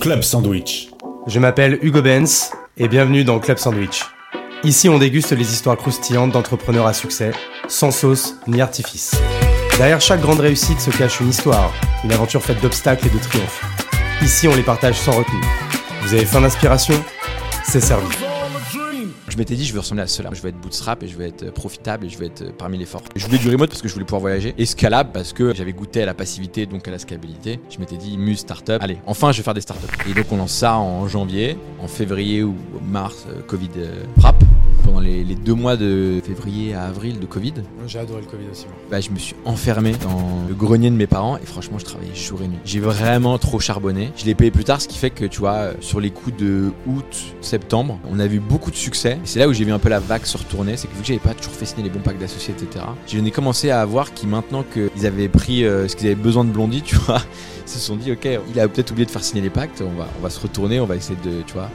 Club Sandwich. Je m'appelle Hugo Benz et bienvenue dans Club Sandwich. Ici, on déguste les histoires croustillantes d'entrepreneurs à succès, sans sauce ni artifice. Derrière chaque grande réussite se cache une histoire, une aventure faite d'obstacles et de triomphes. Ici, on les partage sans retenue. Vous avez faim d'inspiration? C'est servi. Je m'étais dit, je veux ressembler à cela. Je veux être bootstrap et je veux être profitable et je veux être parmi les forts. Je voulais du remote parce que je voulais pouvoir voyager. Et scalable parce que j'avais goûté à la passivité, donc à la scalabilité. Je m'étais dit, muse startup. Allez, enfin, je vais faire des startups. Et donc, on lance ça en janvier. En février ou mars, euh, Covid euh, frappe. Pendant les, les deux mois de février à avril de Covid, J'ai adoré le Covid aussi. bah, je me suis enfermé dans le grenier de mes parents et franchement, je travaillais jour et nuit. J'ai vraiment trop charbonné. Je l'ai payé plus tard, ce qui fait que, tu vois, euh, sur les coups de août, septembre, on a vu beaucoup de succès. C'est là où j'ai vu un peu la vague se retourner. C'est que vu que j'avais pas toujours fait signer les bons packs d'associés, etc., j'ai commencé à voir qu'ils, maintenant qu'ils avaient pris euh, ce qu'ils avaient besoin de Blondie, tu vois, ils se sont dit, ok, il a peut-être oublié de faire signer les pactes, on va, on va se retourner, on va essayer de, tu vois.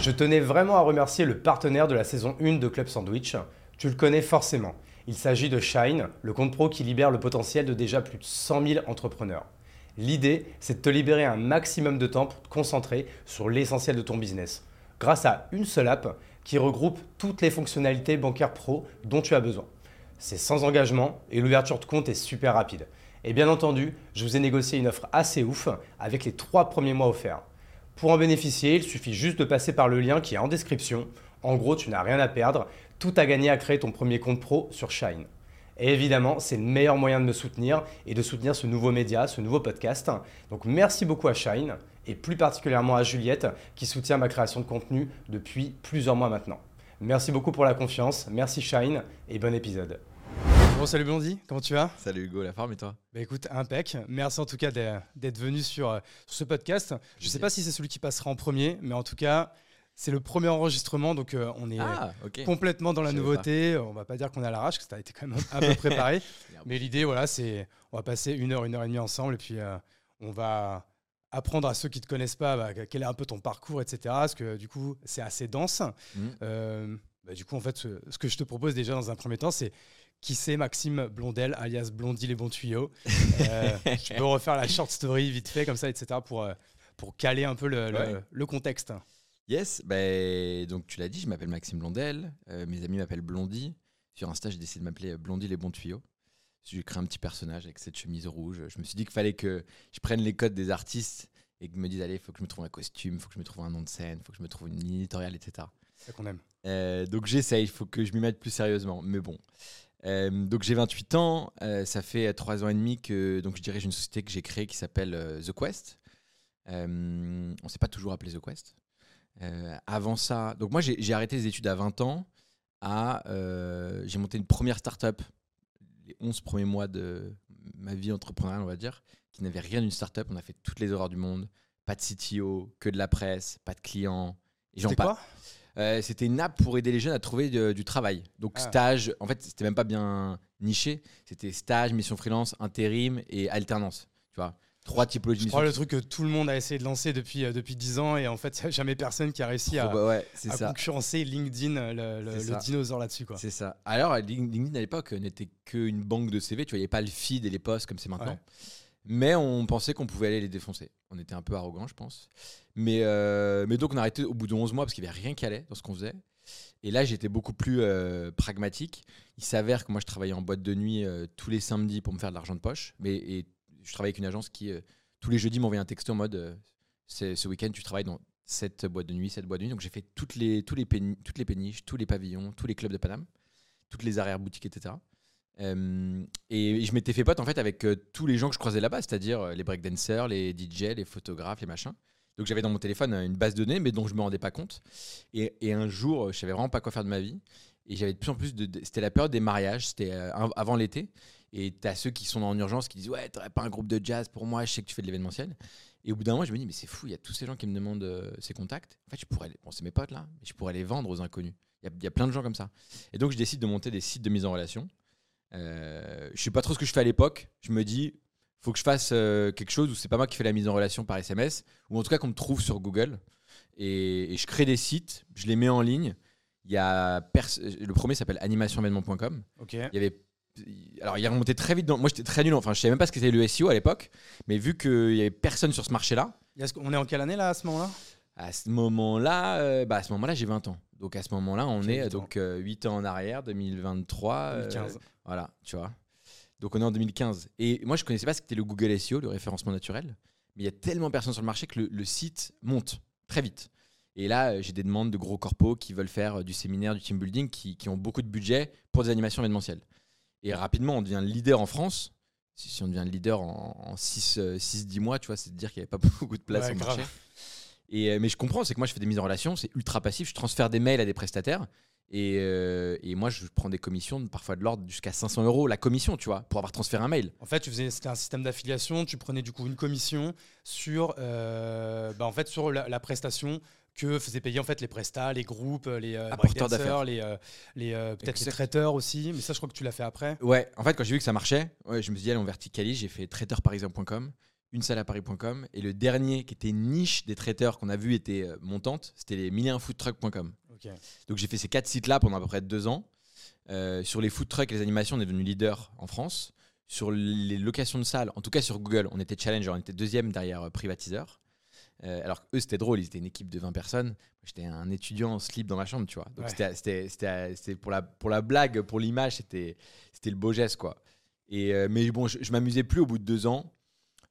Je tenais vraiment à remercier le partenaire de la saison 1 de Club Sandwich. Tu le connais forcément. Il s'agit de Shine, le compte pro qui libère le potentiel de déjà plus de 100 000 entrepreneurs. L'idée, c'est de te libérer un maximum de temps pour te concentrer sur l'essentiel de ton business, grâce à une seule app qui regroupe toutes les fonctionnalités bancaires pro dont tu as besoin. C'est sans engagement et l'ouverture de compte est super rapide. Et bien entendu, je vous ai négocié une offre assez ouf avec les trois premiers mois offerts. Pour en bénéficier, il suffit juste de passer par le lien qui est en description. En gros, tu n'as rien à perdre, tout à gagner à créer ton premier compte pro sur Shine. Et évidemment, c'est le meilleur moyen de me soutenir et de soutenir ce nouveau média, ce nouveau podcast. Donc merci beaucoup à Shine et plus particulièrement à Juliette qui soutient ma création de contenu depuis plusieurs mois maintenant. Merci beaucoup pour la confiance, merci Shine et bon épisode. Bon salut Blondie, comment tu vas Salut Hugo, la forme et toi bah écoute, impec. Merci en tout cas d'être venu sur, euh, sur ce podcast. Je ne sais pas si c'est celui qui passera en premier, mais en tout cas, c'est le premier enregistrement, donc euh, on est Ah, complètement dans la Je savais nouveauté. On va pas dire qu'on est à l'arrache, parce que ça a été quand même un peu préparé. mais l'idée, voilà, c'est on va passer une heure, une heure et demie ensemble, et puis euh, on va apprendre à ceux qui te connaissent pas bah, quel est un peu ton parcours, etc. Parce que du coup, c'est assez dense. Euh, bah, du coup, en fait, ce, ce que je te propose déjà dans un premier temps, c'est qui c'est Maxime Blondel, alias Blondie les bons tuyaux. Euh, tu peux refaire la short story vite fait, comme ça, etc., pour, euh, pour caler un peu le, le- Ouais. le contexte. Yes, ben, donc tu l'as dit, je m'appelle Maxime Blondel. euh, mes amis m'appellent Blondie. Sur Insta, j'ai décidé de m'appeler euh, Blondie les bons tuyaux. J'ai créé un petit personnage avec cette chemise rouge. Je me suis dit qu'il fallait que je prenne les codes des artistes et que je me dise, allez, il faut que je me trouve un costume, il faut que je me trouve un nom de scène, il faut que je me trouve une ligne éditoriale, etc. C'est ça qu'on aime. Euh, donc j'essaye, il faut que je m'y mette plus sérieusement. Mais bon. Euh, donc j'ai 28 ans, euh, ça fait 3 ans et demi que donc, je dirige une société que j'ai créée qui s'appelle euh, The Quest. On ne s'est pas toujours appelé The Quest. Avant ça, donc moi j'ai arrêté les études à 20 ans. À, j'ai monté une première start-up les 11 premiers mois de ma vie entrepreneuriale, on va dire, qui n'avait rien d'une start-up. On a fait toutes les horreurs du monde. Pas de CTO, que de la presse, pas de clients. C'était quoi? Euh, c'était une app pour aider les jeunes à trouver de- du travail. Donc Ah. stage, en fait, c'était même pas bien niché. C'était stage, mission freelance, intérim et alternance. Tu vois, trois typologies Je de crois le truc que tout le monde a essayé de lancer depuis, euh, depuis 10 ans, et en fait, il n'y a jamais personne qui a réussi à, Trop- bah ouais, c'est à ça. concurrencer LinkedIn, le, le- C'est le ça. dinosaure là-dessus. quoi. C'est ça. Alors, Lin- LinkedIn à l'époque n'était qu'une banque de CV. Tu voyais pas le feed et les posts comme c'est maintenant. Mais on pensait qu'on pouvait aller les défoncer. On était un peu arrogant, je pense. Mais, euh, mais donc, on a arrêté au bout de 11 mois parce qu'il n'y avait rien qui allait dans ce qu'on faisait. Et là, j'étais beaucoup plus euh, pragmatique. Il s'avère que moi, je travaillais en boîte de nuit euh, tous les samedis pour me faire de l'argent de poche. Mais et je travaillais avec une agence qui, tous les jeudis, m'envoyait un texto en mode ce week-end, tu travailles dans cette boîte de nuit, cette boîte de nuit. Donc, j'ai fait toutes les, les toutes les péniches, tous les pavillons, tous les clubs de Paname, toutes les arrière-boutiques, etc. Et je m'étais fait pote en fait avec tous les gens que je croisais là-bas, c'est-à-dire les breakdancers, les DJ, les photographes, les machins. Donc j'avais dans mon téléphone une base de données, mais dont je me rendais pas compte. Et, un jour, je savais vraiment pas quoi faire de ma vie. Et j'avais de plus en plus de. C'était la période des mariages, c'était av- avant l'été. Et t'as ceux qui sont en urgence qui disent Ouais, t'aurais pas un groupe de jazz pour moi, je sais que tu fais de l'événementiel. Et au bout d'un moment, je me dis Mais c'est fou, il y a tous ces gens qui me demandent ces contacts. En fait, je pourrais. les- Bon, c'est mes potes là, je pourrais les vendre aux inconnus. Il y y a plein de gens comme ça. Et donc, je décide de monter des sites de mise en relation. Euh, je sais pas trop ce que je fais à l'époque. Je me dis, faut que je fasse euh, quelque chose où c'est pas moi qui fais la mise en relation par SMS, ou en tout cas qu'on me trouve sur Google. Et, et je crée des sites, je les mets en ligne. Il y a le premier s'appelle animationévénement.com. Ok. Il y avait alors il est remonté très vite. Dans, moi, j'étais très nul. Enfin, je savais même pas ce qu'était le SEO à l'époque. Mais vu qu'il y avait personne sur ce marché-là, Est-ce qu'on est en quelle année là à ce moment-là? À ce moment-là, euh, bah, à ce moment-là, j'ai 20 ans. Donc à ce moment-là, on Ok, est 8 ans. donc euh, 8 ans en arrière, 2023. euh, 2015. Voilà, tu vois. Donc on est en 2015. Et moi, je connaissais pas ce qu'était le Google SEO, le référencement naturel. Mais il y a tellement personne sur le marché que le, le site monte très vite. Et là, euh, j'ai des demandes de gros corpos qui veulent faire euh, du séminaire, du team building, qui, qui ont beaucoup de budget pour des animations événementielles. Et rapidement, on devient leader en France. Si, si on devient leader en, en 6-10 mois, tu vois, c'est de dire qu'il n'y avait pas beaucoup de place Ouais, sur le grave. marché. Et, euh, mais je comprends, c'est que moi, je fais des mises en relation, c'est ultra passif. Je transfère des mails à des prestataires. Et, euh, et moi, je prends des commissions, parfois de l'ordre jusqu'à 500 euros la commission, tu vois, pour avoir transféré un mail. En fait, tu faisais, c'était un système d'affiliation. Tu prenais du coup une commission sur, euh, bah, en fait, sur la, la prestation que faisaient payer en fait les prestats, les groupes, les euh, Apporteurs d'affaires. les, euh, les peut-être les traiteurs aussi. Mais ça, je crois que tu l'as fait après. Ouais, en fait, quand j'ai vu que ça marchait, ouais, je me suis dit, allez, on verticalise. J'ai fait traiteurparisien.com, une salle à paris.com. Et le dernier qui était niche des traiteurs qu'on a vu était montante, c'était les millienfoodtruck.com. Donc j'ai fait ces quatre sites-là pendant à peu près deux ans. Euh, sur les food trucks et les animations, on est devenu leader en France. Sur les locations de salles, en tout cas sur Google, on était challenger, on était deuxième derrière euh, privatiseur. Euh, alors eux, c'était drôle, ils étaient une équipe de 20 personnes. J'étais un étudiant en slip dans ma chambre, tu vois. Donc Ouais. c'était- pour la, pour la blague, pour l'image, c'était c'était le beau geste, quoi. Et, euh, mais bon, je, je m'amusais plus au bout de deux ans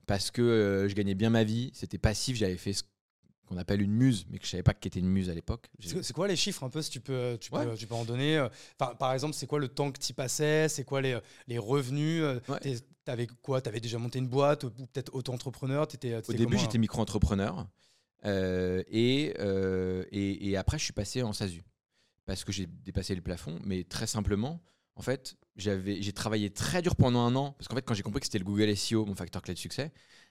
parce que euh, je gagnais bien ma vie. C'était passif, j'avais fait ce qu'on appelle une muse, mais que je savais pas qu'était une muse à l'époque. C'est quoi les chiffres un peu si tu peux, tu peux, Ouais. tu peux en donner euh, Enfin, Par exemple, c'est quoi le temps que tu passais C'est quoi les, les revenus euh, Ouais. T'avais quoi T'avais déjà monté une boîte ou peut-être auto-entrepreneur Au début, j'étais micro-entrepreneur. euh, et, euh, et, et après, je suis passé en SASU. Parce que j'ai dépassé le plafond. Mais très simplement, en fait, j'ai travaillé très dur pendant un an. Parce qu'en fait, quand j'ai compris que c'était le Google SEO, mon facteur clé de succès,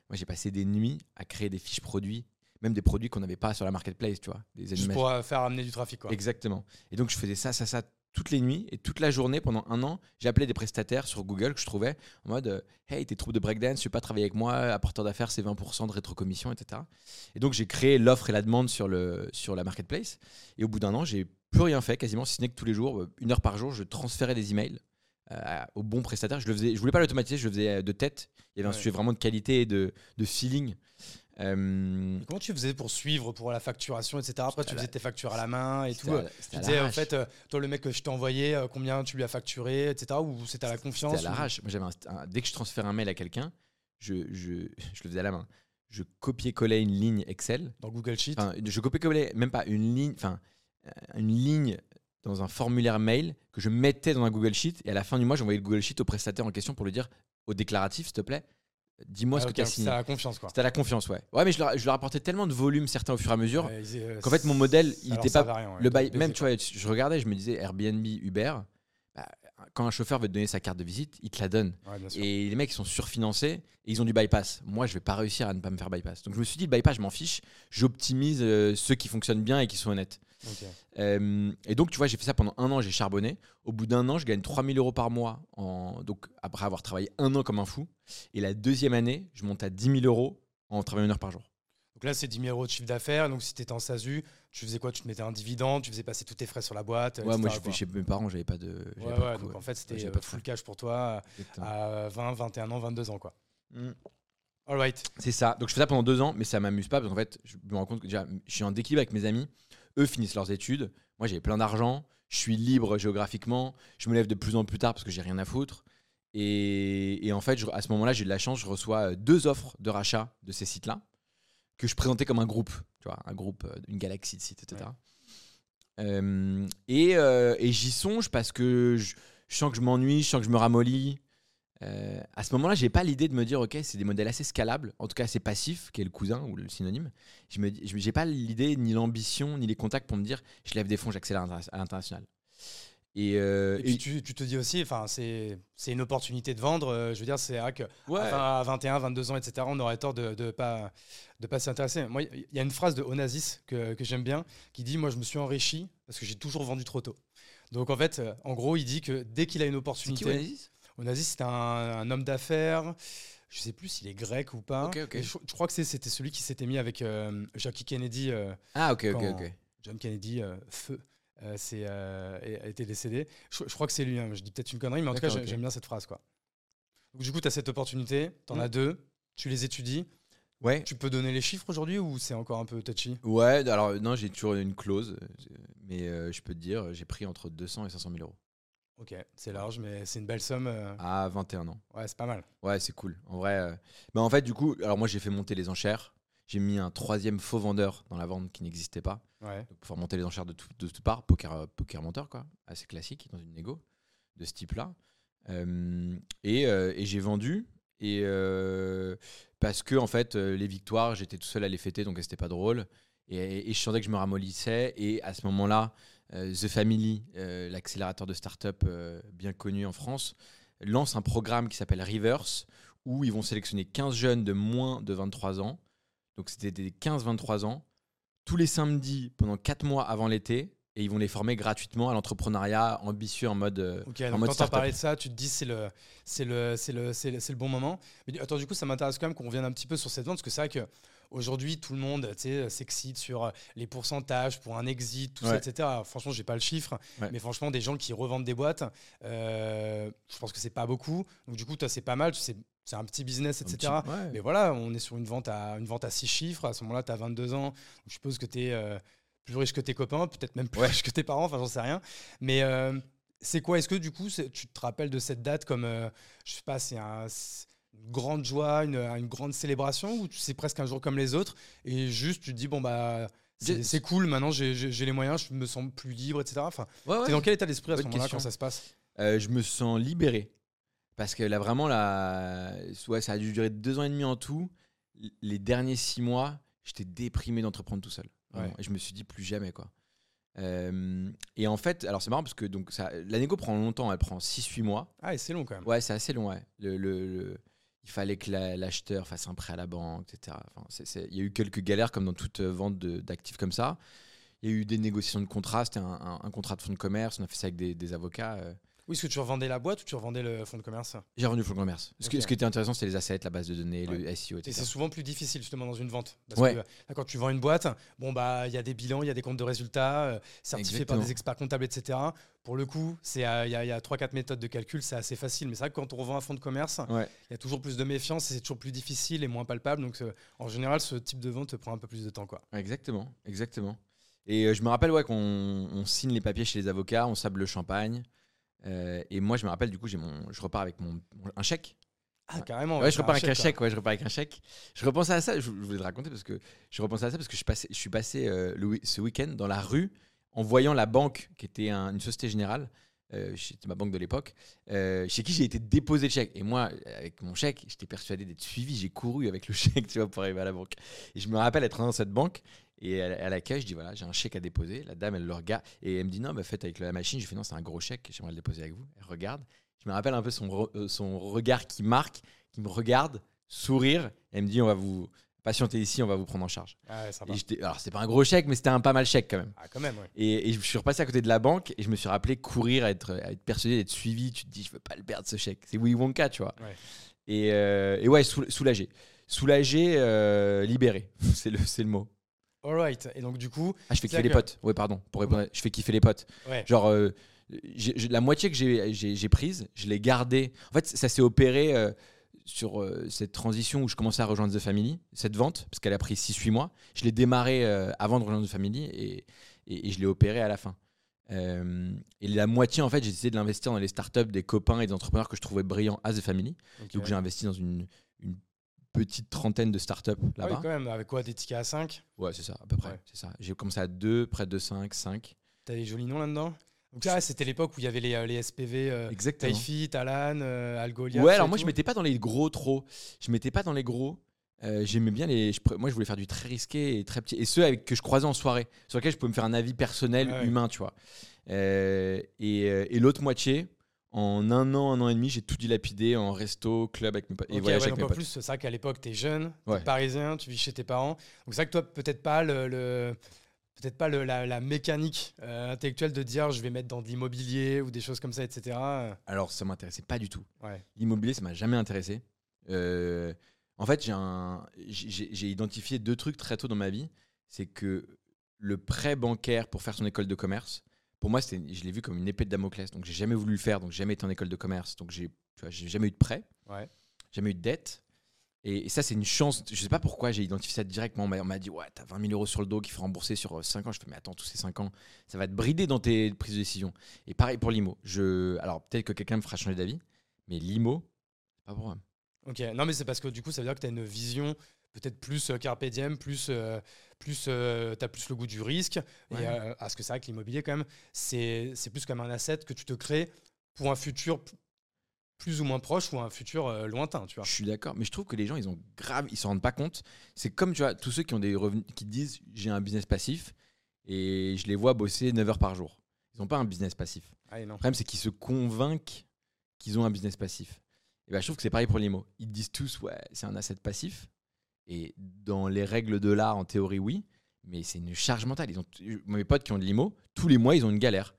moi, j'ai passé des nuits à créer des fiches produits. Même des produits qu'on n'avait pas sur la marketplace, tu vois. Des Juste pour euh, faire amener du trafic. Quoi. Exactement. Et donc, je faisais ça, ça, ça toutes les nuits et toute la journée pendant un an. J'appelais des prestataires sur Google que je trouvais en mode euh, Hey, tes troupes de breakdance, tu veux pas travailler avec moi Apporteur d'affaires, c'est 20% de rétrocommission, etc. Et donc, j'ai créé l'offre et la demande sur, le, sur la marketplace. Et au bout d'un an, j'ai plus rien fait quasiment, si ce n'est que tous les jours, euh, une heure par jour, je transférais des emails. euh, au bon prestataire, je le faisais, je voulais pas l'automatiser, je le faisais de tête. Il y avait un sujet vraiment de qualité et de, de feeling. Euh, Comment tu faisais pour suivre pour la facturation, etc. Après, tu faisais tes factures à la main et tout. euh, Tu disais, en fait, euh, toi, le mec que je t'ai envoyé, combien tu lui as facturé, etc. Ou c'était à la confiance C'était à ou- l'arrache. Moi, j'avais un- dès que je transférais un mail à quelqu'un, je, je, je le faisais à la main. Je copiais-collais une ligne Excel. dans Google Sheet. Enfin, je copiais-collais même pas une ligne, enfin, une ligne dans un formulaire mail que je mettais dans un Google Sheet. Et à la fin du mois, j'envoyais le Google Sheet au prestataire en question pour lui dire au déclaratif, s'il te plaît, dis-moi Ah, ce que tu as signé. C'était à la confiance, quoi. C'était à la confiance, ouais. Ouais, mais je leur, je leur apportais tellement de volume, certains au fur et à mesure, Ouais, euh, qu'en fait, mon modèle, il n'était pas rien, ouais. le bail, même, tu vois, je regardais, je me disais Airbnb, Uber, bah, quand un chauffeur veut te donner sa carte de visite, il te la donne. Ouais. Et les mecs ils sont surfinancés et ils ont du bypass. Moi, je vais pas réussir à ne pas me faire bypass. Donc je me suis dit, le bypass, je m'en fiche. J'optimise euh, ceux qui fonctionnent bien et qui sont honnêtes. Euh, et donc, tu vois, j'ai fait ça pendant un an, j'ai charbonné. Au bout d'un an, je gagne 3000 euros par mois. En... Donc, après avoir travaillé un an comme un fou. Et la deuxième année, je monte à 10 000 euros en travaillant une heure par jour. Donc là, c'est 10 000 euros de chiffre d'affaires. Donc si tu étais en SASU, tu faisais quoi? Tu te mettais un dividende, tu faisais passer tous tes frais sur la boîte. Ouais, moi, je chez mes parents, j'avais pas de. Ouais, pas de ouais, donc en fait, c'était euh, pas full cash pour toi Exactement. à 20, 21 ans, 22 ans, quoi. Mm. All right. C'est ça. Donc je fais ça pendant deux ans, mais ça m'amuse pas parce qu'en fait, je me rends compte que déjà, je suis en déquilibre avec mes amis. Eux finissent leurs études. Moi, j'ai plein d'argent. Je suis libre géographiquement. Je me lève de plus en plus tard parce que j'ai rien à foutre. Et, et en fait, je- à ce moment-là, j'ai de la chance. Je reçois euh, deux offres de rachat de ces sites-là que je présentais comme un groupe. Tu vois, un groupe, euh, une galaxie de sites, etc. Euh, et euh, et j'y songe parce que je, je sens que je m'ennuie, je sens que je me ramollis. Euh, à ce moment-là, j'ai pas l'idée de me dire, ok, c'est des modèles assez scalables, en tout cas assez passifs, qui est le cousin ou le synonyme. Je me, j'ai pas l'idée ni l'ambition ni les contacts pour me dire, je lève des fonds, j'accélère à l'inter- à l'international. Et, euh, Et puis et- tu, tu te dis aussi, enfin, c'est c'est une opportunité de vendre. euh, je veux dire, c'est vrai que ouais, à 21, 22 ans, etc., on aurait tort de ne pas, de pas s'y intéresser. Moi, il y a une phrase de Onassis que, que j'aime bien qui dit Moi, je me suis enrichi parce que j'ai toujours vendu trop tôt. Donc, en fait, en gros, il dit que dès qu'il a une c'est qui opportunité. Onassis, c'était un, un homme d'affaires. Je sais plus s'il est grec ou pas. Je, je crois que c'était celui qui s'était mis avec euh, Jackie Kennedy, euh, Ah, ok, ok, ok. John Kennedy, euh, feu. c'est, été décédé. Je, je crois que c'est lui, hein, je dis peut-être une connerie, mais en tout cas, j'aime bien cette phrase. Quoi. Donc, du coup, tu as cette opportunité, tu en Mm. as deux, tu les étudies. Ouais. Tu peux donner les chiffres aujourd'hui ou c'est encore un peu touchy? Ouais, alors non, j'ai toujours une clause, mais euh, je peux te dire, j'ai pris entre 200 et 500 000 euros. Ok, c'est large, mais c'est une belle somme. euh, À 21 ans. Ouais, c'est pas mal. Ouais, c'est cool. En vrai, euh, bah, en fait, du coup, alors moi j'ai fait monter les enchères. J'ai mis un troisième faux vendeur dans la vente qui n'existait pas. Ouais. Donc, pour faire monter les enchères de, tout- de toutes parts, poker, euh, poker menteur, quoi. Assez classique dans une négo de ce type-là. Euh, et euh, et j'ai vendu. Et parce que, en fait, les victoires, j'étais tout seul à les fêter, donc c'était pas drôle. Et, et je sentais que je me ramollissais. Et à ce moment-là, The Family, euh, l'accélérateur de start-up euh, bien connu en France, lance un programme qui s'appelle Reverse, où ils vont sélectionner 15 jeunes de moins de 23 ans. Donc c'était des 15-23 ans, tous les samedis pendant 4 mois avant l'été, et ils vont les former gratuitement à l'entrepreneuriat ambitieux en mode, euh, Ok, en donc mode quand tu parlé de ça, tu te dis c'est le, c'est le, c'est le, c'est le, le bon moment. Mais attends, du coup, ça m'intéresse quand même qu'on revienne un petit peu sur cette vente, parce que c'est vrai que aujourd'hui, tout le monde s'excite sur euh, les pourcentages pour un exit, tout ça, etc. Alors, franchement, j'ai pas le chiffre, Ouais. mais franchement, des gens qui revendent des boîtes, euh, je pense que c'est pas beaucoup. Donc, du coup, toi, c'est pas mal, c'est, c'est un petit business, etc. petit- ouais. Mais voilà, on est sur une vente à, une vente à 6 chiffres. À ce moment-là, tu as 22 ans. Je suppose que tu es plus riche que tes copains, peut-être même plus Ouais. riche que tes parents, enfin, j'en sais rien. Mais euh, c'est quoi? Est-ce que du coup, tu te rappelles de cette date comme, euh, je sais pas, c'est un- grande joie, une, une grande célébration ou c'est presque un jour comme les autres et juste tu te dis, bon, bah. C'est cool, maintenant j'ai- les moyens, je me sens plus libre, etc. Enfin, Ouais, ouais. T'es dans quel état d'esprit à ce moment-là question. quand ça se passe? Euh, je me sens libéré. Parce que là, vraiment, là, ouais, ça a dû durer deux ans et demi en tout. Les derniers six mois, j'étais déprimé d'entreprendre tout seul. Et je me suis dit plus jamais, quoi. Euh, et en fait, alors c'est marrant parce que donc ça, la négo prend longtemps, elle prend 6-8 mois. Ah, et c'est long quand même. Ouais, c'est assez long, ouais. Le, le- le- il fallait que la- l'acheteur fasse un prêt à la banque, etc. Il y a eu quelques galères comme dans toute euh, vente d'actifs comme ça. Il y a eu des négociations de contrats, c'était un, contrat de fonds de commerce, on a fait ça avec des, des avocats. euh. Oui, est-ce que tu revendais la boîte ou tu revendais le fonds de commerce? J'ai revendu le fonds de commerce. Ce, que- Ok. ce qui était intéressant, c'était les assets, la base de données, le SEO, Et etc. c'est souvent plus difficile justement dans une vente. Parce Ouais. que là, quand tu vends une boîte, bon bah il y a des bilans, il y a des comptes de résultats, euh, certifiés par des experts comptables, etc. Pour le coup, euh, il y a, y a 3-4 méthodes de calcul, c'est assez facile. Mais c'est vrai que quand on revend un fonds de commerce, Ouais. il y a toujours plus de méfiance et c'est toujours plus difficile et moins palpable. Donc euh, en général, ce type de vente te prend un peu plus de temps. Quoi. Exactement, exactement. Et je me rappelle ouais, qu'on on signe les papiers chez les avocats, on sable le champagne. Euh, et moi, je me rappelle, du coup, j'ai mon, je repars avec mon, un chèque. Ah, carrément. Ouais, je repars avec un chèque. Ouais, je repars avec un chèque. Je repensais à ça. Je, je voulais te raconter parce que je repensais à ça parce que je, suis passé- je suis passé euh, le ce week-end dans la rue en voyant la banque qui était un- une société générale. euh, c'était ma banque de l'époque, euh, chez qui j'ai été déposer le chèque. Et moi, avec mon chèque, j'étais persuadé d'être suivi. J'ai couru avec le chèque, tu vois, pour arriver à la banque. Et je me rappelle être dans cette banque et à, à l'accueil, je dis voilà, j'ai un chèque à déposer. La dame, elle le regarde et elle me dit non, bah, faites avec la machine. Je fais non, c'est un gros chèque, j'aimerais le déposer avec vous. Elle regarde. Je me rappelle un peu son, re- euh, son regard qui marque, qui me regarde, sourire. Elle me dit on va vous patienter ici, on va vous prendre en charge. Ah, ouais. Et alors, c'est pas un gros chèque, mais c'était un pas mal chèque quand même. Ah, quand même, ouais. Et, et je suis repassé à côté de la banque et je me suis rappelé courir, à être, à être persuadé d'être suivi. Tu te dis, je veux pas le perdre ce chèque. C'est Willy Wonka, tu vois. Ouais. Et, euh, et ouais, soul- soulagé. Soulagé, euh, libéré. C'est le, c'est le mot. Alright. Et donc, du coup, Ah, je fais kiffer les potes. Ouais, pardon. Pour répondre, je fais kiffer les potes. ouais. Genre, euh, la moitié que j'ai- prise, je l'ai gardée. En fait, ça s'est opéré euh, sur euh, cette transition où je commençais à rejoindre The Family, cette vente, parce qu'elle a pris 6-8 mois. Je l'ai démarré euh, avant de rejoindre The Family et, et, et je l'ai opéré à la fin. Euh, et la moitié, en fait, j'ai décidé de l'investir dans les startups des copains et des entrepreneurs que je trouvais brillants à The Family. Donc, j'ai investi dans une, une petite trentaine de startups Ah oui, là-bas. quand même, avec quoi Des tickets à 5 ouais, c'est ça, à peu près. Ouais. C'est ça. J'ai commencé à 2, près de 5, 5. T'as des jolis noms là-dedans? Donc, ça, c'était l'époque où il y avait les, euh, les SPV. Euh. Taifi, Talan, euh, Algolia. Ouais, tout alors moi et je tout. mettais pas dans les gros trop. Je mettais pas dans les gros. Euh, J'aimais bien les. je moi je voulais faire du très risqué et très petit. Et ceux avec que je croisais en soirée, sur lesquels je pouvais me faire un avis personnel, Ouais. humain, tu vois. Et et l'autre moitié, en un an, un an et demi, j'ai tout dilapidé en resto, club avec mes potes. Et Ok, voyage ouais, avec mes en potes. plus, c'est vrai qu'à l'époque, t'es jeune, t'es Ouais. parisien, tu vis chez tes parents. Donc c'est vrai que toi, peut-être pas le, le- peut-être pas le- la, la mécanique euh, intellectuelle de dire je vais mettre dans de l'immobilier ou des choses comme ça, etc. Alors ça m'intéressait pas du tout. Ouais. L'immobilier, ça m'a jamais intéressé. Euh, en fait, j'ai un- j'ai j'ai identifié deux trucs très tôt dans ma vie. C'est que le prêt bancaire pour faire son école de commerce, pour moi, je l'ai vu comme une épée de Damoclès. Donc, j'ai jamais voulu le faire. Donc, j'ai jamais été en école de commerce. Donc, j'ai jamais eu de prêt, Ouais. jamais eu de dette. Et, et ça, c'est une chance. Je sais pas pourquoi j'ai identifié ça directement. On m'a- on m'a dit, ouais, t'as 20 000 euros sur le dos qu'il faut rembourser sur 5 ans. Je fais, mais attends, tous ces 5 ans, ça va te brider dans tes prises de décision. Et pareil pour l'IMO. Je... Alors, peut-être que quelqu'un me fera changer d'avis, mais l'IMO, c'est pas pour moi. Ok, non mais c'est parce que du coup ça veut dire que tu as une vision peut-être plus euh, carpe diem, plus, euh, plus euh, tu as plus le goût du risque. Ouais. Et euh, parce que c'est vrai que l'immobilier quand même, c'est plus comme un asset que tu te crées pour un futur plus ou moins proche ou un futur euh, lointain, tu vois. Je suis d'accord, mais je trouve que les gens, ils ont grave, ils s'en rendent pas compte. C'est comme, tu vois, tous ceux qui ont des revenus, qui disent j'ai un business passif et je les vois bosser 9 heures par jour. Ils n'ont pas un business passif. Ah, non. Le problème, c'est qu'ils se convainquent qu'ils ont un business passif. Et ben, je trouve que c'est pareil pour l'IMO. Ils disent tous, ouais, c'est un asset passif. Et dans les règles de l'art, en théorie, oui. Mais c'est une charge mentale. Ils ont, mes potes qui ont de l'IMO, tous les mois, ils ont une galère.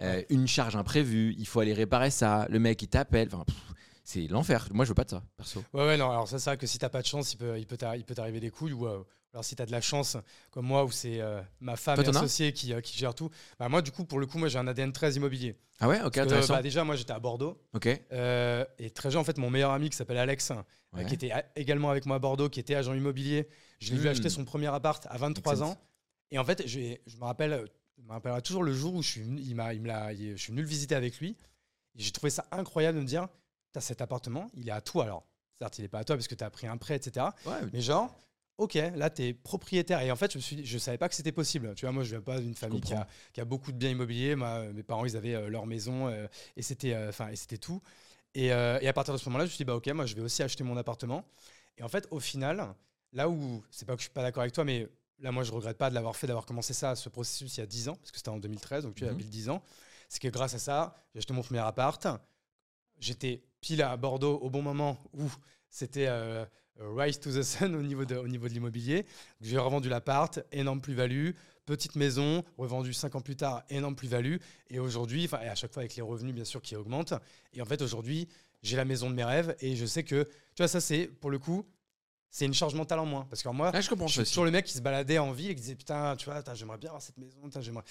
Euh, Une charge imprévue, il faut aller réparer ça. Le mec, il t'appelle. Enfin, c'est l'enfer. Moi, je veux pas de ça, perso. Ouais, ouais, non, alors ça, c'est vrai que si t'as pas de chance, il peut, il peut t'arriver des couilles. Ou euh, alors si t'as de la chance, comme moi, où c'est euh, ma femme et as associée qui, euh, qui gère tout, bah, moi, du coup, pour le coup, moi, j'ai un ADN très immobilier. Ah ouais, ok, Parce que, intéressant. bah, déjà, moi, j'étais à Bordeaux. ok. Euh, et très jeune, en fait, mon meilleur ami qui s'appelle Alex, Ouais. qui était également avec moi à Bordeaux, qui était agent immobilier, je l'ai vu Hmm. acheter son premier appart à 23 Excellent. ans. Et en fait, je me rappelle, je me rappellerai toujours le jour où je suis il m'a, il me il- je suis venu le visiter avec lui. Et j'ai trouvé ça incroyable de me dire, cet appartement, il est à toi alors. Certes, il n'est pas à toi parce que tu as pris un prêt, etc. Ouais, Mais genre, ok, là, tu es propriétaire. Et en fait, je je savais pas que c'était possible. Tu vois, moi, je viens pas d'une famille qui a, comprends. qui a beaucoup de biens immobiliers. Moi, mes parents, ils avaient euh, leur maison euh, et c'était euh, c'était tout. Et, et à partir de ce moment-là, je me suis dit, bah, ok, moi, je vais aussi acheter mon appartement. Et en fait, au final, là où, c'est pas que je suis pas d'accord avec toi, mais là, moi, je regrette pas de l'avoir fait, d'avoir commencé ça, ce processus il y a 10 ans, parce que c'était en 2013, donc tu as pile 10 ans. C'est que grâce à ça, j'ai acheté mon premier appart. J'étais pile à Bordeaux au bon moment où c'était euh, rise to the sun au niveau de, au niveau de l'immobilier. J'ai revendu l'appart, énorme plus-value, petite maison, revendu 5 ans plus tard, énorme plus-value. Et aujourd'hui, enfin, à chaque fois avec les revenus bien sûr qui augmentent. Et en fait, aujourd'hui, j'ai la maison de mes rêves et je sais que, tu vois, ça c'est pour le coup, c'est une charge mentale en moins. Parce que moi, Ah, je comprends je suis aussi. toujours le mec qui se baladait en ville et qui disait putain, tu vois, j'aimerais bien avoir cette maison, j'aimerais,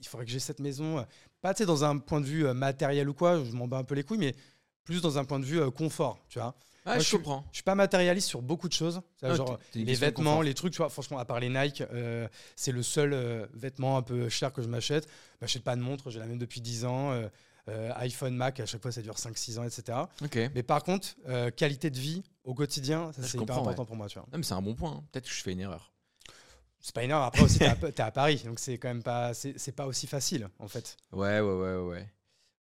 il faudrait que j'ai cette maison. Pas tu sais, dans un point de vue euh, matériel ou quoi, je m'en bats un peu les couilles, mais plus dans un point de vue euh, confort, tu vois. Ah, Moi, je je comprends. Je suis pas matérialiste sur beaucoup de choses. Ah, genre une les vêtements, les trucs, tu vois, franchement, à part les Nike, euh, c'est le seul euh, vêtement un peu cher que je m'achète. Je m'achète pas de montre, j'ai la même depuis 10 ans. euh, iPhone, Mac, à chaque fois ça dure 5-6 ans, etc. Mais par contre, qualité de vie au quotidien, ça Ah, c'est hyper important ouais. pour moi, tu vois. Non, mais c'est un bon point. hein. Peut-être que je fais une erreur. C'est pas énorme. Après aussi, t'es à, à Paris, donc c'est quand même pas, c'est pas aussi facile en fait. Ouais, ouais, ouais, ouais,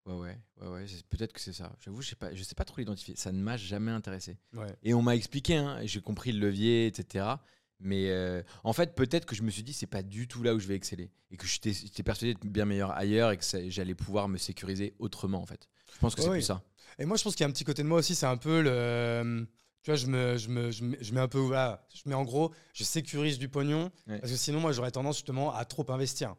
ouais. Ouais, ouais, ouais, Peut-être que c'est ça. J'avoue, je sais pas, je sais pas trop l'identifier. Ça ne m'a jamais intéressé. Ouais. Et on m'a expliqué, hein, j'ai compris le levier, etc. Mais euh, en fait, peut-être que je me suis dit, c'est pas du tout là où je vais exceller. Et que j'étais persuadé d'être bien meilleur ailleurs et que j'allais pouvoir me sécuriser autrement, en fait. Je pense que c'est plus ça. Et moi, je pense qu'il y a un petit côté de moi aussi, c'est un peu le. Tu vois, je me, je me, je me, je mets un peu. Voilà, je mets en gros, je sécurise du pognon. Ouais. Parce que sinon, moi, j'aurais tendance justement à trop investir.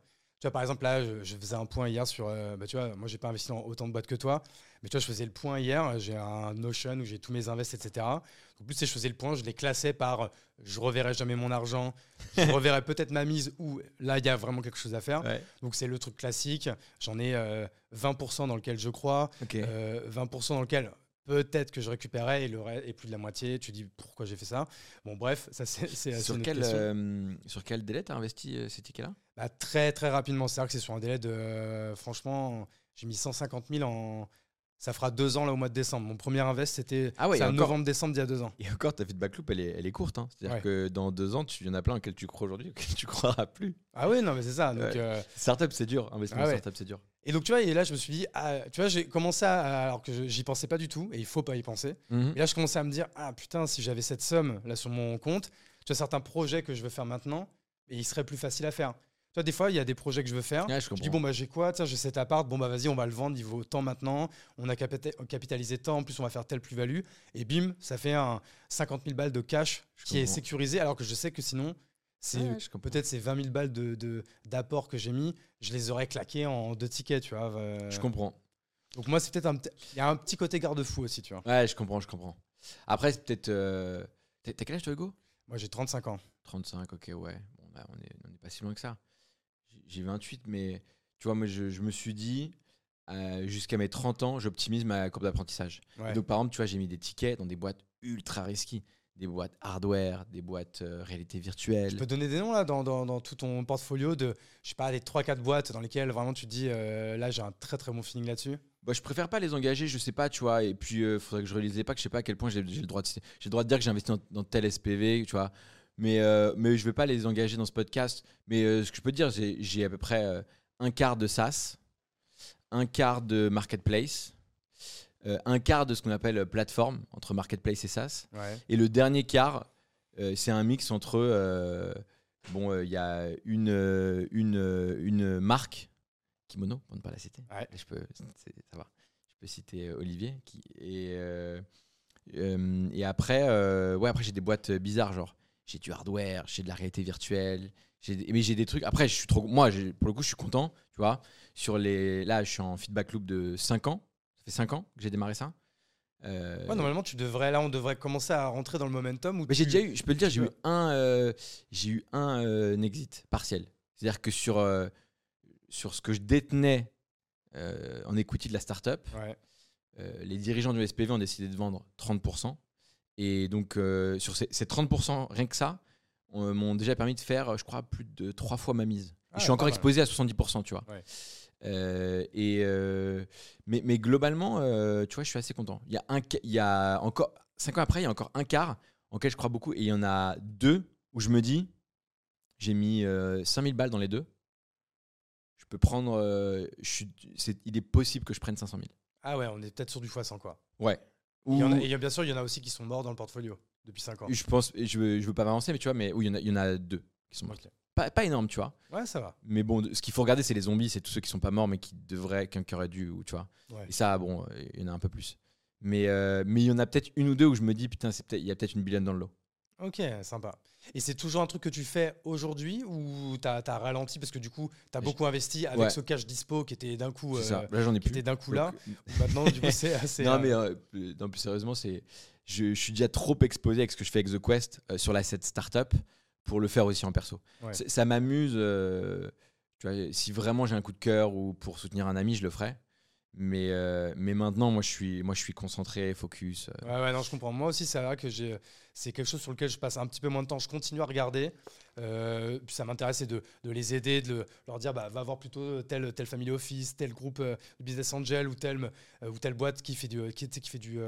Tu vois, par exemple, là, je, je faisais un point hier sur. euh, bah, tu vois, moi, j'ai pas investi dans autant de boîtes que toi. Mais tu vois, je faisais le point hier. J'ai un Notion où j'ai tous mes invests, etc. En plus, je faisais le point, je les classais par euh, je reverrai jamais mon argent, je reverrai peut-être ma mise ou là, il y a vraiment quelque chose à faire. Ouais. Donc, c'est le truc classique. J'en ai euh, 20% dans lequel je crois. Ok. Euh, 20% dans lequel peut-être que je récupérais et, le reste, et plus de la moitié. Tu dis pourquoi j'ai fait ça. Bon, bref, ça c'est sur, quel, euh, sur quel délai t'as investi euh, ces tickets-là? Bah, très très rapidement. C'est vrai que c'est sur un délai de. euh, franchement, j'ai mis 150 000 en. Ça fera deux ans là au mois de décembre. Mon premier invest, c'était Ah ouais, novembre-décembre d'il y a deux ans. Et encore, ta vie de backloop, elle est, elle est courte. hein. C'est-à-dire Ouais. que dans deux ans, tu y en a plein auxquels tu crois aujourd'hui, auxquels tu croiras plus. Ah oui, non, mais c'est ça. Donc, euh, Startup, c'est dur. Investissement Ah ouais. startup, c'est dur. Et donc, tu vois, et là, je me suis dit, ah, tu vois, j'ai commencé à. Alors que j'y pensais pas du tout, et il faut pas y penser. Mhm. Et là, je commençais à me dire, ah putain, si j'avais cette somme là sur mon compte, tu vois, certains projets que je veux faire maintenant, et ils seraient plus faciles à faire. Tu vois, des fois, il y a des projets que je veux faire. Ouais, je Je dis, bon, bah, j'ai quoi? Tiens, j'ai cet appart. Bon, bah, vas-y, on va le vendre. Il vaut tant maintenant. On a capita- capitalisé tant. En plus, on va faire telle plus-value. Et bim, ça fait un 50 000 balles de cash Je qui est sécurisé. Alors que je sais que sinon, c'est Ouais, je comprends. peut-être ces 20 000 balles d'apport de, d'apport que j'ai mis, je les aurais claqués en deux tickets, tu vois. euh. Je comprends. Donc, moi, c'est peut-être un. petit- Il y a un petit côté garde-fou aussi, tu vois. Ouais, je comprends, je comprends. Après, c'est peut-être. euh, T'as quel âge, toi, Hugo? Moi, j'ai 35 ans. 35, ok, ouais. Bon, bah, on est, on est pas si loin que ça. J'ai- J'ai 28, mais tu vois, moi, je, je me suis dit, euh, jusqu'à mes 30 ans, j'optimise ma courbe d'apprentissage. Ouais. Donc, par exemple, tu vois, j'ai mis des tickets dans des boîtes ultra risquées, des boîtes hardware, des boîtes euh, réalité virtuelle. Tu peux donner des noms là dans, dans- dans tout ton portfolio de, je sais pas, les 3-4 boîtes dans lesquelles vraiment tu te dis euh, là j'ai un très très bon feeling là-dessus Bah, je préfère pas les engager, je sais pas, tu vois. Et puis, il faudrait que je relise les packs. Je sais pas à quel point j'ai le droit de, le droit de dire que j'ai investi dans, dans tel SPV, tu vois. Mais, euh, mais je vais pas les engager dans ce podcast. Mais euh, ce que je peux te dire, j'ai j'ai à peu près euh, un quart de SaaS, un quart de marketplace, euh, un quart de ce qu'on appelle euh, plateforme entre marketplace et SaaS. Ouais. Et le dernier quart, euh, c'est un mix entre. euh, bon, il y a une, une, une marque, Kimono, pour ne pas la citer. Ouais. Je peux, ça va. Je peux citer Olivier. Qui, et, et après, ouais, après j'ai des boîtes bizarres, genre j'ai du hardware, j'ai de la réalité virtuelle. Mais j'ai des trucs. Après, je suis trop. Moi, pour le coup, je suis content. Tu vois, sur les. Là, je suis en feedback loop de 5 ans. Fait 5 ans que j'ai démarré ça. Euh, Ouais, normalement tu devrais là on devrait commencer à rentrer dans le momentum où mais j'ai déjà eu, je peux le dire, j'ai eu un, euh, j'ai eu un euh, exit partiel. C'est-à-dire que sur, sur ce que je détenais en equity de la startup, Ouais. les dirigeants du SPV ont décidé de vendre 30%. Et donc, sur ces, ces 30%, rien que ça, on- m'ont déjà permis de faire, je crois, plus de trois fois ma mise. Ah, je suis encore exposé à 70%, tu vois. Ouais. Euh, et, euh, mais, mais globalement, euh, tu vois, je suis assez content. Il y a, un, ca- il y a encore, cinq ans après, il y a encore un quart en lequel je crois beaucoup. Et il y en a deux où je me dis, j'ai mis euh, 5000 balles dans les deux. Je peux prendre. je suis, c'est- il est possible que je prenne 500 000. Ah ouais, on est peut-être sur du x100 quoi. Ouais. Il y en a- et bien sûr, il y en a aussi qui sont morts dans le portfolio depuis 5 ans. Je pense, je veux, je veux pas m'avancer, mais tu vois, mais oui, il y en a, il y en a deux qui sont morts. Ok. Pas, pas énorme, tu vois. Ouais, ça va. Mais bon, ce qu'il faut regarder, c'est les zombies, c'est tous ceux qui sont pas morts, mais qui devraient, qu'un qui aurait dû, ou tu vois. Ouais. Et ça, bon, euh, il y en a un peu plus. Mais euh, mais il y en a peut-être une ou deux où je me dis, putain, il y a peut-être une billonne dans le lot. Ok, sympa. Et c'est toujours un truc que tu fais aujourd'hui ou t'as as ralenti parce que du coup t'as beaucoup investi avec Ouais. ce cash dispo qui était d'un coup, euh. Là, j'en ai qui était d'un coup là. Donc, Maintenant, du coup, c'est assez. non, euh, mais euh, euh, non, plus sérieusement, c'est, je, je suis déjà trop exposé avec ce que je fais avec The Quest euh, sur la cette startup pour le faire aussi en perso. Ouais. Ça m'amuse. euh, si vraiment j'ai un coup de cœur ou pour soutenir un ami, je le ferai. Mais, euh, mais maintenant, moi, je suis, moi, je suis concentré, focus. euh. Ouais, ouais, non, je comprends. Moi aussi, c'est vrai que j'ai, c'est quelque chose sur lequel je passe un petit peu moins de temps. Je continue à regarder. Euh, puis ça m'intéresse c'est de, de les aider, de le- leur dire, bah, va voir plutôt tel, tel family office, tel groupe euh, de business angel ou telle, euh, ou telle boîte qui fait du, qui, qui fait du,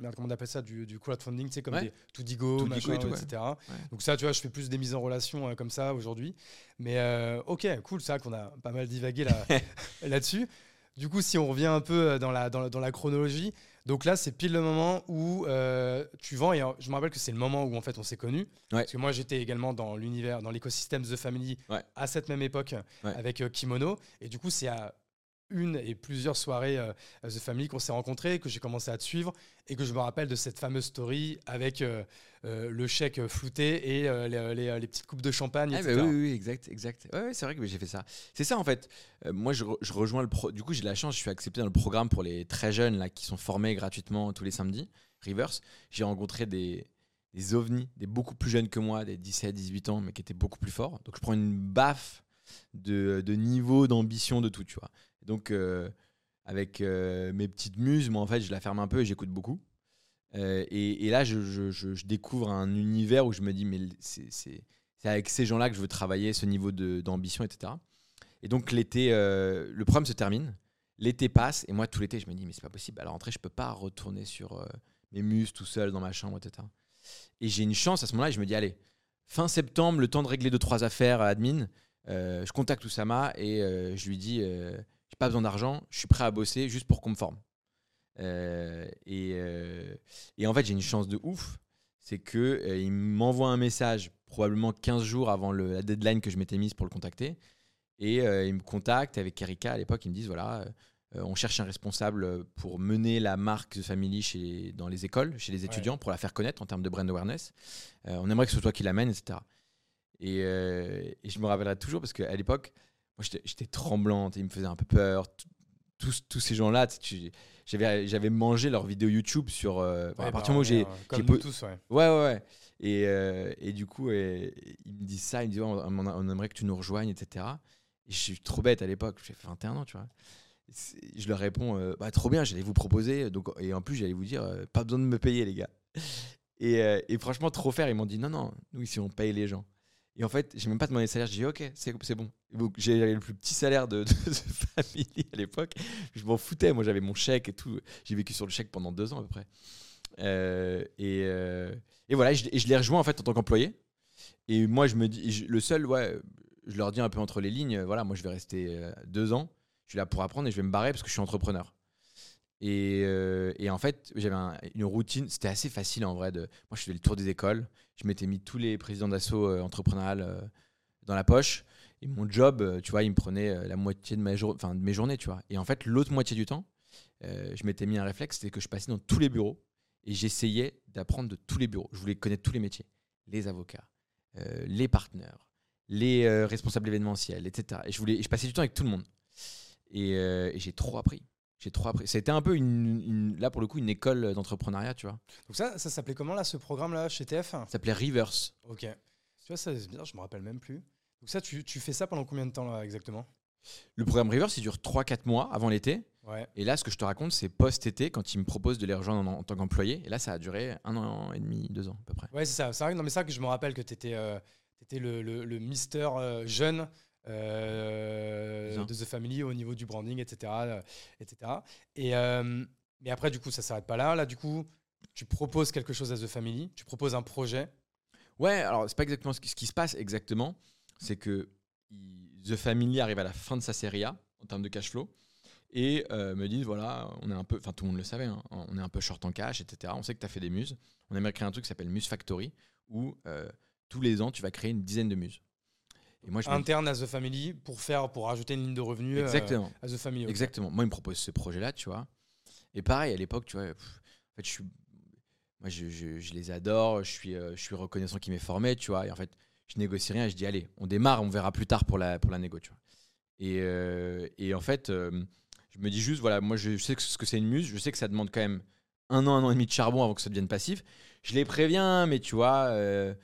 merde, comment on appelle ça, du, du crowdfunding, tu sais, comme Ouais. des Toodigo, Toodigo machin, et tout, ouais. etc. Donc ça, tu vois, je fais plus des mises en relation comme ça aujourd'hui. Mais ok, cool, c'est vrai qu'on a pas mal divagué là, là-dessus. Du coup, si on revient un peu euh, dans la, dans la, dans la chronologie, donc là, c'est pile le moment où euh, tu vends. Et je me rappelle que c'est le moment où en fait on s'est connus. Parce que moi, j'étais également dans l'univers, dans l'écosystème The Family Ouais. à cette même époque Ouais. avec euh, Kimono. Et du coup, c'est à une et plusieurs soirées euh, The Family qu'on s'est rencontrés, que j'ai commencé à te suivre et que je me rappelle de cette fameuse story avec euh, euh, le chèque flouté et les, les- les petites coupes de champagne, Ah, bah etc. oui, oui, oui, exact, exact. Ouais, ouais, c'est vrai que j'ai fait ça. C'est ça en fait. Moi, je, re- je rejoins le pro. Du coup, j'ai de la chance, je suis accepté dans le programme pour les très jeunes là qui sont formés gratuitement tous les samedis. Reverse. J'ai rencontré des, des ovnis, des beaucoup plus jeunes que moi, des 17, 18 ans, mais qui étaient beaucoup plus forts. Donc, je prends une baffe de, de niveau, d'ambition, de tout, tu vois. Donc, euh, avec euh, mes petites muses, moi, en fait, je la ferme un peu et j'écoute beaucoup. Euh, et, là, je, découvre un univers où je me dis, mais c'est avec ces gens-là que je veux travailler, ce niveau d'ambition, etc. Et donc, l'été, le programme se termine, l'été passe, et moi, tout l'été, je me dis, mais c'est pas possible, à la rentrée, je peux pas retourner sur mes muses tout seul dans ma chambre, etc. Et j'ai une chance à ce moment-là, et je me dis, allez, fin septembre, le temps de régler deux, trois affaires admin, je contacte Oussama et je lui dis, pas besoin d'argent, je suis prêt à bosser juste pour qu'on me forme. Euh, et, euh, et en fait, j'ai une chance de ouf. C'est que euh, il m'envoie un message probablement 15 jours avant le- la deadline que je m'étais mise pour le contacter. Et il me contacte avec Erika à l'époque. Ils me disent voilà, on cherche un responsable pour mener la marque The Family chez, dans les écoles, chez les étudiants, pour la faire connaître en termes de brand awareness. On aimerait que ce soit toi qui l'amène, etc. Et, et je me rappellerai toujours parce qu'à l'époque, moi j'étais- tremblante, il me faisait un peu peur. Tous, tous ces gens-là, j'avais j'avais mangé leurs vidéos YouTube sur. euh, Ouais, à bah, partir du moment où j'ai. Comme nous tous, ouais. Ouais, ouais, ouais. Et, euh, et du coup, euh, il me dit ça, il me ouais, on, aimerait que tu nous rejoignes, etc. je suis trop bête à l'époque, j'ai fait 21 ans, tu vois. Je leur réponds, euh, bah, trop bien, j'allais vous proposer. Donc, et en plus, j'allais vous dire, pas besoin de me payer, les gars. Et, et franchement, trop faire, ils m'ont dit, non, non, nous ici, on paye les gens. Et en fait, j'ai même pas demandé de salaire. J'ai dit, ok, c'est bon. J'avais le plus petit salaire de, famille à l'époque. Je m'en foutais. Moi, j'avais mon chèque et tout. J'ai vécu sur le chèque pendant deux ans à peu près. Euh, et, euh, et, voilà, je, je l'ai rejoint en fait en tant qu'employé. Et moi, je me dis, le seul, ouais, je leur dis un peu entre les lignes, voilà, moi, je vais rester euh, deux ans. Je suis là pour apprendre et je vais me barrer parce que je suis entrepreneur. Et, et, en fait, j'avais une routine. C'était assez facile en vrai. De, moi, je faisais le tour des écoles. Je m'étais mis tous les présidents d'assaut entrepreneurial dans la poche. Et mon job, tu vois, il me prenait la moitié de, mes journées, tu vois. Et en fait, l'autre moitié du temps, je m'étais mis un réflexe, c'était que je passais dans tous les bureaux et j'essayais d'apprendre de tous les bureaux. Je voulais connaître tous les métiers. Les avocats, euh, les partenaires, les euh, responsables événementiels, etc. Et je, voulais, je passais du temps avec tout le monde. Et, euh, j'ai trop appris. J'ai trop appris. C'était un peu une, là pour le coup une école d'entrepreneuriat, tu vois. Donc ça, ça s'appelait comment là ce programme là chez TF Ça s'appelait Rivers. Ok. Tu vois ça, c'est bien, je me rappelle même plus. Donc ça, tu, tu fais ça pendant combien de temps là exactement? Le programme Rivers, il dure 3-4 mois avant l'été. Et là, ce que je te raconte, c'est post-été, quand ils me proposent de les rejoindre en, tant qu'employé. Et là, ça a duré un an et demi, deux ans à peu près. Ouais, c'est ça. C'est vrai, non, mais ça que je me rappelle que tu étais, euh, le, le, le, Mister euh, jeune euh, de The Family au niveau du branding, etc. etc. Et, mais après, du coup, ça s'arrête pas là. Là, du coup, tu proposes quelque chose à The Family, tu proposes un projet. Ouais, alors c'est pas exactement ce qui, ce qui se passe exactement. C'est que The Family arrive à la fin de sa série A en termes de cash flow et euh, me disent voilà, on est un peu, enfin tout le monde le savait, hein, on est un peu short en cash, etc. On sait que tu as fait des muses. On aimerait créer un truc qui s'appelle Muse Factory où euh, tous les ans tu vas créer une dizaine de muses. Et moi, je Interne à The Family pour faire, pour rajouter une ligne de revenus euh, Exactement. à The Family. Exactement. Moi, il me propose ce projet-là, tu vois. Et pareil, à l'époque, tu vois, en fait, je suis, moi, je, je, les adore, je suis, je suis reconnaissant qu'ils m'aient formé, tu vois. Et en fait, je négocie rien et je dis, allez, on démarre, on verra plus tard pour la, pour la négo, tu vois. Et, et en fait, je me dis juste, voilà, moi je sais ce que c'est une muse, je sais que ça demande quand même un an, un an et demi de charbon avant que ça devienne passif. Je les préviens, mais tu vois, euh,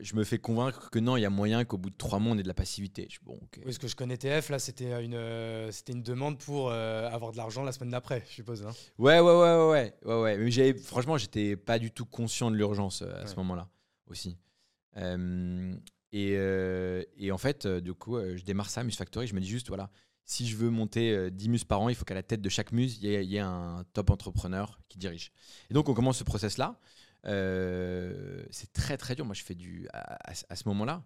je me fais convaincre que non, il y a moyen qu'au bout de trois mois, on ait de la passivité. Je, bon, Oui, ce que je connais TF, là, c'était une, euh, c'était une demande pour euh, avoir de l'argent la semaine d'après, je suppose. Hein. Ouais, ouais, ouais, ouais, ouais, ouais. Mais franchement, j'étais pas du tout conscient de l'urgence à ce moment-là aussi. Et, et, en fait, du coup, je démarre ça, Muse Factory. Je me dis juste, voilà, si je veux monter 10 euh, muses par an, il faut qu'à la tête de chaque muse, il y, ait un top entrepreneur qui dirige. Et donc, on commence ce process-là. Euh, c'est très, très dur. Moi, je fais du. À, ce moment-là,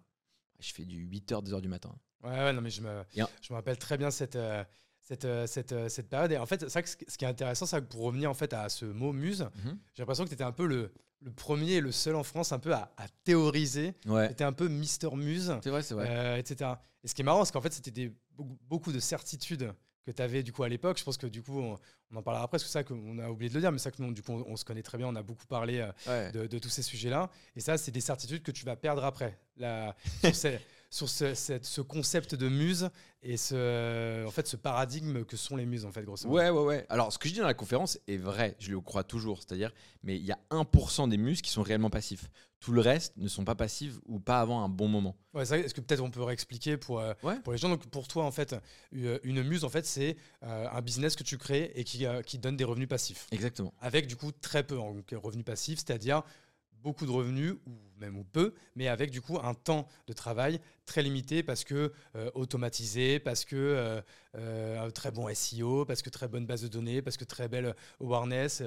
je fais du 8h, 2h du matin. Ouais, ouais, non, mais je me, je me rappelle très bien cette. Euh, cette, cette, cette, période. Et en fait, ça, ce qui est intéressant, c'est que pour revenir en fait à ce mot muse, mhm. j'ai l'impression que tu étais un peu le, le premier et le seul en France un peu à, théoriser. Ouais. C'était un peu Mister Muse. C'est vrai, c'est vrai. etc. Et ce qui est marrant, c'est qu'en fait, c'était beaucoup de certitudes que tu avais du coup à l'époque. Je pense que du coup, on, en parlera après, parce que ça qu'on a oublié de le dire, mais ça que nous, du coup, on, se connaît très bien, on a beaucoup parlé euh, de, tous ces sujets-là. Et ça, c'est des certitudes que tu vas perdre après. La, sur, ce, ce, concept de muse et ce, en fait, ce paradigme que sont les muses, en fait, grosso modo. Ouais, ouais, ouais. Alors, ce que je dis dans la conférence est vrai, je le crois toujours. C'est-à-dire, mais il y a 1% des muses qui sont réellement passifs. Tout le reste ne sont pas passifs ou pas avant un bon moment. Ouais, Est-ce que peut-être on peut réexpliquer pour, euh, pour les gens? Donc, pour toi, en fait, une muse, en fait, c'est euh, un business que tu crées et qui, euh, qui donne des revenus passifs. Exactement. Avec, du coup, très peu en revenus passifs, c'est-à-dire beaucoup de revenus, ou même ou peu, mais avec du coup un temps de travail très limité parce que euh, automatisé, parce que euh, euh, très bon SEO, parce que très bonne base de données, parce que très belle awareness,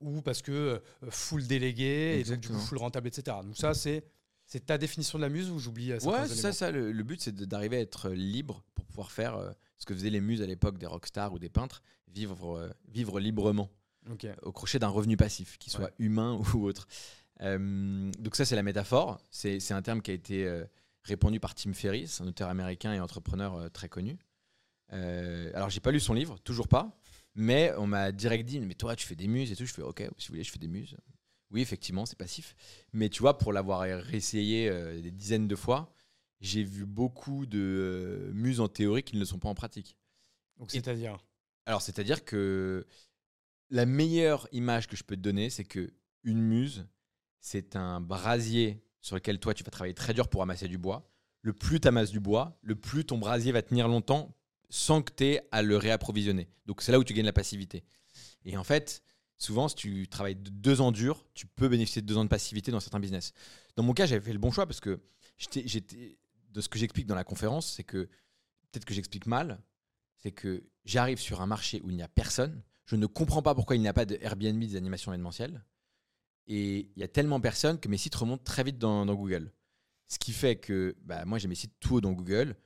ou parce que full délégué, et donc du coup full rentable, etc. Donc ça, c'est c'est ta définition de la muse ou j'oublie Ouais, ça, ça. Le, but, c'est d'arriver à être libre pour pouvoir faire ce que faisaient les muses à l'époque des rockstars ou des peintres, vivre, vivre librement. Au crochet d'un revenu passif, qu'il soit humain ou autre. Euh, donc ça, c'est la métaphore. C'est un terme qui a été euh, répandu par Tim Ferriss, un auteur américain et entrepreneur euh, très connu. alors, j'ai pas lu son livre, toujours pas, mais on m'a direct dit, mais toi, tu fais des muses et tout. Je fais, ok, si vous voulez, je fais des muses. Oui, effectivement, c'est passif. Mais tu vois, pour l'avoir réessayé des dizaines de fois, j'ai vu beaucoup de muses en théorie qui ne le sont pas en pratique. Donc, c'est-à-dire? Alors, c'est-à-dire que la meilleure image que je peux te donner, c'est que une muse, c'est un brasier sur lequel toi tu vas travailler très dur pour amasser du bois. le plus tu amasses du bois, le plus ton brasier va tenir longtemps sans que tu aies à le réapprovisionner. Donc c'est là où tu gagnes la passivité. Et en fait, souvent, si tu travailles deux ans dur, tu peux bénéficier de deux ans de passivité dans certains business. Dans mon cas, j'avais fait le bon choix parce que j'étais, de ce que j'explique dans la conférence, c'est que peut-être que j'explique mal, c'est que j'arrive sur un marché où il n'y a personne. Je ne comprends pas pourquoi il n'y a pas de Airbnb des animations événementielles. Et il y a tellement personne que mes sites remontent très vite dans, Google. Ce qui fait que bah, moi, j'ai mes sites tout haut dans Google.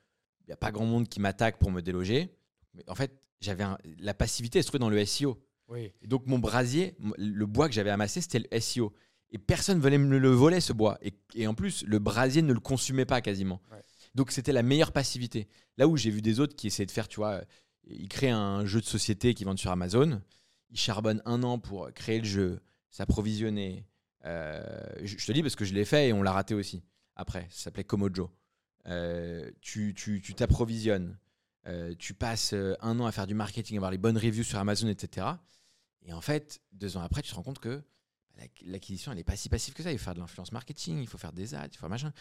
Il n'y a pas grand monde qui m'attaque pour me déloger. Mais en fait, j'avais la passivité se trouvait dans le SEO. Oui. Et donc, mon brasier, le bois que j'avais amassé, c'était le SEO. Et personne venait me le voler, ce bois. Et, en plus, le brasier ne le consumait pas quasiment. Donc, c'était la meilleure passivité. Là où j'ai vu des autres qui essaient de faire, tu vois, ils créent un jeu de société qui vendent sur Amazon. Ils charbonnent un an pour créer le jeu, s'approvisionner. Euh, je, te dis parce que je l'ai fait et on l'a raté aussi. Après, ça s'appelait Komojo. Euh, tu t'approvisionnes. Euh, tu passes un an à faire du marketing, avoir les bonnes reviews sur Amazon, etc. Et en fait, deux ans après, tu te rends compte que l'acquisition, elle n'est pas si passive que ça. Il faut faire de l'influence marketing, il faut faire des ads, il faut faire machin.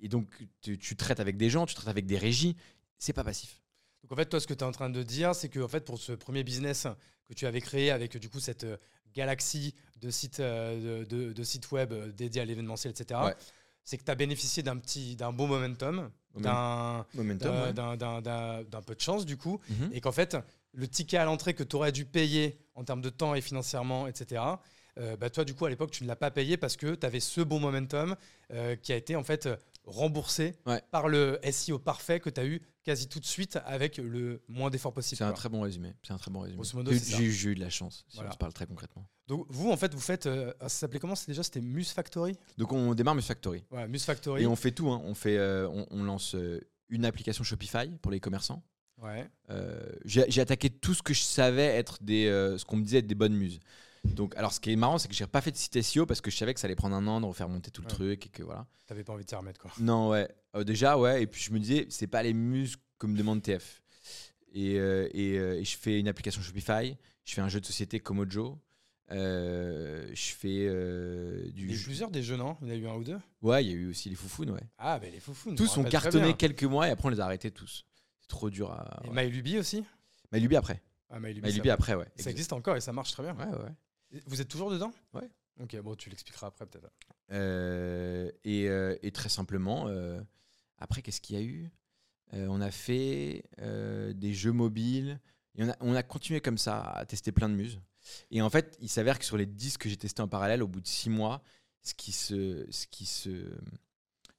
Et donc, tu, traites avec des gens, tu traites avec des régies. C'est pas passif. Donc, en fait, toi, ce que tu es en train de dire, c'est que en fait, pour ce premier business que tu avais créé avec du coup cette galaxie de sites, euh, de, sites web euh, dédiés à l'événementiel, etc., c'est que tu as bénéficié d'un petit d'un bon momentum, d'un d'un peu de chance du coup, mhm. et qu'en fait, le ticket à l'entrée que tu aurais dû payer en termes de temps et financièrement, etc., euh, bah, toi, du coup, à l'époque, tu ne l'as pas payé parce que tu avais ce bon momentum euh, qui a été en fait remboursé par le SEO parfait que tu as eu quasi tout de suite avec le moins d'efforts possible. C'est un très bon résumé. C'est un très bon résumé. J'ai eu de la chance, si on se parle très concrètement. Donc vous, en fait, vous faites, euh, ça s'appelait comment? Déjà C'était Muse Factory? Donc on démarre Muse Factory. Ouais, Muse Factory. Et on fait tout. Hein. On, fait, on, lance une application Shopify pour les commerçants. Ouais. J'ai attaqué tout ce que je savais être des, ce qu'on me disait être des bonnes muses. Donc, alors, ce qui est marrant, c'est que j'ai pas fait de site SEO parce que je savais que ça allait prendre un an de refaire monter tout le truc et que voilà. T'avais pas envie de s'y remettre, quoi. Non, ouais. Euh, déjà, ouais. Et puis, je me disais, c'est pas les muses que me demande TF. Et, euh, euh, et, je fais une application Shopify. Je fais un jeu de société Komojo. je fais du. Il y a eu plusieurs des jeux, non? Il y en a eu un ou deux? Ouais, il y a eu aussi les Foufounes, ouais. Ah, ben les Foufounes. Tous ont cartonné quelques mois et après on les a arrêtés tous. C'est trop dur à. Et ouais. MyLuby aussi? MyLuby après. Ah, MyLuby, après, ouais. Ça existe encore et ça marche très bien. Ouais, ouais. Vous êtes toujours dedans? Ouais. Ok, bon, tu l'expliqueras après peut-être. Euh, euh, et, très simplement, euh, après, qu'est-ce qu'il y a eu? On a fait des jeux mobiles. Et on, a, on a continué comme ça à tester plein de muses. Et en fait, il s'avère que sur les 10 que j'ai testés en parallèle, au bout de 6 mois, ce qui, se, ce qui, se,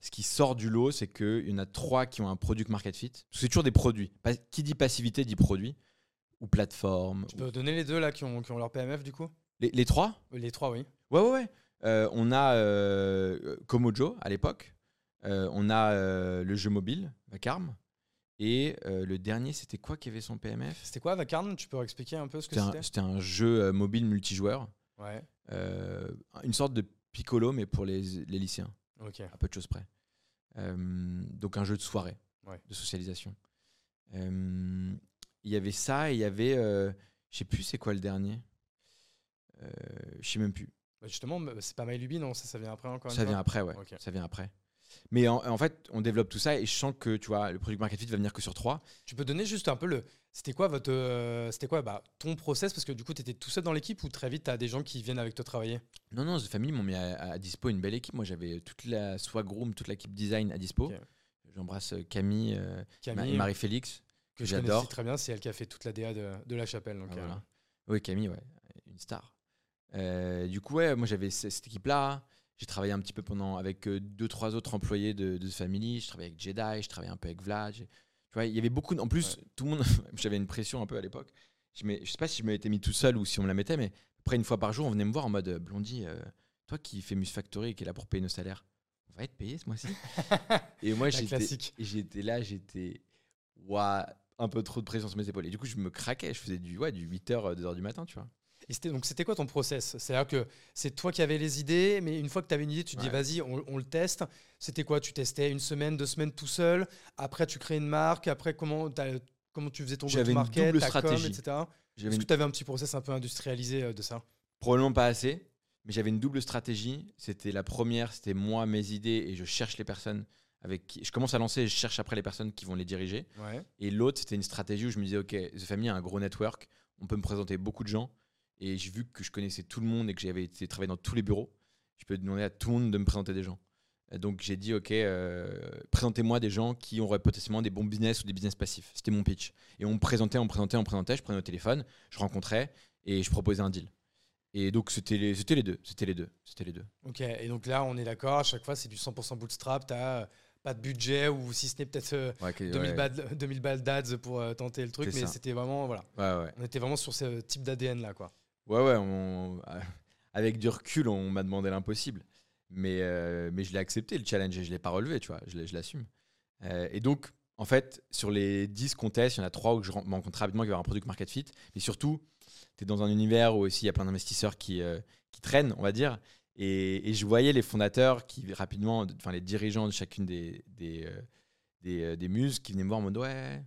ce qui sort du lot, c'est qu'il y en a 3 qui ont un product market fit. C'est toujours des produits. Qui dit passivité dit produit ou plateforme. Tu peux donner les deux là qui ont, qui ont leur PMF du coup? Les, trois Les trois, oui. Ouais, ouais, ouais. Euh, on a euh, Komojo à l'époque. Euh, on a le jeu mobile, Vacarme. Et le dernier, c'était quoi qui avait son PMF C'était quoi Vacarme? Tu peux expliquer un peu ce que c'était C'était? un jeu mobile multijoueur. Ouais. une sorte de Piccolo, mais pour les, les lycéens. Ok. À peu de choses près. donc un jeu de soirée, de socialisation. Il y avait ça et il y avait. je sais plus c'est quoi le dernier. Euh, je sais même plus. Bah, justement, c'est pas MyLuby, non ça, ça vient après encore Ça vient après, ouais. Ça vient après. Mais en, fait, on développe tout ça et je sens que tu vois, le product market fit va venir que sur trois. Tu peux donner juste un peu le. C'était quoi votre, euh, c'était quoi bah, ton process? Parce que du coup, tu étais tout seul dans l'équipe ou très vite, tu as des gens qui viennent avec toi travailler? Non, non, The Family m'ont mis à, dispo une belle équipe. Moi, j'avais toute la swag room, toute l'équipe design à dispo. J'embrasse euh, Camille, et Marie-Félix, que, j'adore. très bien. C'est elle qui a fait toute la DA de, la chapelle. Donc, ah, Oui, Camille, ouais, une star. Euh, du coup, ouais, moi j'avais cette équipe-là. J'ai travaillé un petit peu pendant avec euh, deux, trois autres employés de, de Family. Je travaillais avec Jedi, je travaillais un peu avec Vlad. Tu vois, il y avait beaucoup. En plus, tout le monde. j'avais une pression un peu à l'époque. Je, ne sais pas si je m'étais mis tout seul ou si on me la mettait, mais après, une fois par jour, on venait me voir en mode Blondie, euh, toi qui fais Mus Factory et qui est là pour payer nos salaires, on va être payé ce mois-ci. et moi, j'étais là, j'étais. Waouh, un peu trop de pression sur mes épaules. Et du coup, je me craquais. Je faisais du, ouais, du 8h, 2h du matin, tu vois. Et donc c'était quoi ton process? C'est-à-dire que c'est toi qui avais les idées, mais une fois que tu avais une idée, tu te dis vas-y, on, le teste. C'était quoi? Tu testais une semaine, deux semaines tout seul? Après, tu crées une marque? Après, comment, comment tu faisais ton go-to-market, ta stratégie. etc. Est-ce que tu avais un petit process un peu industrialisé euh, de ça? Probablement pas assez, mais j'avais une double stratégie. C'était la première, c'était moi, mes idées, et je cherche les personnes avec qui je commence à lancer et je cherche après les personnes qui vont les diriger. Ouais. Et l'autre, c'était une stratégie où je me disais, OK, The Family a un gros network, on peut me présenter beaucoup de gens. Et j'ai vu que je connaissais tout le monde et que j'avais été travailler dans tous les bureaux. Je peux demander à tout le monde de me présenter des gens. Donc j'ai dit, OK, euh, présentez-moi des gens qui auraient potentiellement des bons business ou des business passifs. C'était mon pitch. Et on me présentait, on me présentait, on me présentait. Je prenais au téléphone, je rencontrais et je proposais un deal. Et donc c'était les, c'était les deux. C'était les deux. C'était les deux. Ok, et donc là, on est d'accord, à chaque fois, c'est du 100% bootstrap, t'as euh, pas de budget, ou si ce n'est peut-être euh, Ouais, ok, 2000, ouais. balles, 2000 balles d'ads pour euh, tenter le truc, mais c'était vraiment, voilà, ouais. on était vraiment sur ce type d'ADN là, quoi. Ouais, ouais, avec du recul, on m'a demandé l'impossible. Mais, euh, mais je l'ai accepté, le challenge, et je ne l'ai pas relevé, tu vois, je l'assume. Euh, et donc, en fait, sur les 10 contests, il y en a 3 où je rencontre rapidement qui va avoir un produit market fit. Mais surtout, tu es dans un univers où aussi il y a plein d'investisseurs qui, euh, qui traînent, on va dire. Et, et je voyais les fondateurs, qui rapidement, enfin les dirigeants de chacune des, des, des muses qui venaient me voir en mode Ouais,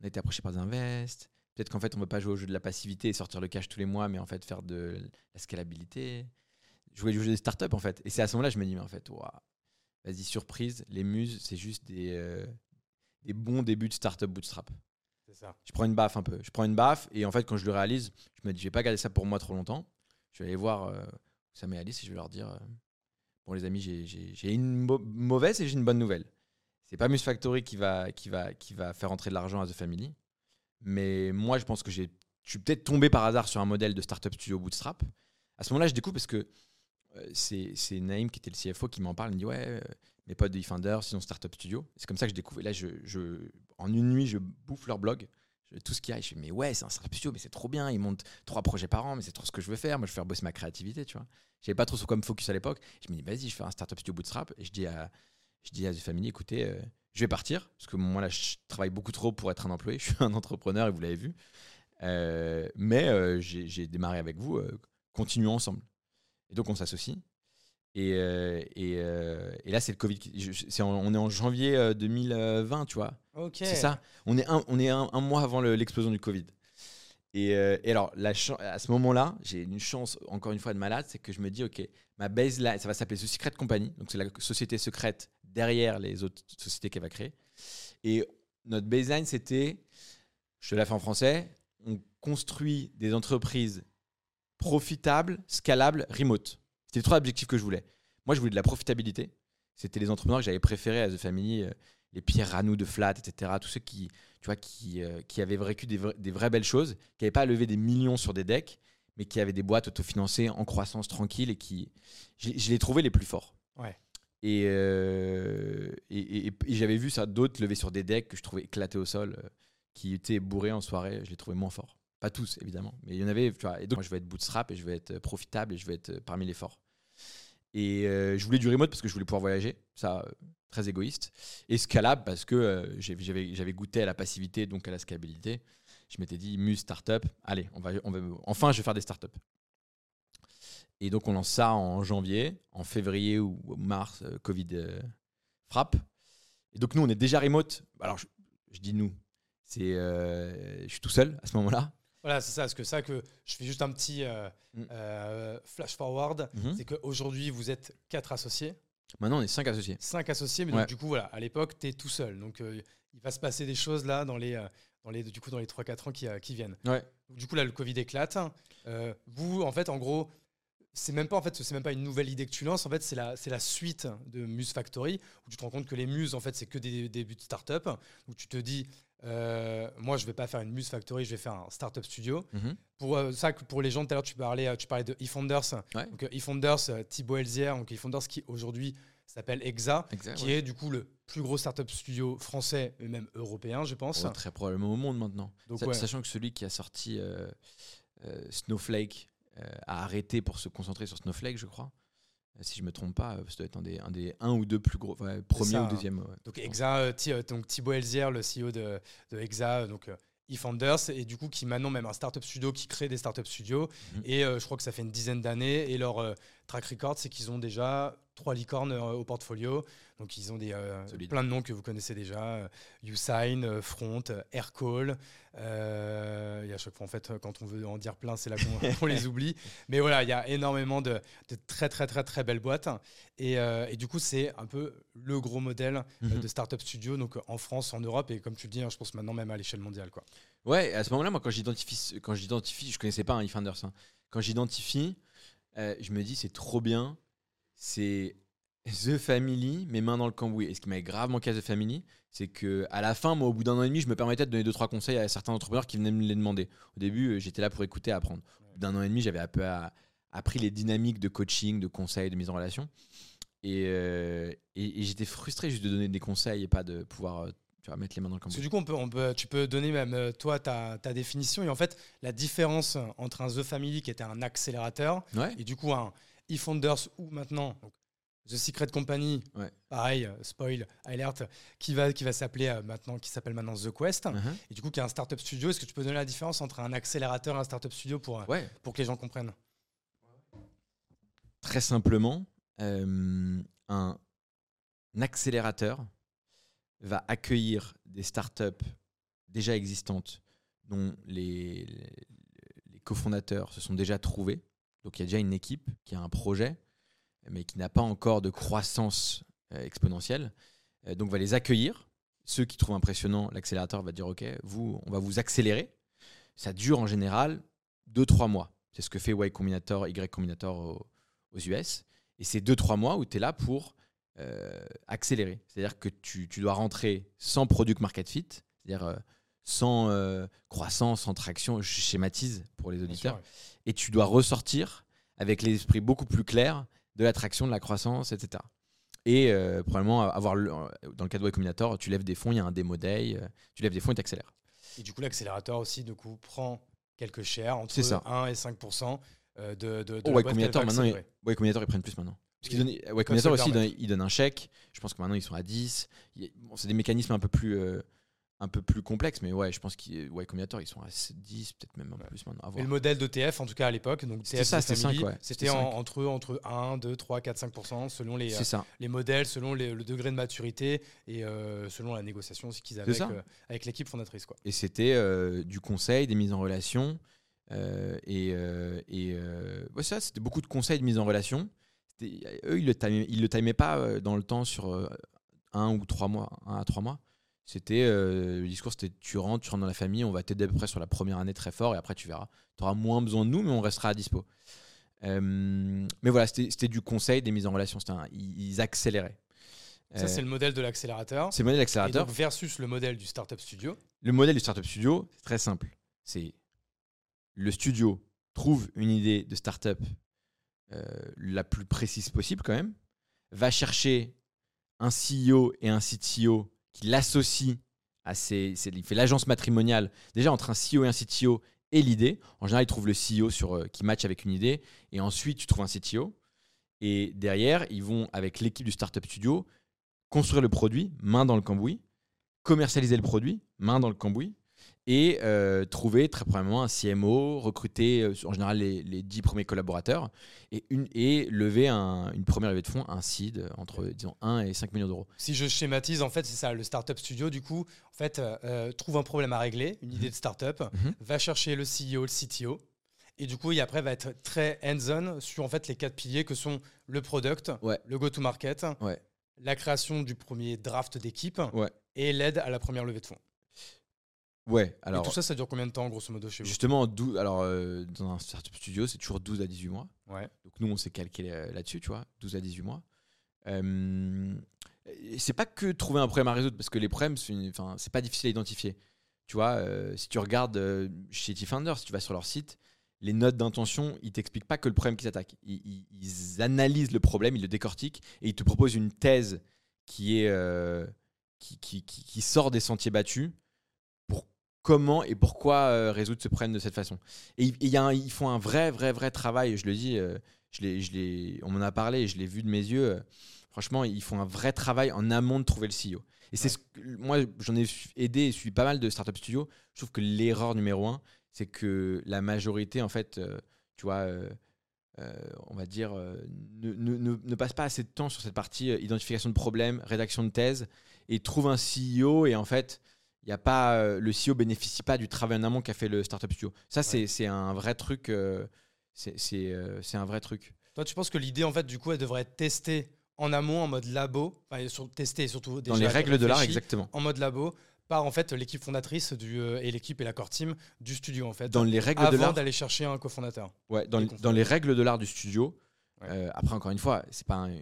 on a été approché par des invests. Peut-être qu'en fait, on ne veut pas jouer au jeu de la passivité et sortir le cash tous les mois, mais en fait, faire de la scalabilité. Jouer au jeu des startups, en fait. Et c'est à ce moment-là que je me dis Mais en fait, ouah, vas-y, surprise, les muses, c'est juste des, euh, des bons débuts de startup bootstrap. Ça. Je prends une baffe un peu. Je prends une baffe et en fait, quand je le réalise, je me dis, je vais pas garder ça pour moi trop longtemps. Je vais aller voir euh, Sam et Alice et je vais leur dire, euh, bon les amis, j'ai- une mau- mauvaise et j'ai une bonne nouvelle. C'est pas Muse Factory qui va, qui, va, qui va faire entrer de l'argent à The Family. Mais moi, je pense que je suis peut-être tombé par hasard sur un modèle de startup studio bootstrap. À ce moment-là, je découvre parce que euh, c'est c'est Naïm qui était le CFO qui m'en parle. Il me dit, ouais, euh, mes potes de eFounder, sinon startup studio. C'est comme ça que je découvre. Et là, je, je, en une nuit, je bouffe leur blog. Tout ce qu'il y a. Je fais, mais ouais, c'est un startup studio, mais c'est trop bien. Ils montent trois projets par an, mais c'est trop ce que je veux faire. Moi, je veux faire bosser ma créativité, tu vois. J'avais pas trop sur quoi me focus à l'époque. Je me dis, vas-y, je fais un startup studio bootstrap. Et je dis à, je dis à The Family, écoutez, euh, je vais partir. Parce que moi, là, je travaille beaucoup trop pour être un employé. Je suis un entrepreneur et vous l'avez vu. Euh, mais euh, j'ai démarré avec vous. euh, continuons ensemble. Et donc, on s'associe. Et, et, et là, c'est le Covid. qui- je- je- c'est en- on est en janvier euh, 2020, tu vois. Ok. C'est ça. On est un, on est un, un mois avant le- l'explosion du Covid. Et, et alors, la à ce moment-là, j'ai une chance, encore une fois, de malade, c'est que je me dis, OK, ma baseline, ça va s'appeler The Secret Company. Donc, c'est la société secrète derrière les autres sociétés qu'elle va créer. Et notre baseline, c'était, je te la fais en français, on construit des entreprises profitables, scalables, remote. C'était les trois objectifs que je voulais. Moi, je voulais de la profitabilité. C'était les entrepreneurs que j'avais préférés à The Family, euh, les Pierre Ranou de Flat, etc. Tous ceux qui, tu vois, qui, euh, qui avaient vécu des, vra- des vraies belles choses, qui n'avaient pas levé des millions sur des decks, mais qui avaient des boîtes autofinancées en croissance tranquille et qui, je, je les trouvais les plus forts. Ouais. Et, euh, et, et- et- et j'avais vu ça d'autres lever sur des decks que je trouvais éclatés au sol, euh, qui étaient bourrés en soirée. Je les trouvais moins forts. Pas tous, évidemment, mais il y en avait. Tu vois, et donc, moi, je vais être bootstrap et je vais être profitable et je vais être parmi les forts. Et euh, je voulais du remote parce que je voulais pouvoir voyager, ça, euh, très égoïste. Et scalable parce que euh, j'avais goûté à la passivité, donc à la scalabilité. Je m'étais dit, muse startup, allez, on va, on va, enfin, je vais faire des startups. Et donc, on lance ça en janvier, en février ou mars, euh, Covid euh, frappe. Et donc, nous, on est déjà remote. Alors, je, je dis nous, c'est, euh, je suis tout seul à ce moment-là. Voilà, c'est ça. Parce que ça, que je fais juste un petit Mm. flash forward. Mhm. C'est qu'aujourd'hui, vous êtes quatre associés, Maintenant, on est cinq associés. cinq associés, mais Ouais. donc du coup, voilà, à l'époque, tu es tout seul. Donc, il va se passer des choses là dans les, dans les, du coup, dans les 3-4 ans qui, qui viennent. Ouais. Du coup, là, le Covid éclate. Euh, vous, en fait, en gros, c'est même pas en fait, c'est même pas une nouvelle idée que tu lances. En fait, c'est la, c'est la suite de Muse Factory où tu te rends compte que les muses, en fait, c'est que des débuts de start-up. Où tu te dis, euh, moi, je vais pas faire une Muse Factory, je vais faire un start-up studio. Mhm. Pour euh, ça, pour les gens, tout à l'heure, tu parlais, euh, tu parlais de eFounders. Ouais. Donc, euh, eFounders, Thibaut Elzière, donc eFounders qui aujourd'hui s'appelle Exa, Exact, qui ouais. est du coup le plus gros startup studio français et même européen, je pense. Ouais, très probablement au monde maintenant. Donc, Sa- ouais. Sachant que celui qui a sorti euh, euh, Snowflake a arrêté pour se concentrer sur Snowflake, je crois. Euh, Si je me trompe pas, euh, ça doit être un des, un des un ou deux plus gros, ouais, premier ça, ou hein. deuxième. ouais. Donc Exa, euh, euh, donc Thibaut Elzière, le CEO de, de Exa, euh, donc euh, eFounders, et du coup qui maintenant même un startup studio qui crée des startup studios. Mhm. Et euh, je crois que ça fait une dizaine d'années. Et leur euh, track record, c'est qu'ils ont déjà trois licornes euh, au portfolio. Donc ils ont des, euh, plein de noms que vous connaissez déjà. euh, Usign, euh, Front, Aircall. Euh, et à chaque fois, en fait, quand on veut en dire plein, c'est là qu'on on les oublie. Mais voilà, il y a énormément de, de très, très, très, très belles boîtes. Et, euh, et du coup, c'est un peu le gros modèle euh, Mhm. de startup studio, donc en France, en Europe, et comme tu le dis, hein, je pense maintenant même à l'échelle mondiale. Quoi. Ouais, à ce moment-là, moi, quand j'identifie, quand j'identifie, je connaissais pas un eFounders. hein. Quand j'identifie, je me dis c'est trop bien. C'est The Family, mes mains dans le cambouis. Et ce qui m'avait grave manqué à The Family, c'est que à la fin, moi, au bout d'un an et demi, je me permettais de donner deux trois conseils à certains entrepreneurs qui venaient me les demander. Au début, euh, j'étais là pour écouter, apprendre. Au bout d'un an et demi, j'avais un peu à- appris les dynamiques de coaching, de conseils, de mise en relation. Et, euh, et- et j'étais frustré juste de donner des conseils et pas de pouvoir euh, tu mettre les mains dans le Parce cambouis. que du coup, on peut, on peut- tu peux donner même euh, toi ta, ta définition. Et en fait, la différence entre un The Family qui était un accélérateur Ouais. et du coup un eFounders ou maintenant donc, The Secret Company, Ouais. pareil, euh, spoil, alert, qui va, qui va s'appeler euh, maintenant, qui s'appelle maintenant The Quest. Mhm. Et du coup, qui est un startup studio. Est-ce que tu peux donner la différence entre un accélérateur et un startup studio pour, euh, Ouais. pour que les gens comprennent? Très simplement, euh, un accélérateur va accueillir des startups déjà existantes dont les, les, les cofondateurs se sont déjà trouvés. Donc il y a déjà une équipe qui a un projet, mais qui n'a pas encore de croissance euh, exponentielle. Euh, donc va les accueillir. Ceux qui trouvent impressionnant, l'accélérateur va dire OK, vous, on va vous accélérer. Ça dure en général 2-3 mois. C'est ce que fait Y Combinator, Y Combinator au- aux US. Et c'est 2-3 mois où tu es là pour euh, accélérer. C'est-à-dire que tu, dois rentrer sans product market fit, c'est-à-dire sans euh, croissance, sans traction, je schématise pour les auditeurs, sûr, et tu dois ressortir avec l'esprit beaucoup plus clair de l'attraction, de la croissance, etc. Et euh, probablement avoir, le- dans le cas de Y Combinator, tu lèves des fonds, il y a un démo day, euh, tu lèves des fonds et tu accélères. Et du coup, l'accélérateur aussi, du coup, prend quelques shares entre ça. 1 et 5 euh, de, de, de Oh, la boîte Combinator, maintenant, ils, Combinator, prennent plus maintenant. Parce qu'ils donnent- Combinator aussi, ils donnent, permettre. ils donnent un chèque. Je pense que maintenant, ils sont à 10. Il y a- bon, c'est des mécanismes un peu plus, euh, un peu plus complexes, mais ouais, je pense qu'Y Combinator, ils sont à 10, peut-être même un peu Ouais. plus maintenant. à Et voir. le modèle d'ETF, en tout cas à l'époque, donc C'était TF ça, The c'était Family, 5, ouais. C'était C'était en- 5. entre, entre 1, 2, 3, 4, 5% selon les, euh, les modèles, selon les- le degré de maturité et euh, selon la négociation qu'ils avaient avec, euh, avec l'équipe fondatrice. Quoi. Et c'était euh, du conseil, des mises en relation. euh, et euh, et ouais, ça, c'était beaucoup de conseils de mise en relation. Eux, ils le timaient, ils le timaient pas dans le temps sur un ou trois mois, un à trois mois. C'était euh, le discours, c'était tu rentres, tu rentres dans la famille, on va t'aider à peu près sur la première année très fort et après tu verras. Tu auras moins besoin de nous, mais on restera à dispo. Euh, mais voilà, c'était du conseil, des mises en relation. Un- ils, accéléraient. Ça, Euh, c'est le modèle de l'accélérateur. c'est le modèle Et accélérateur. donc, versus le modèle du startup studio. Le modèle du startup studio, c'est très simple. C'est le studio trouve une idée de startup euh, la plus précise possible quand même, va chercher un CEO et un CTO qui l'associent à ses, il fait l'agence matrimoniale déjà entre un CEO et un CTO et l'idée. En général, il trouve le CEO sur, euh, qui match avec une idée et ensuite tu trouves un CTO. Et derrière, ils vont avec l'équipe du startup studio construire le produit, main dans le cambouis, commercialiser le produit, main dans le cambouis, et euh, trouver très probablement un CMO, recruter euh, en général les, les 10 premiers collaborateurs, et, une, et lever un- une première levée de fonds, un seed, entre disons 1 et 5 millions d'euros. Si je schématise, en fait, c'est ça, le startup studio, du coup, en fait, euh, trouve un problème à régler, une idée de startup, Mhm. va chercher le CEO, le CTO, et du coup, il après va être très hands-on sur en fait les quatre piliers que sont le product, Ouais. le go-to-market, Ouais. la création du premier draft d'équipe Ouais. et l'aide à la première levée de fonds. Ouais, Alors, et tout ça, ça dure combien de temps, grosso modo, chez vous justement, 12 alors, euh, dans un startup studio, c'est toujours 12 à 18 mois. Ouais. Donc nous, on s'est calqué euh, là-dessus, tu vois, 12 à 18 mois. Euh, c'est pas que trouver un problème à résoudre, parce que les problèmes, c'est pas difficile à identifier. Tu vois, euh, si tu regardes chez T-Finder, si tu vas sur leur site, les notes d'intention, ils t'expliquent pas que le problème qui s'attaque. Ils, analysent le problème, ils le décortiquent, et ils te proposent une thèse qui est qui, qui- qui- qui sort des sentiers battus comment et pourquoi euh, résoudre ce problème de cette façon. Et il- il y a un- ils font un vrai, vrai, vrai travail. Je le dis, euh, je l'ai, je l'ai, on m'en a parlé, je l'ai vu de mes yeux. euh, franchement, ils font un vrai travail en amont de trouver le CEO. Et c'est Ouais. ce que- moi, j'en ai aidé et suivi pas mal de startup studios. Je trouve que l'erreur numéro un, c'est que la majorité, en fait, euh, tu vois, on va dire, ne, ne- ne- ne passe pas assez de temps sur cette partie identification de problèmes, rédaction de thèse, et trouve un CEO et en fait, il y a pas, euh, le CEO bénéficie pas du travail en amont qu'a fait le startup studio. Ça, c'est c'est un vrai truc. euh, c'est euh, c'est un vrai truc. Toi, tu penses que l'idée, en fait, du coup, elle devrait être testée en amont, en mode labo, enfin, sur, testée surtout Dans déjà les règles de l'art, exactement. En mode labo, par en fait l'équipe fondatrice du, euh, et l'équipe et la core team du studio, en fait. Dans les règles de avant l'art, d'aller chercher un cofondateur. Ouais, dans, dans les règles de l'art du studio, Ouais. après encore une fois, c'est pas, un-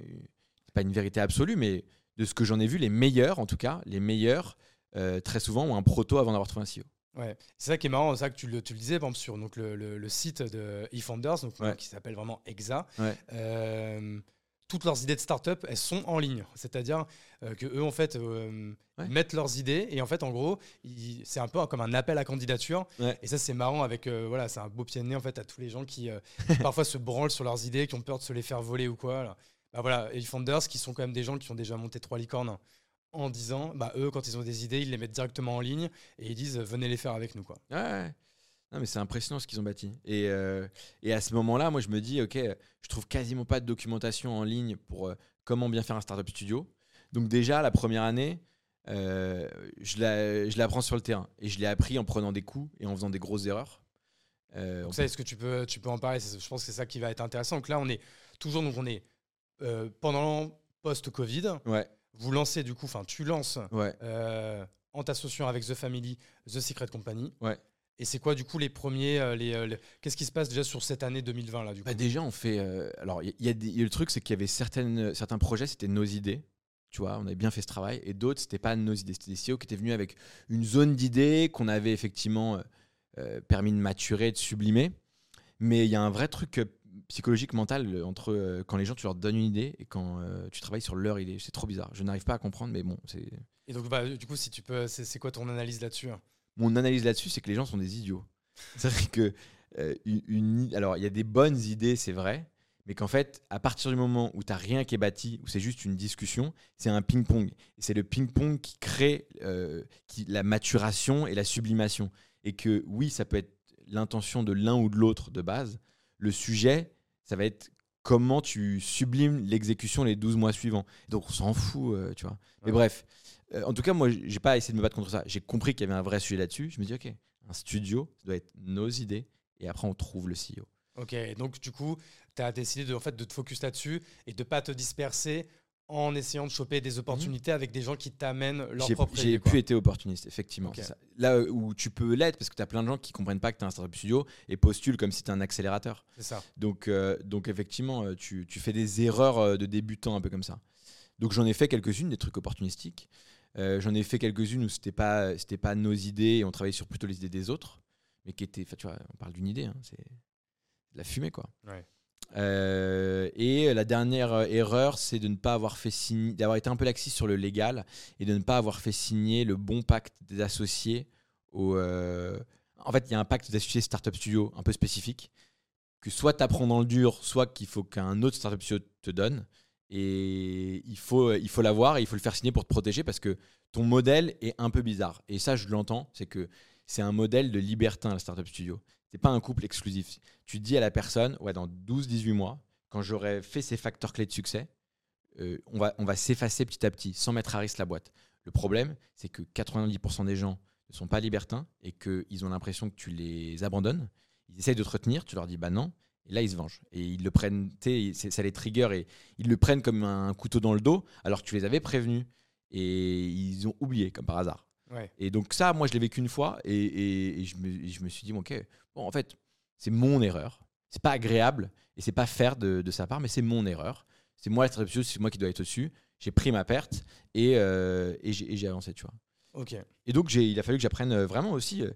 pas une vérité absolue, mais de ce que j'en ai vu, les meilleurs en tout cas, les meilleurs, euh, très souvent ont un proto avant d'avoir trouvé un CEO. Ouais. C'est ça qui est marrant, c'est ça que tu le, tu le disais, par exemple, sur donc, le, le- le site de eFounders, donc, Ouais. qui s'appelle vraiment EXA. Ouais. euh, toutes leurs idées de start-up, elles sont en ligne. C'est-à-dire euh, que eux, en fait, euh, Ouais. mettent leurs idées et en fait, en gros, c'est un peu comme un appel à candidature. Ouais. Et ça, c'est marrant avec, euh, voilà, c'est un beau pied de nez en fait à tous les gens qui qui parfois se branlent sur leurs idées, qui ont peur de se les faire voler ou quoi. là. Bah voilà, et Founders, qui sont quand même des gens qui ont déjà monté trois licornes en disant, bah eux, quand ils ont des idées, ils les mettent directement en ligne et ils disent, venez les faire avec nous, quoi. Ouais. Non, mais c'est impressionnant ce qu'ils ont bâti. Et, euh, et à ce moment-là, moi, je me dis, OK, je trouve quasiment pas de documentation en ligne pour euh, comment bien faire un startup studio. Donc, déjà, la première année, euh, je la- je l'apprends sur le terrain. Et je l'ai appris en prenant des coups et en faisant des grosses erreurs. Donc ça, est-ce que tu peux, tu peux en parler? Je pense que c'est ça qui va être intéressant. Donc là, on est toujours, donc on est pendant post-Covid. ouais, Vous lancez du coup, enfin, tu lances ouais. euh, en t'associant avec The Family, The Secret Company. Ouais. Et c'est quoi du coup les premiers, euh, les, euh, les- qu'est-ce qui se passe déjà sur cette année 2020 là du coup? Bah déjà, on fait. alors, il y, a des- il y a le truc, c'est qu'il y avait certaines, certains projets, c'était nos idées. Tu vois, on avait bien fait ce travail. Et d'autres, c'était pas nos idées. C'était des CEO qui étaient venus avec une zone d'idées qu'on avait effectivement permis de maturer, de sublimer. Mais il y a un vrai truc psychologique, mental euh, entre euh, quand les gens, tu leur donnes une idée et quand euh, tu travailles sur leur idée. C'est trop bizarre. Je n'arrive pas à comprendre, mais bon, c'est. Et donc bah, du coup, si tu peux, c'est c'est quoi ton analyse là-dessus hein? Mon analyse là-dessus, c'est que les gens sont des idiots. C'est-à-dire que euh, une, alors il y a des bonnes idées, c'est vrai, mais qu'en fait, à partir du moment où tu n'as rien qui est bâti, où c'est juste une discussion, c'est un ping-pong. Et c'est le ping-pong qui crée qui, la maturation et la sublimation. Et que oui, ça peut être l'intention de l'un ou de l'autre de base. Le sujet, ça va être comment tu sublimes l'exécution les 12 mois suivants. Donc on s'en fout, euh, tu vois. Mais Ouais. bref, euh, en tout cas, moi, j'ai pas essayé de me battre contre ça. J'ai compris qu'il y avait un vrai sujet là-dessus. Je me dis, ok, un studio, ça doit être nos idées. Et après, on trouve le CEO. Ok, donc du coup, tu as décidé de, en fait, de te focus là-dessus et de pas te disperser en essayant de choper des opportunités avec des gens qui t'amènent leur Mhm. Propre j'ai pu être opportuniste, effectivement. Ça. Là où tu peux l'être, parce que tu as plein de gens qui comprennent pas que tu es un startup studio et postulent comme si tu un accélérateur. C'est ça. Donc, euh, donc effectivement, euh, tu, tu fais des erreurs euh, de débutant un peu comme ça. Donc j'en ai fait quelques-unes, des trucs opportunistiques. Euh, j'en ai fait quelques-unes où c'était pas, c'était pas nos idées et on travaillait sur plutôt les idées des autres, mais qui étaient, enfin, tu vois, on parle d'une idée, hein, c'est de la fumée quoi. Ouais. Euh, et la dernière euh, erreur, c'est de ne pas avoir fait signer, d'avoir été un peu laxiste sur le légal et de ne pas avoir fait signer le bon pacte des associés. Euh, En fait, il y a un pacte d'associés startup studio un peu spécifique que soit tu apprends dans le dur, soit qu'il faut qu'un autre startup studio te donne. Et il faut, il faut l'avoir et il faut le faire signer pour te protéger parce que ton modèle est un peu bizarre. Et ça, je l'entends, c'est que c'est un modèle de libertin, la startup studio. C'est pas un couple exclusif. Tu dis à la personne, ouais, dans 12-18 mois, quand j'aurai fait ces facteurs clés de succès, euh, on va, s'effacer petit à petit sans mettre à risque la boîte. Le problème, c'est que 90% des gens ne sont pas libertins et qu'ils ont l'impression que tu les abandonnes. Ils essayent de te retenir, tu leur dis bah non, et là ils se vengent. Et ils le prennent, ça les trigger et ils le prennent comme un couteau dans le dos alors que tu les avais prévenus et ils ont oublié comme par hasard. Ouais. Et donc ça, moi, je l'ai vécu une fois et, et- et je, me, et je me suis dit, bon, ok, bon, en fait, c'est mon erreur. C'est pas agréable et c'est pas faire de, de sa part, mais c'est mon erreur. C'est moi c'est moi qui dois être au-dessus. J'ai pris ma perte et, euh, et j'ai avancé, tu vois. Ok. Et donc, il a fallu que j'apprenne euh, vraiment aussi euh,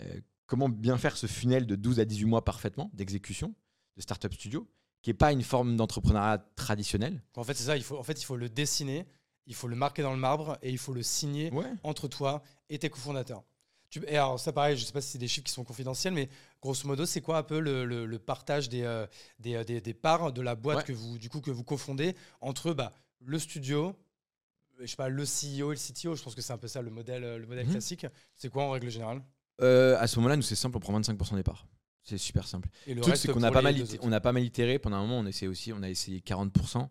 euh, comment bien faire ce funnel de 12 à 18 mois parfaitement d'exécution de startup studio, qui n'est pas une forme d'entrepreneuriat traditionnel. En fait, c'est ça. Il faut, en fait, il faut le dessiner, il faut le marquer dans le marbre et il faut le signer Ouais. entre toi et tes cofondateurs. Et alors, ça, pareil, je sais pas si c'est des chiffres qui sont confidentiels, mais grosso modo, c'est quoi un peu le, le- le partage des, euh, des, euh, des- des parts de la boîte Ouais. que vous, du coup, que vous cofondez entre bah, le studio, je sais pas, le CEO et le CTO Je pense que c'est un peu ça le modèle, euh, le modèle Mhm. classique. C'est quoi en règle générale? Euh, à ce moment-là, nous, c'est simple, on prend 25% des parts. C'est super simple. Et le truc, c'est qu'on a, pas mal on a pas mal itéré. Pendant un moment, on essayait aussi, on a essayé 40%.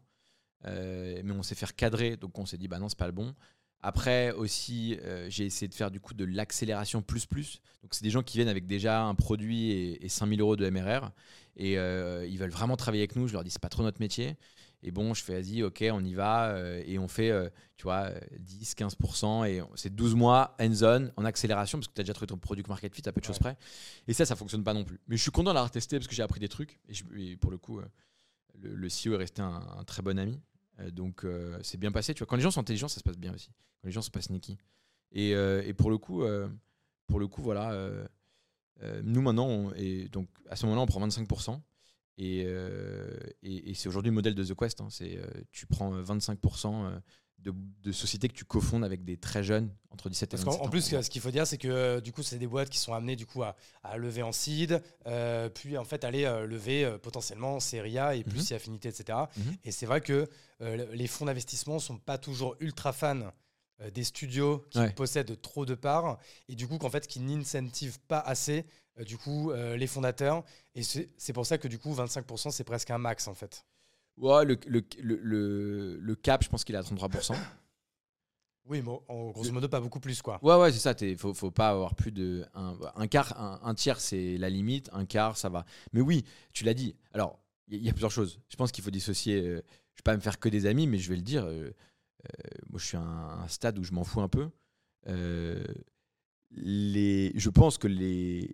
Euh, mais on s'est fait cadrer. Donc, on s'est dit, bah non, c'est pas le bon. Après, aussi, euh, j'ai essayé de faire du coup de l'accélération plus plus. Donc, c'est des gens qui viennent avec déjà un produit et, et 5000 euros de MRR. Et euh, ils veulent vraiment travailler avec nous. Je leur dis, c'est pas trop notre métier. Et bon, je fais, vas-y, ok, on y va. euh, et on fait, tu vois, euh, 10, 15%. Et c'est 12 mois hands-on en accélération parce que tu as déjà trouvé ton product market fit à peu de choses près. Et ça, ça fonctionne pas non plus. Mais je suis content de l'avoir testé parce que j'ai appris des trucs. Et, je- et pour le coup, le, CEO est resté un, très bon ami. Euh, donc, euh, c'est bien passé. Tu vois, quand les gens sont intelligents, ça se passe bien aussi. Quand les gens sont pas sneaky. Et, euh, et pour le coup, pour le coup, voilà. nous maintenant, donc à ce moment-là, on prend 25%. Et, c'est aujourd'hui le modèle de The Quest. hein. c'est tu prends euh, 25% euh, de, de sociétés que tu cofondes avec des très jeunes entre 17 et Parce 27 qu'en en ans. plus, ce qu'il faut dire, c'est que du coup, c'est des boîtes qui sont amenées du coup à, à lever en seed, euh, puis en fait aller euh, lever euh, potentiellement en série A et Mhm. si affinité, etc. Mhm. Et c'est vrai que les fonds d'investissement sont pas toujours ultra fans des studios qui Ouais. possèdent trop de parts et du coup qu'en fait qui n'incentivent pas assez du coup les fondateurs et c'est c'est pour ça que du coup 25% c'est presque un max en fait. Ouais, le, le, le, le- cap, je pense qu'il est à 33%. Oui, mais en grosso modo pas beaucoup plus quoi. Ouais, ouais, c'est ça. Il faut, faut pas avoir plus de. Un, un quart, un, un tiers, c'est la limite. Un quart, ça va. Mais oui, tu l'as dit. Alors, il y, y a plusieurs choses. Je pense qu'il faut dissocier. euh, je vais pas me faire que des amis, mais je vais le dire. euh, euh, moi, je suis à un, un stade où je m'en fous un peu. Euh, les, je pense que les,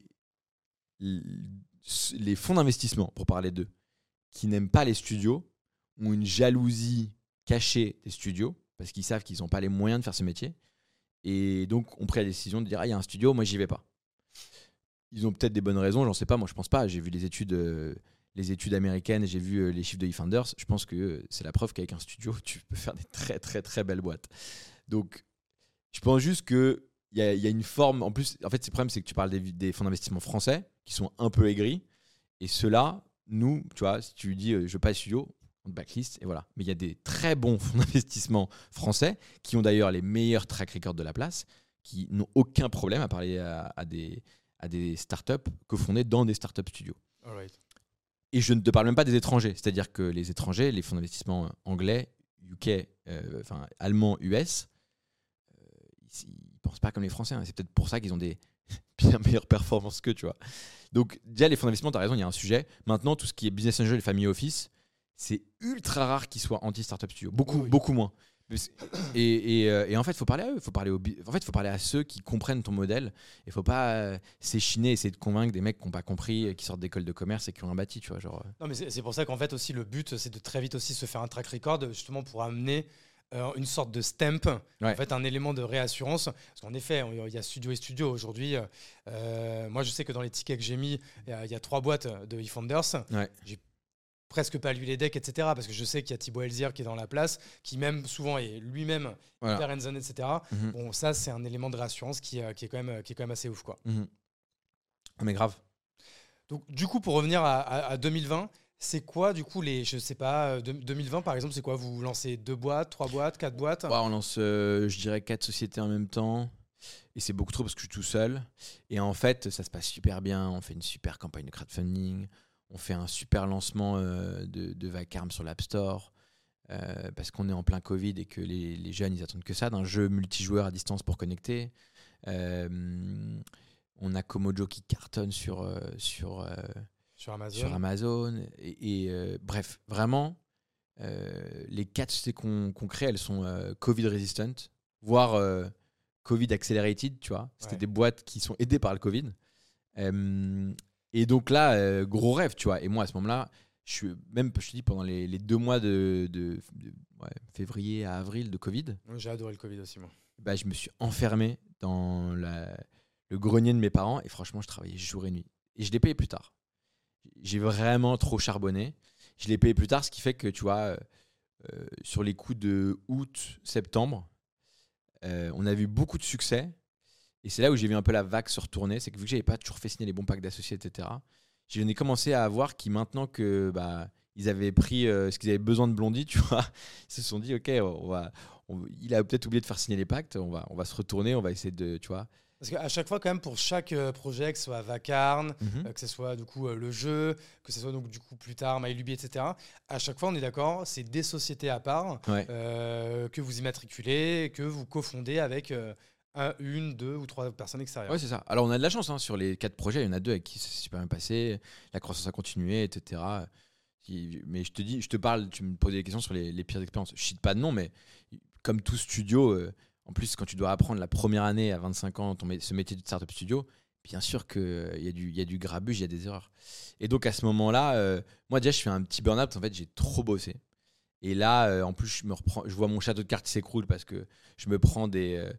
les fonds d'investissement, pour parler d'eux, qui n'aiment pas les studios, ont une jalousie cachée des studios, parce qu'ils savent qu'ils n'ont pas les moyens de faire ce métier. Et donc, ont pris la décision de dire Ah, il y a un studio, moi, j'y vais pas. Ils ont peut-être des bonnes raisons, j'en sais pas, moi, je pense pas. J'ai vu les études, euh, les études américaines, j'ai vu euh, les chiffres de eFounders. Je pense que euh, c'est la preuve qu'avec un studio, tu peux faire des très, très, très belles boîtes. Donc, je pense juste que il y, a- une forme. En plus, en fait, le problème, c'est que tu parles des, fonds d'investissement français qui sont un peu aigris. Et ceux-là, nous, tu vois, si tu dis euh, je veux pas de studio, te backlist et voilà. Mais il y a des très bons fonds d'investissement français qui ont d'ailleurs les meilleurs track records de la place, qui n'ont aucun problème à parler à, à des, à des startups cofondées dans des startups studios. Et je ne te parle même pas des étrangers, c'est-à-dire que les étrangers, les fonds d'investissement anglais, UK, euh, enfin allemand, US, euh, ils, ils pensent pas comme les Français. hein. C'est peut-être pour ça qu'ils ont des bien meilleures performances que tu vois. Donc déjà les fonds d'investissement, tu as raison, il y a un sujet. Maintenant tout ce qui est business angel et family office, c'est ultra rare qu'ils soient anti startup studio, beaucoup Oui, oui. beaucoup moins. Et, et, euh, et en fait, il faut parler à eux. Faut parler au en fait, faut parler à ceux qui comprennent ton modèle. Il faut pas euh, s'échiner, essayer de convaincre des mecs qui n'ont pas compris, euh, qui sortent d'école de commerce et qui ont un bâti, tu vois. Genre. Non, mais c'est pour ça qu'en fait aussi le but c'est de très vite aussi se faire un track record justement pour amener euh, une sorte de stamp, Ouais. en fait un élément de réassurance. Parce qu'en effet, il y a studio et studio aujourd'hui. euh, moi, je sais que dans les tickets que j'ai mis, il y, a- il y a trois boîtes de eFounders. Ouais. J'ai presque pas lu les decks, etc. Parce que je sais qu'il y a Thibaut Elzier qui est dans la place, qui même souvent est lui-même Voilà. hyper hands-on, etc. Mhm. Bon, ça c'est un élément de réassurance qui, euh, qui est quand même qui est quand même assez ouf, quoi. Mhm. Ah, Mais grave. Donc, du coup, pour revenir à, à- à 2020, c'est quoi, du coup, les. Je sais pas, euh, de- 2020, par exemple, c'est quoi? Vous lancez deux boîtes, trois boîtes, quatre boîtes? Ouais, on lance, euh, je dirais, quatre sociétés en même temps. Et c'est beaucoup trop parce que je suis tout seul. Et en fait, ça se passe super bien. On fait une super campagne de crowdfunding. On fait un super lancement euh, de, de Vacarme sur l'App Store. euh, parce qu'on est en plein Covid et que les, les jeunes, ils attendent que ça, d'un jeu multijoueur à distance pour connecter. Euh, on a Komojo qui cartonne sur, sur, sur Amazon sur Amazon. Et, et, bref, vraiment, les quatre sociétés qu'on crée, elles sont Covid resistant, voire Covid accelerated, tu vois. C'était Ouais. des boîtes qui sont aidées par le Covid. Et donc là, euh, gros rêve, tu vois. Et moi, à ce moment-là, je suis même, je te dis, pendant les, les deux mois de, de- de- ouais, février à avril de Covid, J'ai adoré le Covid aussi, moi. bah, je me suis enfermé dans la- le grenier de mes parents et franchement, je travaillais jour et nuit. Et je l'ai payé plus tard. J'ai vraiment trop charbonné. Je l'ai payé plus tard, ce qui fait que, tu vois, euh, euh, sur les coups de août, septembre, euh, on a vu beaucoup de succès. Et c'est là où j'ai vu un peu la vague se retourner. C'est que vu que j'avais pas toujours fait signer les bons packs d'associés, etc., j'ai commencé à voir qui maintenant que bah, ils avaient pris euh, ce qu'ils avaient besoin de Blondie, tu vois, ils se sont dit, ok, on va, on- il a peut-être oublié de faire signer les pactes, on va, on va se retourner, on va essayer de, tu vois. Parce qu'à chaque fois, quand même, pour chaque euh, projet, que ce soit Vacarne, Mhm. euh, que ce soit du coup euh, le jeu, que ce soit donc du coup plus tard MyLuby, etc. À chaque fois, on est d'accord, c'est des sociétés à part Ouais. euh, que vous immatriculez, que vous cofondez avec euh, un, une, deux ou trois personnes extérieures. Ouais, c'est ça. Alors, on a de la chance hein, sur les quatre projets. Il y en a deux avec qui ça s'est super bien passé. La croissance a continué, etc. Mais je te dis, je te parle, tu me posais des questions sur les, les pires expériences. Je cite pas de nom, mais comme tout studio, euh, en plus, quand tu dois apprendre la première année à 25 ans ton ce métier de startup studio, bien sûr qu'il y, a du- y a du grabuge, il y a des erreurs. Et donc, à ce moment-là, euh, moi, déjà, je fais un petit burn-out. qu'en fait, j'ai trop bossé. Et là, euh, en plus, je, me reprends, je vois mon château de cartes s'écroule parce que je me prends des.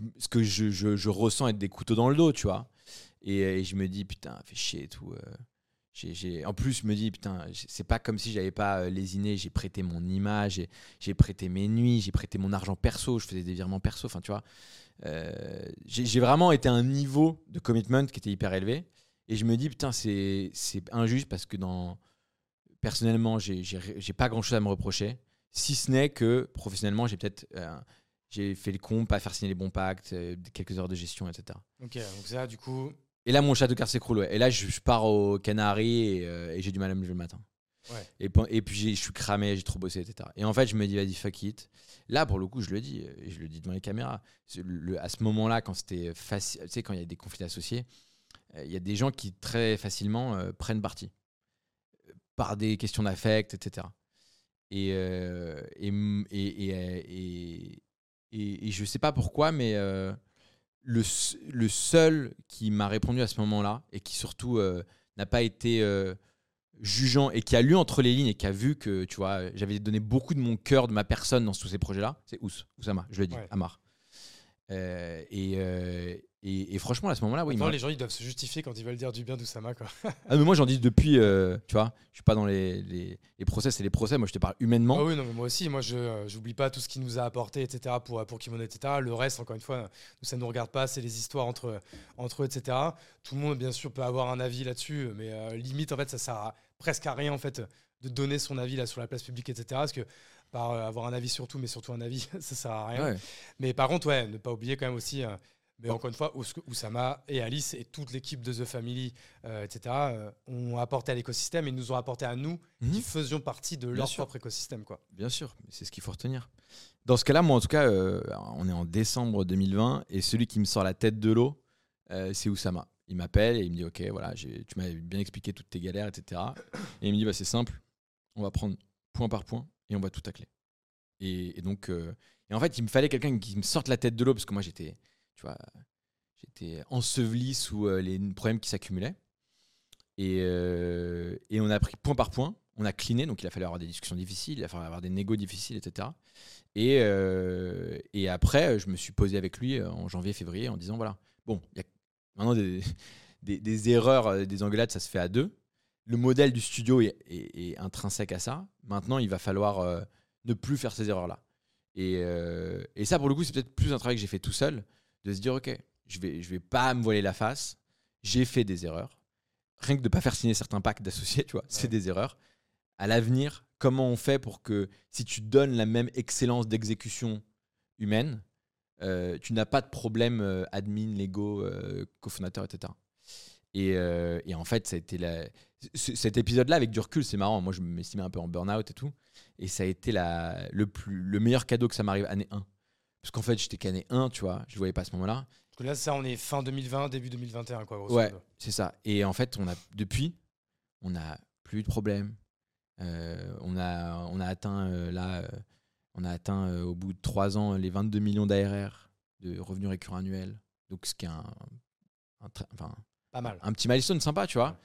Euh, ce que je, je- ressens être des couteaux dans le dos, tu vois. Et, et je me dis, putain, fait chier et tout. euh. J'ai- j'ai- En plus, je me dis, putain, j- c'est pas comme si j'avais pas euh, lésiné. J'ai prêté mon image, j'ai- prêté mes nuits, j'ai prêté mon argent perso, je faisais des virements perso. Enfin, tu vois. Euh, j'ai vraiment été à un niveau de commitment qui était hyper élevé. Et je me dis, putain, c'est injuste parce que dans. Personnellement, j'ai pas grand chose à me reprocher. Si ce n'est que professionnellement, j'ai peut-être. euh, j'ai fait le con, pas faire signer les bons pactes, euh, quelques heures de gestion, etc. Ok, donc ça, du coup, Et là, mon château de cartes s'écroule. Ouais. Et là, je, je pars au Canaries et, euh, et j'ai du mal à me lever le matin. Ouais. Et, et puis, je suis cramé, j'ai trop bossé, etc. Et en fait, je me dis, vas-y, fuck it. Là, pour le coup, je le dis, euh, et je le dis devant les caméras. Le- à ce moment-là, quand c'était facile, tu sais, quand il y a des conflits associés, euh, il y a des gens qui très facilement euh, prennent parti par des questions d'affect, etc. Et, euh, et, m- et, et, je sais pas pourquoi, mais euh, le, seul qui m'a répondu à ce moment-là et qui surtout euh, n'a pas été euh, jugeant et qui a lu entre les lignes et qui a vu que tu vois j'avais donné beaucoup de mon cœur, de ma personne dans tous ces projets-là, c'est Ous, Oussama, je le dis, Ouais. Amar. Et, et, et franchement, à ce moment-là, oui, m'a- les gens ils doivent se justifier quand ils veulent dire du bien d'Oussama. Quoi. ah, mais moi j'en dis depuis, euh, tu vois, je suis pas dans les, les, les procès, c'est les procès, moi je te parle humainement. Ah oui, non, mais moi aussi, moi je euh, j'oublie pas tout ce qu'il nous a apporté, etc. pour, pour Kimono, etc. Le reste, encore une fois, ça nous regarde pas, c'est les histoires entre, entre eux, etc. Tout le monde, bien sûr, peut avoir un avis là-dessus, mais euh, limite, en fait, ça sert à- presque à rien, en fait, de donner son avis là sur la place publique, etc. Parce que par euh, avoir un avis sur tout, mais surtout un avis, ça sert à rien. Ouais. Mais par contre, ouais, ne pas oublier quand même aussi, euh, mais encore une fois, Ous- Oussama et Alice et toute l'équipe de The Family, euh, etc., euh, ont apporté à l'écosystème et nous ont apporté à nous Mhm. qui faisions partie de Bien leur sûr. propre écosystème. Quoi. Bien sûr, c'est ce qu'il faut retenir. Dans ce cas-là, moi en tout cas, euh, on est en décembre 2020 et celui qui me sort la tête de l'eau, c'est Oussama. Il m'appelle et il me dit Ok, voilà, tu m'as bien expliqué toutes tes galères, etc. Et il me dit bah, C'est simple, on va prendre point par point et on va tout tacler. Et, et donc, et en fait, il me fallait quelqu'un qui me sorte la tête de l'eau parce que moi j'étais, j'étais enseveli sous euh, les problèmes qui s'accumulaient. Et, euh, et on a pris point par point, on a cliné, donc il a fallu avoir des discussions difficiles, il a fallu avoir des négos difficiles, etc. Et, euh, et après, je me suis posé avec lui en janvier, février, en disant voilà, bon, maintenant des, des, erreurs, des engueulades, ça se fait à deux. Le modèle du studio est, intrinsèque à ça. Maintenant, il va falloir ne plus faire ces erreurs-là. Et, et ça, pour le coup, c'est peut-être plus un travail que j'ai fait tout seul, de se dire ok, je vais, je vais pas me voiler la face. J'ai fait des erreurs. Rien que de ne pas faire signer certains packs d'associés, tu vois, c'est des erreurs. À l'avenir, comment on fait pour que si tu donnes la même excellence d'exécution humaine, euh, tu n'as pas de problème euh, admin, Lego, euh, cofondateur, etc. Et, et en fait, ça a été la... c- cet épisode-là, avec du recul, c'est marrant. Moi, je m'estimais un peu en burn-out et tout. Et ça a été la, le, plus, le meilleur cadeau que ça m'arrive année 1. Parce qu'en fait, j'étais qu'année 1, tu vois. Je ne voyais pas à ce moment-là. Parce que là, ça, on est fin 2020, début 2021, quoi. grosso Ouais, c'est ça. Et en fait, on a, depuis, on n'a plus de problème. Euh, on, a, on a atteint, euh, là, euh, on a atteint au bout de 3 ans les 22 millions d'ARR de revenus récurrents annuels. Donc, ce qui est un, enfin, Pas mal. un petit milestone sympa, tu vois.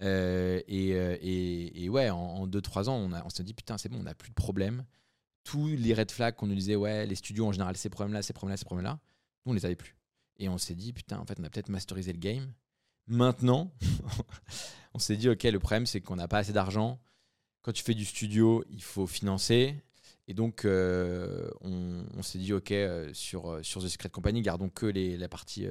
Et, et, et ouais, en 2-3 ans, on, a- on s'est dit, putain, c'est bon, on n'a plus de problème. Tous les red flags qu'on nous disait, ouais, les studios en général, ces problèmes-là, ces problèmes-là, ces problèmes-là, nous, on les avait plus. Et on s'est dit, putain, en fait, on a peut-être masterisé le game. Maintenant, on s'est dit, ok, le problème, c'est qu'on n'a pas assez d'argent. Quand tu fais du studio, il faut financer. Et donc, euh, on, s'est dit, ok, euh, sur, euh, sur The Secret Company, gardons que les, la partie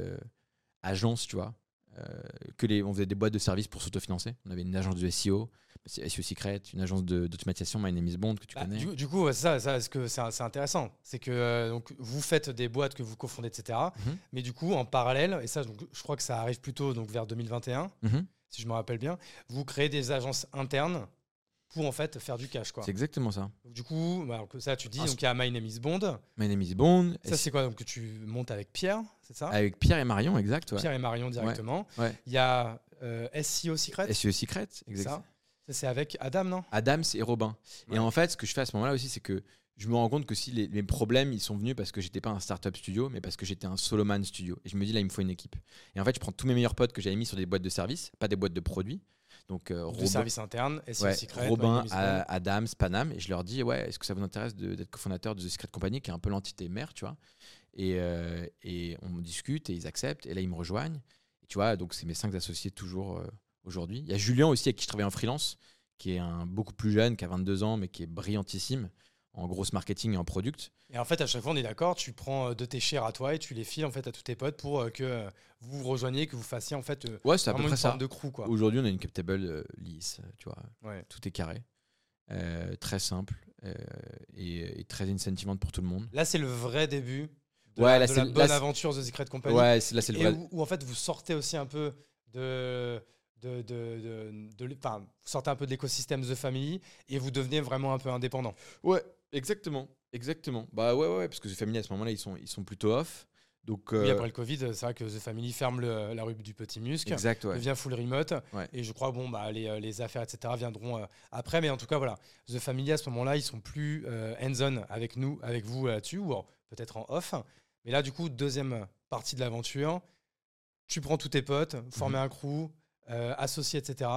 agence, tu vois. Euh, que les, on faisait des boîtes de services pour s'autofinancer. On avait une agence de SEO, SEO Secret, une agence d'automatisation, My Name is Bond, que tu Bah, connais. du, du coup, c'est ça, ça ce que c'est intéressant. C'est que euh, donc, vous faites des boîtes que vous cofondez, etc. Mhm. Mais du coup, en parallèle, et ça, donc, je crois que ça arrive plutôt donc, vers 2021, Mhm. si je me rappelle bien, vous créez des agences internes pour en fait faire du cash. Quoi. C'est exactement ça. Donc, du coup, bah, alors que ça, tu dis, donc il y a My Name is Bond. My Name is Bond. Ça, c'est quoi donc, que tu montes avec Pierre, c'est ça? Avec Pierre et Marion, exact. Ouais. Pierre et Marion directement. Ouais. Il y a euh, SEO Secret. SEO Secret, exact. Ça, ça c'est avec Adam, non? Adams et Robin. Ouais. Et en fait, ce que je fais à ce moment-là aussi, c'est que je me rends compte que si les, les problèmes, ils sont venus parce que j'étais pas un startup studio, mais parce que j'étais un soloman studio. Et je me dis, là, il me faut une équipe. Et en fait, je prends tous mes meilleurs potes que j'avais mis sur des boîtes de services, pas des boîtes de produits. Donc, euh, Robin, ouais, Secret. My Robin, Adams, Panam. Et je leur dis, ouais, est-ce que ça vous intéresse d'être cofondateur de The Secret Company, qui est un peu l'entité mère, tu vois? Et, euh, et on discute et ils acceptent. Et là, ils me rejoignent. Et tu vois, donc c'est mes cinq associés toujours euh, aujourd'hui. Il y a Julien aussi, avec qui je travaille en freelance, qui est un beaucoup plus jeune, qui a 22 ans, mais qui est brillantissime en grosse marketing et en product. Et en fait, à chaque fois, on est d'accord, tu prends euh, de tes shares à toi et tu les files en fait à tous tes potes pour euh, que euh, vous vous rejoigniez, que vous fassiez en fait Ouais, c'est à peu près ça. de crew quoi. Aujourd'hui, on a une cap table euh, lisse, tu vois, Ouais. tout est carré, Euh, très simple euh, et, et très incentivante pour tout le monde. Là, c'est le vrai début de Ouais, la, là, de bonne aventure The Secret Company. Ouais, c'est- là, c'est le vrai. où, où, en fait vous sortez aussi un peu de de, de, de, de vous sortez un peu de l'écosystème The Family et vous devenez vraiment un peu indépendant. Ouais, exactement. Exactement. Bah ouais, ouais, parce que The Family, à ce moment-là, ils sont, ils sont plutôt off. Donc, Oui, euh, après le Covid, c'est vrai que The Family ferme le- la rue du Petit Musc, exact, ouais. devient full remote. Ouais. Et je crois bon bah les, euh, les affaires etc viendront euh, après, mais en tout cas voilà, The Family à ce moment-là ils sont plus euh, hands-on avec nous, avec vous là-dessus ou peut-être en off. Mais là du coup deuxième partie de l'aventure, tu prends tous tes potes, former Mhm. un crew, associer etc.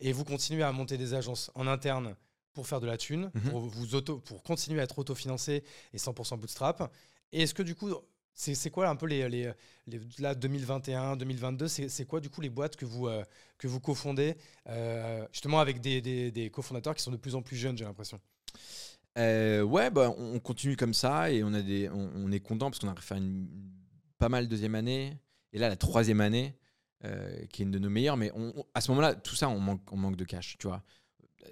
Et vous continuez à monter des agences en interne pour faire de la thune, Mhm. pour vous auto, pour continuer à être autofinancé et 100% bootstrap. Et est-ce que du coup c'est quoi un peu les, les, les- là 2021, 2022, c'est quoi du coup les boîtes que vous euh, que vous cofondez euh, justement avec des, des, des cofondateurs qui sont de plus en plus jeunes, j'ai l'impression? Euh, ouais, bah, on on continue comme ça et on, a des, on, on est content parce qu'on a fait une, pas mal deuxième année. Et là, la troisième année, qui est une de nos meilleures. Mais on- on- à ce moment-là, tout ça, on manque, on manque de cash, tu vois.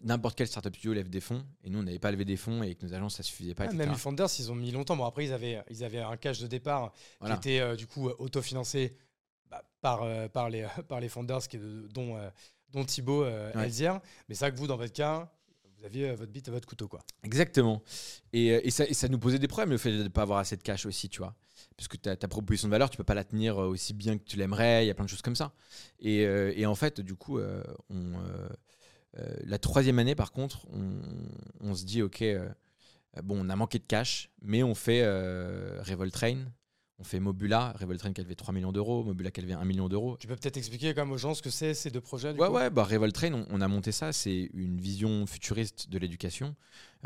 N'importe quel startup studio lève des fonds et nous, on n'avait pas levé des fonds et avec nos agences, ça suffisait pas. Ah, même les founders, ils ont mis longtemps. Bon après ils avaient ils avaient un cash de départ Voilà. qui était euh, du coup autofinancé bah, par euh, par les par les founders qui est de- dont euh, dont Thibaut euh, Ouais. Elzière. Mais c'est vrai que vous dans votre cas, vous aviez euh, votre bite à votre couteau quoi. Exactement. Et, et ça, et ça nous posait des problèmes, le fait de ne pas avoir assez de cash aussi, tu vois. Parce que ta, ta proposition de valeur, tu peux pas la tenir aussi bien que tu l'aimerais, il y a plein de choses comme ça. Et, et en fait, du coup, on, euh, la troisième année, par contre, on, on se dit, OK, euh, bon, on a manqué de cash, mais on fait euh, Revoltrain, on fait Mobula, Revoltrain qui a levé 3 millions d'euros, Mobula qui a levé 1 million d'euros. Tu peux peut-être expliquer quand même aux gens ce que c'est ces deux projets du Ouais, coup ouais, bah Revoltrain, on, on a monté ça. C'est une vision futuriste de l'éducation.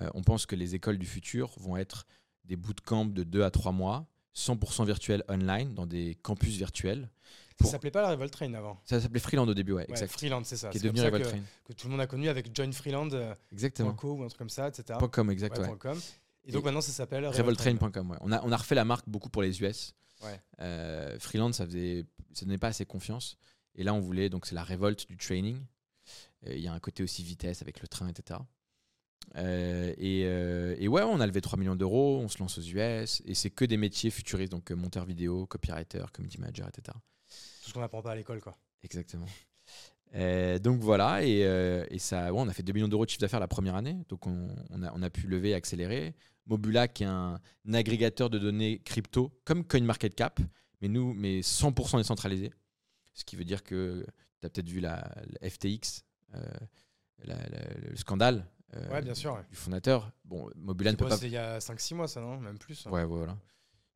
Euh, on pense que les écoles du futur vont être des bootcamps de 2 à 3 mois, 100% virtuels online, dans des campus virtuels. Ça pour- s'appelait pas la Revoltrain avant. Ça s'appelait Freeland au début, ouais, Ouais, exact. Freeland, c'est ça. qui est comme devenu ça que, Revoltrain. que tout le monde a connu avec Join Freeland. euh, Exactement. .co ou un truc comme ça, etc. .com, exact, Ouais, .com. Et donc Et maintenant ça s'appelle Revoltrain.com, ouais. On a, on a refait la marque beaucoup pour les US. Euh, Freeland, ça faisait, ça donnait pas assez confiance. Et là, on voulait, donc c'est la révolte du training. Euh, Il y a un côté aussi vitesse avec le train, etc. Euh, et, euh, et ouais, on a levé 3 millions d'euros, on se lance aux US, et c'est que des métiers futuristes, donc monteur vidéo, copywriter, community manager, etc. Tout ce qu'on n'apprend pas à l'école, quoi. Exactement. Euh, donc voilà, et, euh, et ça, ouais, on a fait 2 millions d'euros de chiffre d'affaires la première année, donc on, on a, on a pu lever et accélérer. Mobula, qui est un, un agrégateur de données crypto, comme CoinMarketCap, mais nous, mais 100% décentralisé. Ce qui veut dire que tu as peut-être vu la, la FTX, euh, la- la- le scandale euh, Ouais, bien sûr. ouais. du fondateur. Bon, Mobula ne peut pas. C'était il y a 5-6 mois, ça, non? Même plus. hein. Ouais, voilà.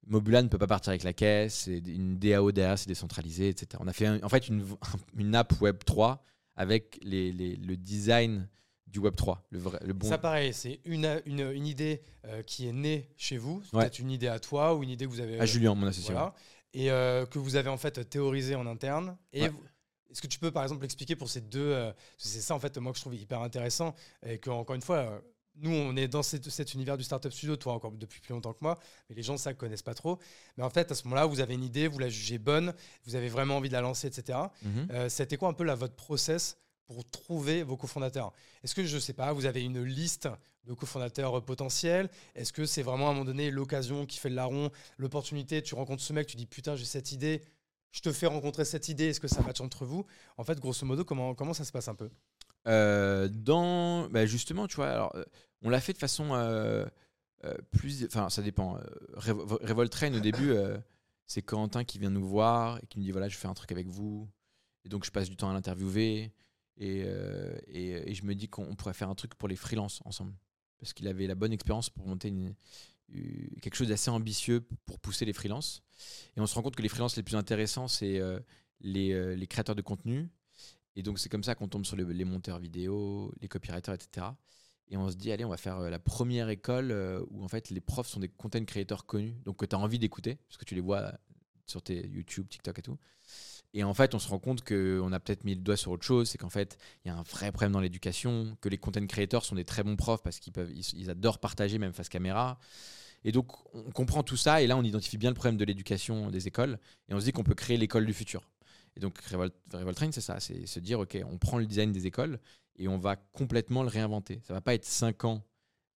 Mobula ne peut pas partir avec la caisse, c'est une DAO derrière, c'est décentralisé, etc. On a fait un- en fait une, une app Web 3 avec les, les- le design du Web 3, le, vrai, le bon. Ça, pareil, c'est une, une, une idée euh, qui est née chez vous. Ouais. Peut-être une idée à toi ou une idée que vous avez. à Julien, mon associé. Voilà. Et euh, que vous avez en fait théorisé en interne. Et Ouais. vous- est-ce que tu peux par exemple expliquer pour ces deux. euh, c'est ça en fait, moi que je trouve hyper intéressant. Et que, encore une fois, nous, on est dans cet, cet univers du startup studio, toi encore depuis plus longtemps que moi, mais les gens ça connaissent pas trop. Mais en fait, à ce moment-là, vous avez une idée, vous la jugez bonne, vous avez vraiment envie de la lancer, etc. Mhm. Euh, C'était quoi un peu là, votre process pour trouver vos cofondateurs? Est-ce que, je sais pas, vous avez une liste de cofondateurs potentiels? Est-ce que c'est vraiment à un moment donné l'occasion qui fait le larron, l'opportunité, tu rencontres ce mec, tu dis putain, j'ai cette idée, je te fais rencontrer cette idée, est-ce que ça match entre vous? En fait, grosso modo, comment, comment ça se passe un peu? Euh, dans bah, justement tu vois euh, on l'a fait de façon euh, plus enfin ça dépend Revo- Revolt Train au début c'est Corentin qui vient nous voir et qui me dit voilà je fais un truc avec vous. Et donc je passe du temps à l'interviewer et, et, je me dis qu'on pourrait faire un truc pour les freelances ensemble. Parce qu'il avait la bonne expérience pour monter quelque chose d'assez ambitieux pour pousser les freelances. Et on se rend compte que les freelances les plus intéressants c'est les, les créateurs de contenu et donc, c'est comme ça qu'on tombe sur les, monteurs vidéo, les copywriters, etc. Et on se dit, allez, on va faire euh, la première école euh, où en fait les profs sont des content creators connus, donc que tu as envie d'écouter, parce que tu les vois sur tes YouTube, TikTok et tout. Et en fait, on se rend compte qu'on a peut-être mis le doigt sur autre chose, c'est qu'en fait, il y a un vrai problème dans l'éducation, que les content creators sont des très bons profs parce qu'ils adorent partager même face caméra. Et donc, on comprend tout ça, et là, on identifie bien le problème de l'éducation des écoles, et on se dit qu'on peut créer l'école du futur. Et donc, Revolt, Revolt Train, c'est ça, c'est se dire, OK, on prend le design des écoles et on va complètement le réinventer. Ça va pas être 5 ans,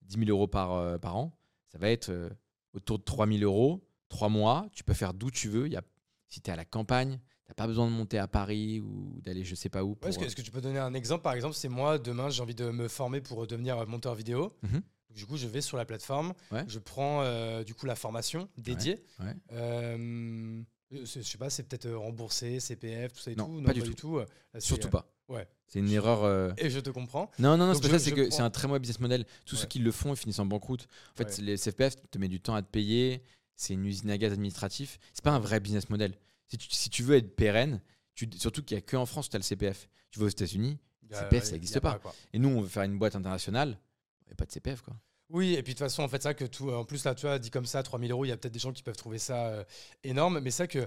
10 000 euros par, euh, par an, ça va être euh, autour de 3 000 euros, 3 mois, tu peux faire d'où tu veux. Y a, si tu es à la campagne, tu n'as pas besoin de monter à Paris ou d'aller je sais pas où. Ouais, Est-ce que, tu peux donner un exemple? Par exemple, c'est moi, demain, j'ai envie de me former pour devenir monteur vidéo. Mhm. Du coup, je vais sur la plateforme, Ouais. je prends euh, du coup la formation dédiée. ouais. Euh, je sais pas, c'est peut-être euh, remboursé, CPF, tout ça et Non, tout. pas du tout. tout. euh, là, Surtout euh, pas. Ouais. C'est une erreur. euh, Et je te comprends. Non, non, non, c'est pas je- que c'est un très mauvais business model. Tous ceux qui le font, ils finissent en banqueroute. En fait, Ouais. les CFPF te met du temps à te payer, c'est une usine à gaz administratif. C'est pas un vrai business model. Si tu, si tu veux être pérenne, tu, surtout qu'il y a que en France où tu as le CPF. Tu vas aux États-Unis, a- CPF, ça il y a existe pas. quoi. et nous, on veut faire une boîte internationale, il n'y a pas de CPF, quoi. Oui, et puis de toute façon, en fait, ça que tout. En plus, là, tu vois, dit comme ça, 3000 euros, il y a peut-être des gens qui peuvent trouver ça euh, énorme, mais ça que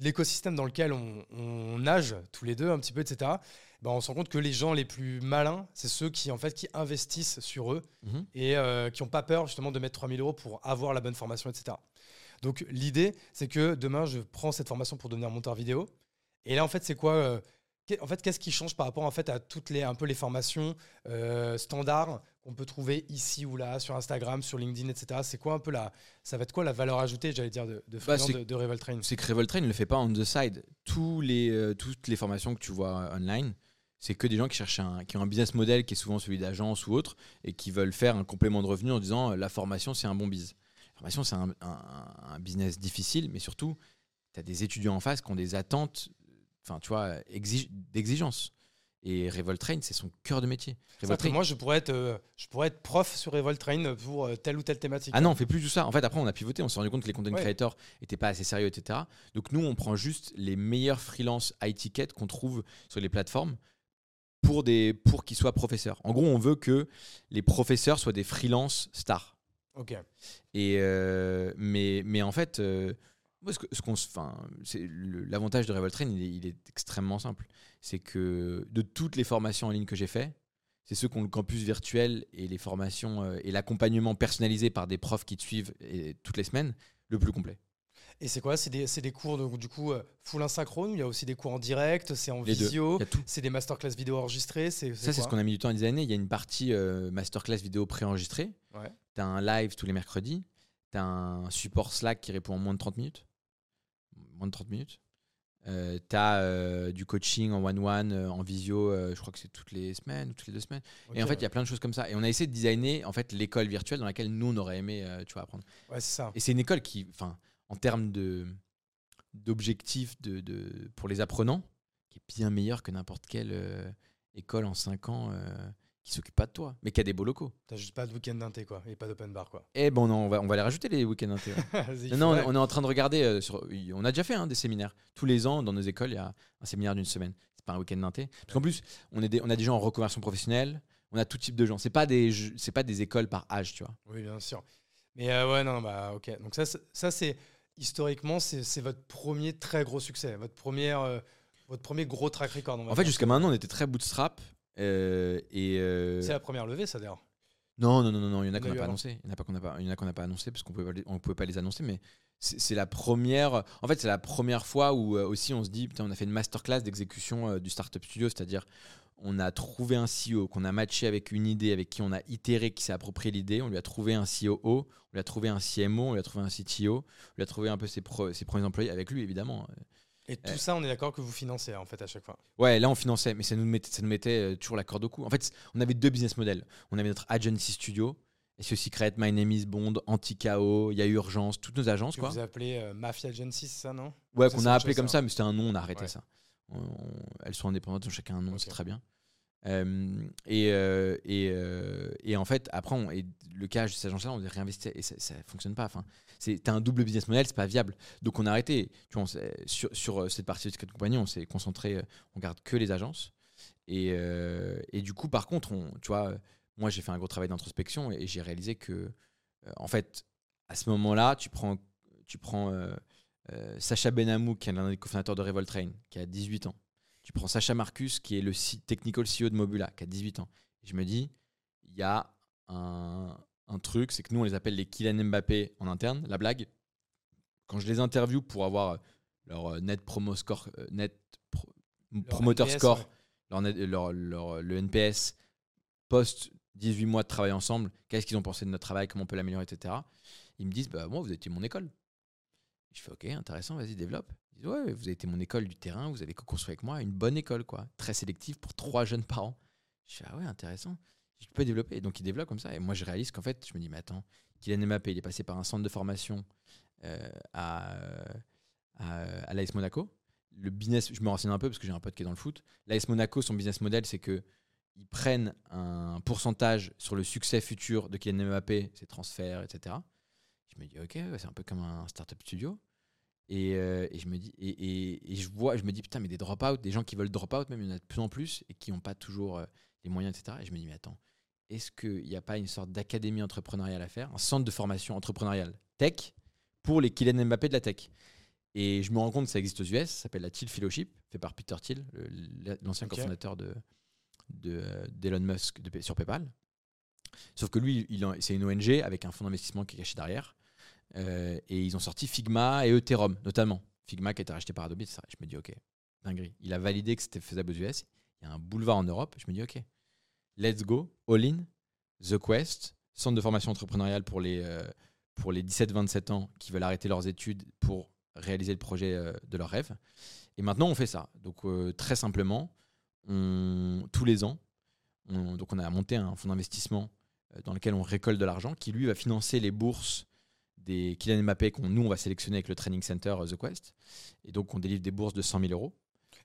l'écosystème dans lequel on, on nage tous les deux, un petit peu, etc., ben, on se rend compte que les gens les plus malins, c'est ceux qui, en fait, qui investissent sur eux Mhm. et euh, qui n'ont pas peur justement de mettre 3000 euros pour avoir la bonne formation, etc. Donc l'idée, c'est que demain, je prends cette formation pour devenir monteur vidéo. Et là, en fait, c'est quoi euh, En fait, qu'est-ce qui change par rapport en fait à toutes les un peu les formations euh, standards qu'on peut trouver ici ou là sur Instagram, sur LinkedIn, etc. C'est quoi un peu la ça va être quoi la valeur ajoutée, j'allais dire, de, de, Bah, de, de Train C'est que Revolt Train ne le fait pas on the side. Tous les, euh, toutes les formations que tu vois online, c'est que des gens qui cherchent un, qui ont un business model qui est souvent celui d'agence ou autre et qui veulent faire un complément de revenu en disant la formation c'est un bon biz. La formation c'est un, un- un business difficile, mais surtout tu as des étudiants en face qui ont des attentes, enfin tu vois, exige- d'exigence. Et Revolt Train c'est son cœur de métier. Revolt Train- moi, je pourrais être euh, je pourrais être prof sur Revolt Train pour euh, telle ou telle thématique. Ah non, on fait plus tout ça. En fait, après, on a pivoté. On s'est rendu compte que les content Ouais. creators étaient pas assez sérieux, etc. Donc, nous, on prend juste les meilleurs freelance quêtes qu'on trouve sur les plateformes pour, des, pour qu'ils soient professeurs. En gros, on veut que les professeurs soient des freelance stars. Ok. Et euh, mais, mais en fait, moi, ce qu'on l'avantage de Revolt Train, il est, il est extrêmement simple. C'est que de toutes les formations en ligne que j'ai fait, c'est ceux qui ont le campus virtuel et les formations euh, et l'accompagnement personnalisé par des profs qui te suivent et- toutes les semaines, le plus complet. Et c'est quoi? C'est des, cours donc, du coup euh, full asynchrone ou il y a aussi des cours en direct C'est en Les visio. C'est des masterclass vidéo enregistrées C'est Ça, c'est ce qu'on a mis du temps à designer. Il y a une partie euh, masterclass vidéo préenregistrée. Ouais. Tu as un live tous les mercredis. Tu as un support Slack qui répond en moins de 30 minutes. Moins de 30 minutes. Euh, tu as du coaching en one-one, euh, en visio, euh, je crois que c'est toutes les semaines ou toutes les deux semaines. Et en fait, il y a plein de choses comme ça. Et on a essayé de designer en fait, l'école virtuelle dans laquelle nous, on aurait aimé euh, tu vois, apprendre. Ouais, c'est ça. Et c'est une école qui, en termes de d'objectifs de, de, pour les apprenants, qui est bien meilleure que n'importe quelle euh, école en 5 ans euh, qui s'occupe pas de toi, mais qui a des beaux locaux. T'as juste pas de week-end d'inté, quoi. Et pas d'open bar, quoi. Eh ben, on, on va, on va les rajouter les week-ends inté. ouais. Vas-y, non, non, on, est en train de regarder. euh, sur, on a déjà fait hein, des séminaires. Tous les ans, dans nos écoles, il y a un séminaire d'une semaine. C'est pas un week-end d'inté. Parce qu'en plus, on, est des, on a des gens en reconversion professionnelle. On a tout type de gens. C'est pas des, c'est pas des écoles par âge, tu vois. Oui, bien sûr. Mais euh, ouais, non, bah, ok. Donc, ça, c'est- ça c'est historiquement, c'est votre premier très gros succès. Votre, première, euh, votre premier gros track record. En fait, jusqu'à maintenant, on était très bootstrap. Euh, et euh, c'est la première levée, ça d'ailleurs. Non, non, non, non, non, il y en a qu'on n'a pas annoncé. Il y en a qu'on n'a pas, il y en a qu'on n'a pas annoncé parce qu'on pouvait pas on pouvait pas les annoncer, mais c'est la première. En fait, c'est la première fois où euh, aussi on se dit, putain, on a fait une masterclass d'exécution euh, du startup studio, c'est-à-dire on a trouvé un CEO qu'on a matché avec une idée, avec qui on a itéré, qui s'est approprié l'idée. On lui a trouvé un COO, on lui a trouvé un CMO, on lui a trouvé un CTO, on lui a trouvé un peu ses, pro- ses premiers employés avec lui évidemment. Et tout Euh. ça, on est d'accord que vous financez en fait à chaque fois. Ouais, là on finançait, mais ça nous mettait, ça nous mettait euh, toujours la corde au cou. En fait, on avait deux business models. On avait notre agency studio, SEO Secret, My Name is Bond, Anti-KO, Il y a Urgence, toutes nos agences Que quoi. vous appelez euh, Mafia Agency, c'est ça, non? Ouais, qu'on a appelé comme ça. mais c'était un nom, on a arrêté Ouais. ça. On- on- elles sont indépendantes, chacun un nom, c'est très bien. Euh, et, euh, euh, et en fait, après, le cas de ces agences-là, on réinvestit et ça, ça fonctionne pas. Enfin, c'est un double business model, c'est pas viable. Donc on a arrêté. Tu vois, sur, cette partie de Secret Compagnie, on s'est concentré, on garde que les agences. Et, du coup, par contre, on, tu vois, moi j'ai fait un gros travail d'introspection et, j'ai réalisé que, en fait, à ce moment-là, tu prends, tu prends Sacha Benamou, qui est l'un des cofondateurs de Revolt Train, qui a 18 ans. Tu prends Sacha Marcus, qui est le technical CEO de Mobula, qui a 18 ans. Et je me dis, il y a un, un truc, c'est que nous, on les appelle les Kylian Mbappé en interne, la blague. Quand je les interview pour avoir leur euh, net promo score, euh, net pro- promoteur NPS, score, ouais. leur net- leur- leur- le NPS post 18 mois de travail ensemble, qu'est-ce qu'ils ont pensé de notre travail, comment on peut l'améliorer, etc. Ils me disent, bah, moi, vous étiez mon école. Je fais, ok, intéressant, vas-y, développe. Ouais, vous avez été mon école du terrain, vous avez co-construit avec moi une bonne école, quoi. Très sélective pour trois jeunes parents. Je fais, ah ouais, intéressant. Je peux développer. Donc, ils développent comme ça. Et moi, je réalise qu'en fait, je me dis, mais attends, Kylian Mbappé, il est passé par un centre de formation euh, à, à, à l'AS Monaco. Le business, je me renseigne un peu parce que j'ai un pote qui est dans le foot. L'AS Monaco, son business model, c'est que ils prennent un pourcentage sur le succès futur de Kylian Mbappé, ses transferts, etc. Je me dis, ok, c'est un peu comme un startup studio. Et, euh, et je me dis, et, et- et je vois, je me dis, putain, mais des drop-out, des gens qui veulent drop-out, même il y en a de plus en plus et qui n'ont pas toujours euh, les moyens, etc. Et je me dis, mais attends, est-ce qu'il n'y a pas une sorte d'académie entrepreneuriale à faire, un centre de formation entrepreneuriale tech pour les Kylian Mbappé de la tech? Et je me rends compte que ça existe aux US, ça s'appelle la Thiel Fellowship, fait par Peter Thiel, l'ancien Ok. cofondateur de de- d'Elon Musk de- sur PayPal. Sauf que lui, c'est une ONG avec un fonds d'investissement qui est caché derrière. Euh, et ils ont sorti Figma et Ethereum, notamment. Figma qui a été racheté par Adobe. Je me dis, ok, dinguerie. Il a validé que c'était faisable aux US. Il y a un boulevard en Europe. Je me dis, ok, let's go, all in, The Quest, centre de formation entrepreneuriale pour les, euh, les 17-27 ans qui veulent arrêter leurs études pour réaliser le projet euh, de leur rêve. Et maintenant, on fait ça. Donc, très simplement, tous les ans, on, donc on a monté un fonds d'investissement dans lequel on récolte de l'argent qui, lui, va financer les bourses des Kylian Mbappé qu'on nous on va sélectionner avec le training center euh, The Quest et donc on délivre des bourses de 100 000 euros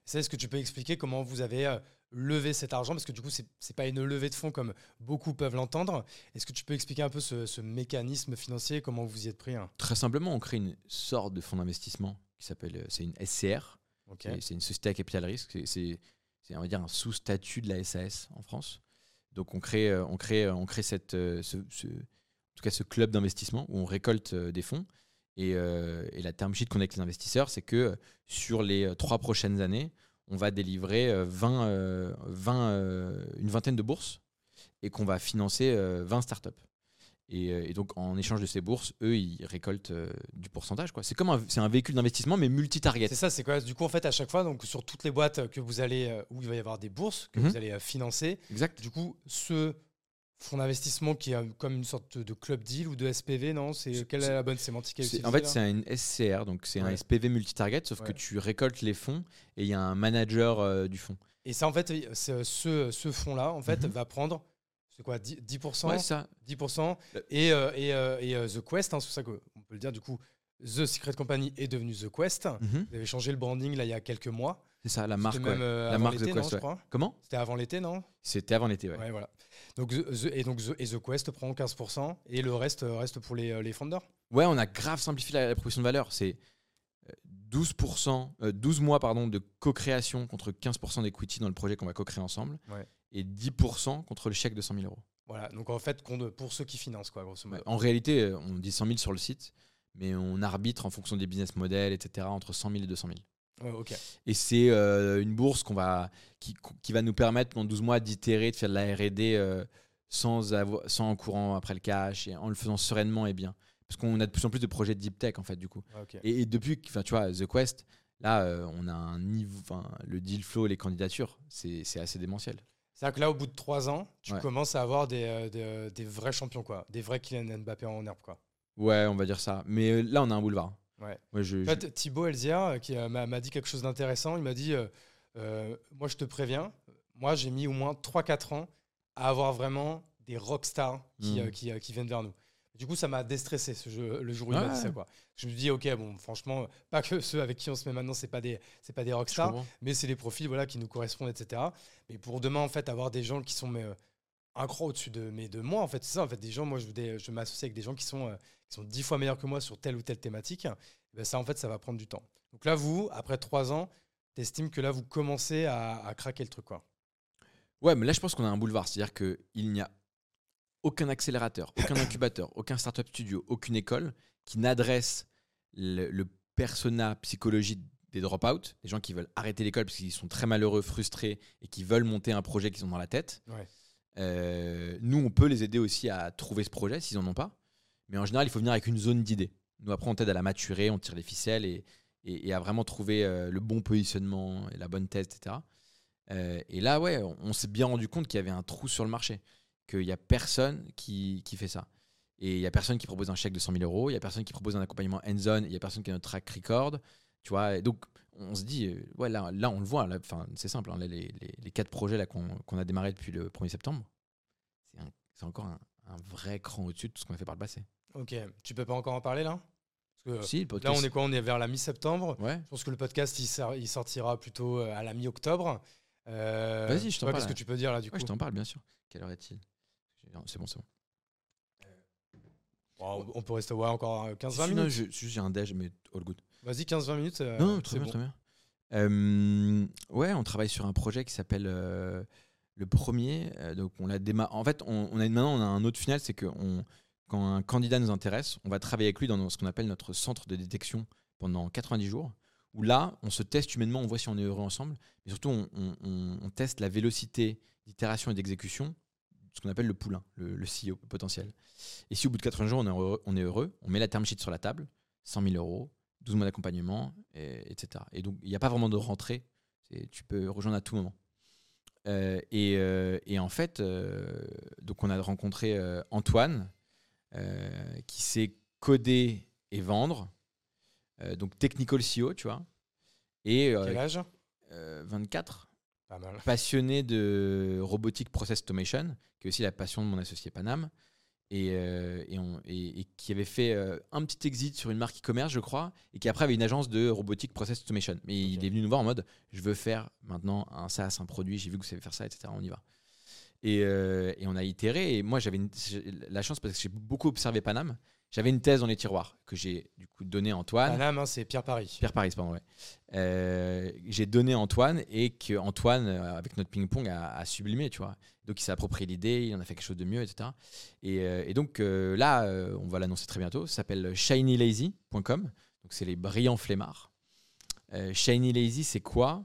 Ça, Est-ce que tu peux expliquer comment vous avez euh, levé cet argent? Parce que du coup, c'est n'est pas une levée de fonds comme beaucoup peuvent l'entendre. Est-ce que tu peux expliquer un peu ce, ce mécanisme financier, comment vous y êtes pris hein? Très simplement on crée une sorte de fonds d'investissement qui s'appelle euh, c'est une SCR Ok. C'est- C'est une société à capital risque. C'est- C'est, c'est, on va dire, un sous-statut de la SAS en France. Donc, on crée, on crée, on crée cette, ce, ce- tout cas, ce club d'investissement où on récolte euh, des fonds. Et, euh, et la term sheet qu'on a avec les investisseurs, c'est que euh, sur les trois prochaines années, on va délivrer euh, 20, euh, 20, euh, une vingtaine de bourses et qu'on va financer euh, 20 startups. Et, et donc, en échange de ces bourses, eux, ils récoltent euh, du pourcentage. C'est comme un, c'est un véhicule d'investissement, mais multi-target. C'est ça, c'est quoi? Du coup, en fait, à chaque fois, donc sur toutes les boîtes que vous allez, où il va y avoir des bourses que Mhm. vous allez financer, Exact. du coup, ce fonds d'investissement qui est comme une sorte de club deal ou de SPV, non? C'est quelle est la bonne sémantique à en fait, c'est un SCR, donc c'est un. SPV multitarget, sauf que tu récoltes les fonds et il y a un manager euh, du fonds. Et ça, en fait, ce, ce fonds-là, en fait, Mhm. va prendre, c'est quoi, 10%, 10% Ouais, ça. 10%. Le- Et, euh, et, euh, et, euh, The Quest, hein, c'est pour ça qu'on peut le dire, du coup, The Secret Company est devenu The Quest. Mhm. Vous avez changé le branding là il y a quelques mois. C'est ça, la marque. même ouais. La marque The non, Quest, je ouais. crois? Comment? C'était avant l'été, non? C'était avant l'été, ouais. Ouais, voilà. Donc, The- et donc The, et The Quest prend 15% et le reste euh, reste pour les, euh, les founders. Ouais, on a grave simplifié la, la proposition de valeur. C'est euh, 12%, euh, 12 mois pardon, de co-création contre 15% d'equity dans le projet qu'on va co-créer ensemble. Ouais. Et 10% contre le chèque de 100 000 euros. Voilà. Donc en fait, pour ceux qui financent, quoi, grosso modo. En réalité, on dit 100 000 sur le site, mais on arbitre en fonction des business models, etc., entre 100 000 et 200 000. Ouais. Et c'est euh, une bourse qu'on va, qui, qui va nous permettre pendant 12 mois d'itérer, de faire de la RD euh, sans, sans en courant après le cash et en le faisant sereinement et bien. Parce qu'on a de plus en plus de projets de deep tech, en fait, du coup. Et, et depuis, tu vois, The Quest, là, euh, on a un niveau, le deal flow, les candidatures, c'est assez démentiel. C'est-à-dire que là, au bout de trois ans, tu Ouais. commences à avoir des, des, des vrais champions, quoi. Des vrais Kylian Mbappé en herbe, quoi. Ouais, on va dire ça. Mais là, on a un boulevard. Ouais. Moi, je, En je- fait, Thibaut Elzière, euh, qui euh, m'a dit quelque chose d'intéressant, il m'a dit euh, euh, Moi, je te préviens, moi, j'ai mis au moins 3-4 ans à avoir vraiment des rockstars qui, Mm. euh, qui, euh, qui viennent vers nous. Du coup, ça m'a déstressé ce jeu, le jour où il m'a dit ça. Quoi. Je me dis, ok, bon, franchement, pas que ceux avec qui on se met maintenant, c'est pas des, c'est pas des rockstars, mais c'est des profils voilà, qui nous correspondent, etc. Mais pour demain, en fait, avoir des gens qui sont mais, euh, un cran au-dessus de, mais de moi, en fait, c'est ça. En fait, des gens, moi, je, des- je m'associe avec des gens qui sont, euh, qui sont dix fois meilleurs que moi sur telle ou telle thématique. Eh ben, ça, en fait, ça va prendre du temps. Donc là, vous, après trois ans, t'estimes que là, vous commencez à, à craquer le truc, quoi. Ouais, mais là, je pense qu'on a un boulevard. C'est-à-dire qu'il n'y a aucun accélérateur, aucun incubateur, aucun startup studio, aucune école qui n'adresse le, le persona psychologique des dropouts, des gens qui veulent arrêter l'école parce qu'ils sont très malheureux, frustrés et qui veulent monter un projet qu'ils ont dans la tête. Ouais. Euh, nous, on peut les aider aussi à trouver ce projet s'ils n'en ont pas. Mais en général, il faut venir avec une zone d'idées. Nous, après, on t'aide à la maturer, on tire les ficelles et, et- à vraiment trouver euh, le bon positionnement et la bonne thèse, etc. Euh, et là, ouais, on, s'est bien rendu compte qu'il y avait un trou sur le marché, qu'il n'y a personne qui, qui fait ça. Et il n'y a personne qui propose un chèque de 100 000 euros, il n'y a personne qui propose un accompagnement hands-on, il n'y a personne qui a notre track record. Tu vois, donc on se dit, euh, ouais, là, là on le voit, c'est simple, hein, les, les- les quatre projets qu'on a démarré depuis le 1er septembre, c'est encore un, un vrai cran au-dessus de tout ce qu'on a fait par le passé. Ok. Tu peux pas encore en parler, là? Parce que si, le là, on est quoi? On est vers la mi-septembre. Ouais. Je pense que le podcast, il, sor- il sortira plutôt euh, à la mi-octobre. Euh, Vas-y, je t'en ouais, parle. Qu'est-ce que tu peux dire, là, du Ouais, coup? je t'en parle, bien sûr. Quelle heure est-il? C'est bon, c'est bon. On peut rester ouais, encore euh, 15-20 Si, minutes. j'ai un déj, mais all good. Vas-y, 15-20 minutes. euh, Non, très bien, bon. très bien. Euh, ouais, on travaille sur un projet qui s'appelle euh, le premier. euh, donc on l'a déma- En fait, on, on a maintenant on a un autre final, c'est que on- quand un candidat nous intéresse, on va travailler avec lui dans ce qu'on appelle notre centre de détection pendant 90 jours. Où là, on se teste humainement, on voit si on est heureux ensemble, mais surtout on, on- on- on teste la vélocité d'itération et d'exécution, ce qu'on appelle le poulain, le, le CEO potentiel. Et si au bout de 80 jours on est heureux, on, est heureux, on met la term sheet sur la table, 100 000 euros, 12 mois d'accompagnement, et- etc. Et donc, il n'y a pas vraiment de rentrée. Tu peux rejoindre à tout moment. Euh, et, euh, et en fait, euh, donc on a rencontré Antoine, qui sait coder et vendre. Donc, technical CEO, tu vois. Et Quel âge? euh, 24, Pas mal. passionné de robotique process automation, qui est aussi la passion de mon associé Panam, et, euh, et, on- et- et qui avait fait euh, un petit exit sur une marque e-commerce, je crois, et qui après avait une agence de robotique process automation. Mais il est venu nous voir en mode je veux faire maintenant un SaaS, un produit, j'ai vu que vous savez faire ça, etc. On y va. Et, euh, et on a itéré. Et moi, j'avais la chance parce que j'ai beaucoup observé Panam. J'avais une thèse dans les tiroirs que j'ai du coup donné à Antoine. Paname, hein, c'est Pierre Paris. Pierre Paris, pardon, ouais. Euh, j'ai donné à Antoine et que Antoine, euh, avec notre ping-pong, a, a sublimé, tu vois. Donc il s'est approprié l'idée, il en a fait quelque chose de mieux, etc. Et, euh, et donc euh, là, on va l'annoncer très bientôt, ça s'appelle shinylazy.com. Donc c'est les brillants flemmards. Shiny Lazy, c'est quoi?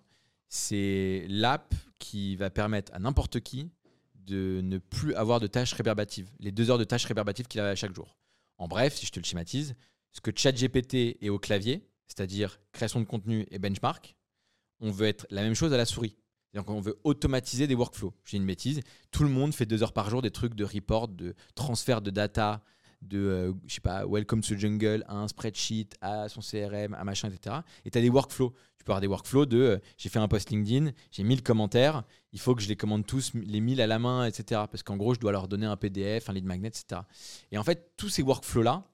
C'est l'app qui va permettre à n'importe qui de ne plus avoir de tâches rébarbatives, les deux heures de tâches rébarbatives qu'il a chaque jour. En bref, si je te le schématise, ce que ChatGPT est au clavier, c'est-à-dire création de contenu et benchmark, on veut être la même chose à la souris. Donc on veut automatiser des workflows. J'ai une bêtise. Tout le monde fait deux heures par jour des trucs de report, de transfert de data, de euh, je sais pas, welcome to jungle, à un spreadsheet, à son CRM, à machin, etc. Et tu as des workflows. Tu peux avoir des workflows de euh, j'ai fait un post LinkedIn, j'ai 1000 commentaires, il faut que je les commande tous, les 1000 à la main, etc. Parce qu'en gros, je dois leur donner un PDF, un lead magnet, etc. Et en fait, tous ces workflows-là,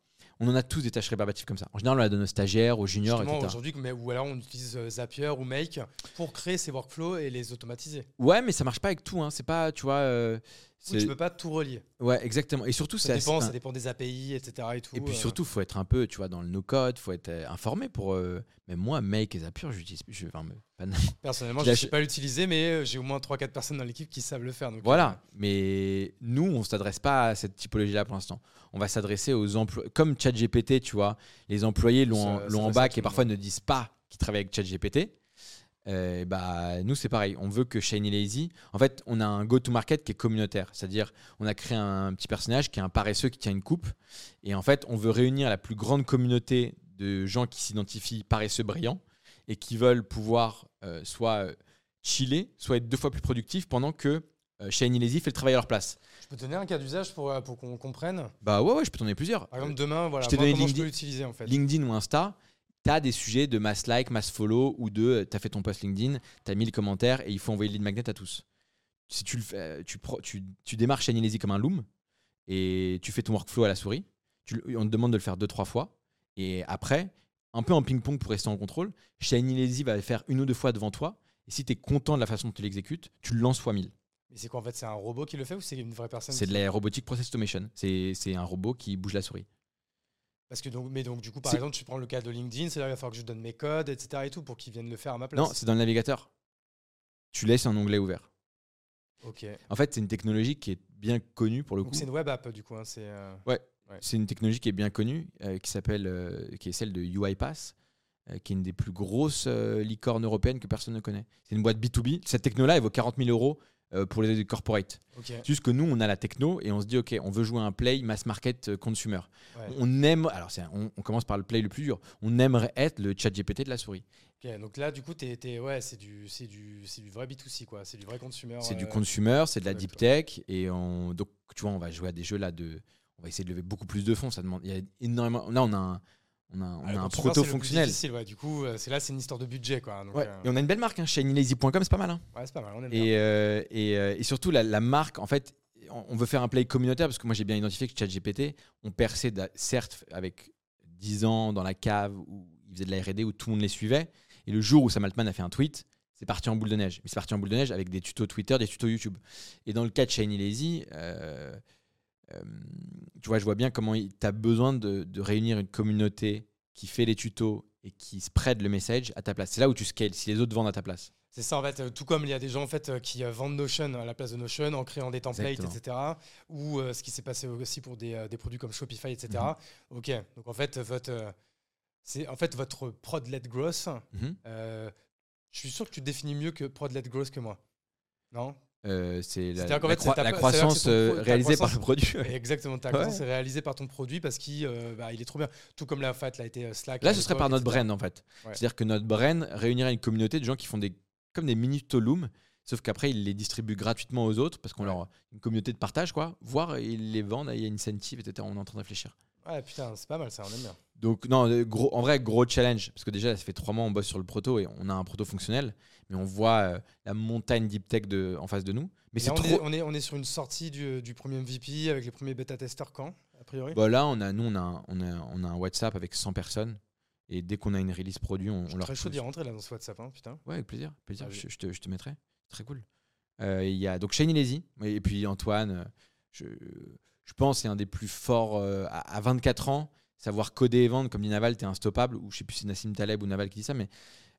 on en a tous des tâches rébarbatives comme ça. En général, on la donne aux stagiaires, aux juniors, etc. aujourd'hui, mais- ou alors on utilise euh, Zapier ou Make pour créer ces workflows et les automatiser. Ouais, mais ça marche pas avec tout. Hein. C'est pas, tu vois. euh, C'est- tu peux pas tout relier. Ouais, exactement. Et surtout, Ça dépend, assez- ça dépend des API, etc. Et, tout, Et puis euh. surtout, faut être un peu, tu vois, dans le no-code, faut être euh, informé pour. euh, Même moi, Make et Zapier, j'utilise. Je, enfin, me- pas personnellement, je ne sais pas l'utiliser, mais euh, j'ai au moins 3-4 personnes dans l'équipe qui savent le faire. donc, Voilà. Mais nous, on s'adresse pas à cette typologie-là pour l'instant. On va s'adresser aux employés. Comme ChatGPT, tu vois, les employés l'ont en à bac et parfois ne disent pas qu'ils travaillent avec ChatGPT. Euh, bah, nous, c'est pareil. On veut que Shiny Lazy. En fait, on a un go-to-market qui est communautaire. C'est-à-dire, on a créé un petit personnage qui est un paresseux qui tient une coupe. Et en fait, on veut réunir la plus grande communauté de gens qui s'identifient paresseux brillants et qui veulent pouvoir euh, soit euh, chiller, soit être deux fois plus productifs pendant que Shiny Lazy fait le travail à leur place. Je peux te donner un cas d'usage pour, pour qu'on comprenne? Bah ouais, ouais, je peux t'en donner plusieurs. Par exemple, demain, voilà, je t'ai donné comment je LinkedIn- peux l'utiliser en fait. LinkedIn ou Insta, tu as des sujets de mass like, mass follow ou de tu as fait ton post LinkedIn, tu as mis le commentaire et il faut envoyer le lead magnet à tous. Si tu, le fais, euh, tu, tu, Shiny comme un loom et tu fais ton workflow à la souris, tu on te demande de le faire deux, trois fois et après, un peu en ping-pong pour rester en contrôle, Shiny va le faire une ou deux fois devant toi et si tu es content de la façon dont tu l'exécutes, tu le lances fois 1000. Mais c'est quoi en fait C'est un robot qui le fait ou c'est une vraie personne C'est de la robotique process automation. C'est un robot qui bouge la souris. Parce que donc, mais donc du coup, par C'est- exemple, tu prends le cas de LinkedIn, c'est-à-dire qu'il va falloir que je donne mes codes, etc. et tout pour qu'ils viennent le faire à ma place. Non, c'est dans le navigateur. Tu laisses un onglet ouvert. Ok. En fait, c'est une technologie qui est bien connue pour le Donc coup. c'est une web app du coup. hein, c'est. euh, C'est une technologie qui est bien connue, euh, qui s'appelle, euh, qui est celle de UiPath, qui est une des plus grosses licornes européennes que personne ne connaît. C'est une boîte B2B. Cette techno-là, elle vaut 40 000 euros pour les corporates. Ok. C'est juste que nous, on a la techno et on se dit, OK, on veut jouer un play mass market euh, consumer. Ouais. On aime, alors on, on commence par le play le plus dur, on aimerait être le chat GPT de la souris. Ok, Donc là, du coup, t'es, t'es- ouais, c'est du, c'est du, c'est du vrai B2C quoi. C'est du vrai consumer. C'est du euh, consumer, c'est de la deep tech et on, donc tu vois, on va jouer à des jeux là de, on va essayer de lever beaucoup plus de fonds. Ça demande, il y a énormément. Là, on a un, on a, on ah, a le un proto fonctionnel. ouais. Du coup, euh, c'est là, c'est une histoire de budget quoi. Donc, Ouais. euh, Et on a une belle marque, hein. shinylazy.com, c'est pas mal. hein. ouais, c'est pas mal. On aime. Et, euh, et, euh, et surtout, la, la marque, en fait, on veut faire un play communautaire parce que moi, j'ai bien identifié que ChatGPT, on perçait, certes, avec 10 ans dans la cave où ils faisaient de la RD où tout le monde les suivait. Et le jour où Sam Altman a fait un tweet, c'est parti en boule de neige. Mais c'est parti en boule de neige avec des tutos Twitter, des tutos YouTube. Et dans le cas de Shiny Lazy, tu vois, je vois bien comment tu as besoin de, de réunir une communauté qui fait les tutos et qui spread le message à ta place. C'est là où tu scales, si les autres vendent à ta place. C'est ça en fait, euh, tout comme il y a des gens en fait euh, qui euh, vendent Notion à la place de Notion en créant des templates, Exactement. etc. Ou euh, ce qui s'est passé aussi pour des, des produits comme Shopify, etc. Mhm. Ok, donc en fait votre, c'est en fait votre prod-led growth. Mhm. euh, je suis sûr que tu définis mieux que prod-led growth que moi. Non? Euh, c'est la, la croi- croissance euh, réalisée par le produit. Exactement, ta Ouais. croissance est réalisée par ton produit parce qu'il euh, bah, il est trop bien. Tout comme la FAT l'a été Slack. Là, à ce serait par notre etc. brand en fait. Ouais. C'est-à-dire que notre brand réunirait une communauté de gens qui font des comme des mini Tolum, sauf qu'après ils les distribuent gratuitement aux autres parce qu'on Ouais. leur une communauté de partage quoi. Voire ils les vendent, il y a une incentive, etc. On est en train de réfléchir. Ouais, putain, c'est pas mal ça, on aime bien. Donc non, euh, gros, en vrai gros challenge parce que déjà ça fait trois mois on bosse sur le proto et on a un proto fonctionnel, mais on voit euh, la montagne deep tech de, en face de nous. Mais c'est on, trop. est, on, est, on est sur une sortie du, du premier MVP avec les premiers bêta-testeurs quand, a priori? Bah, là on a nous on a, un- on a on a un WhatsApp avec 100 personnes et dès qu'on a une release produit on, Je on leur très chaud d'y rentrer là dans ce WhatsApp, hein, putain. Ouais, avec plaisir. plaisir. Allez. Je, je te, je te mettrai. Très cool. Euh, Il y a donc Shane Lazy et puis Antoine. euh, Je, je pense c'est un des plus forts euh, à, à 24 ans. Savoir coder et vendre, comme dit Naval, t'es instoppable. Ou je sais plus si c'est Nassim Taleb ou Naval qui dit ça, mais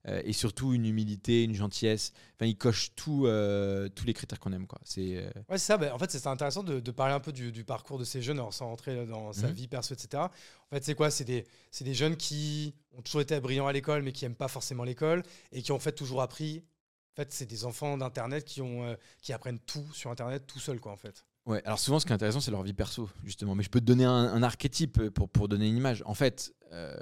euh, et surtout une humilité, une gentillesse. Enfin, il coche tout, euh, tous les critères qu'on aime, quoi. C'est euh, Ouais, c'est ça. bah, en fait, c'est intéressant de, de parler un peu du, du parcours de ces jeunes, alors sans rentrer dans sa Mhm. vie perso, etc. En fait, c'est quoi? C'est des, c'est des jeunes qui ont toujours été brillants à l'école, mais qui n'aiment pas forcément l'école et qui ont en fait toujours appris. En fait, c'est des enfants d'Internet qui, ont, qui apprennent tout sur Internet tout seuls, quoi, en fait. Ouais, alors souvent ce qui est intéressant c'est leur vie perso, justement. Mais je peux te donner un, un archétype pour, pour donner une image. En fait, euh,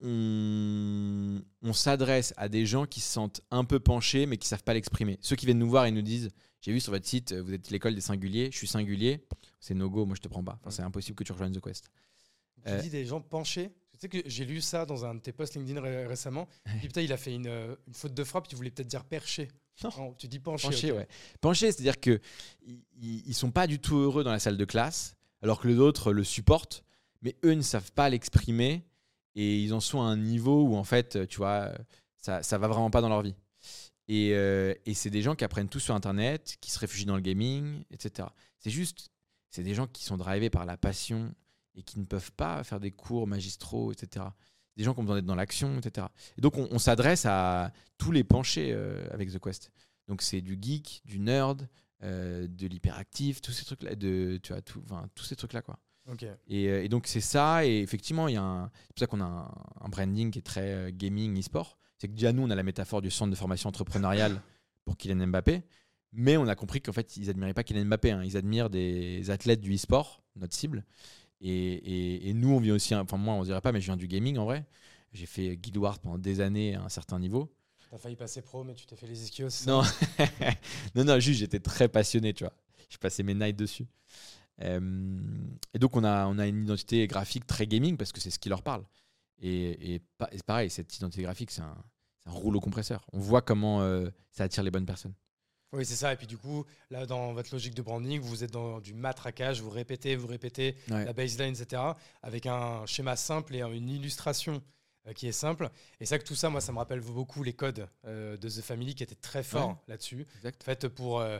on, on s'adresse à des gens qui se sentent un peu penchés mais qui savent pas l'exprimer. Ceux qui viennent nous voir et nous disent J'ai vu sur votre site, vous êtes l'école des singuliers, je suis singulier, c'est no go, moi je te prends pas. Enfin, c'est impossible que tu rejoignes The Quest. Tu Euh. dis des gens penchés. Tu sais que j'ai lu ça dans un de tes posts LinkedIn ré- récemment. Puis putain, il a fait une, euh, une faute de frappe. Tu voulais peut-être dire perché. Non. Non, tu dis penché. Penché, ok. ouais. Penché, c'est-à-dire que ils sont pas du tout heureux dans la salle de classe, alors que les autres le supportent, mais eux ne savent pas l'exprimer et ils en sont à un niveau où en fait, tu vois, ça, ça va vraiment pas dans leur vie. Et, euh, et c'est des gens qui apprennent tout sur Internet, qui se réfugient dans le gaming, etc. C'est juste, c'est des gens qui sont drivés par la passion et qui ne peuvent pas faire des cours magistraux, etc. Des gens qui ont besoin d'être dans l'action, etc. Et donc on, on s'adresse à tous les penchés euh, avec The Quest. Donc c'est du geek, du nerd, euh, de l'hyperactif, tous ces trucs-là, de tu vois, tout, enfin, tous ces trucs-là quoi. Ok. Et, euh, et donc c'est ça, et effectivement, il y a un- c'est pour ça qu'on a un, un branding qui est très gaming, e-sport. C'est que déjà nous, on a la métaphore du centre de formation entrepreneuriale pour Kylian Mbappé, mais on a compris qu'en fait, ils admiraient pas Kylian Mbappé, hein. ils admirent des athlètes du e-sport, notre cible. Et, et- et nous, on vient aussi, enfin moi, on dirait pas, mais je viens du gaming en vrai. J'ai fait Guild Wars pendant des années à un certain niveau. T'as failli passer pro, mais tu t'es fait les ça Non, non, non, juste j'étais très passionné, tu vois. Je passais mes nights dessus. Euh, et donc on a, on a une identité graphique très gaming parce que c'est ce qui leur parle. Et, et, pareil, cette identité graphique, c'est un, c'est un rouleau compresseur. On voit comment euh, ça attire les bonnes personnes. Oui, c'est ça. Et puis du coup, là, dans votre logique de branding, vous êtes dans du matraquage, vous répétez, vous répétez Ouais. la baseline, etc., avec un schéma simple et une illustration euh, qui est simple. Et ça, que tout ça, moi, ça me rappelle beaucoup les codes euh, de The Family qui étaient très forts Ouais. là-dessus. Exact. En fait, pour, euh,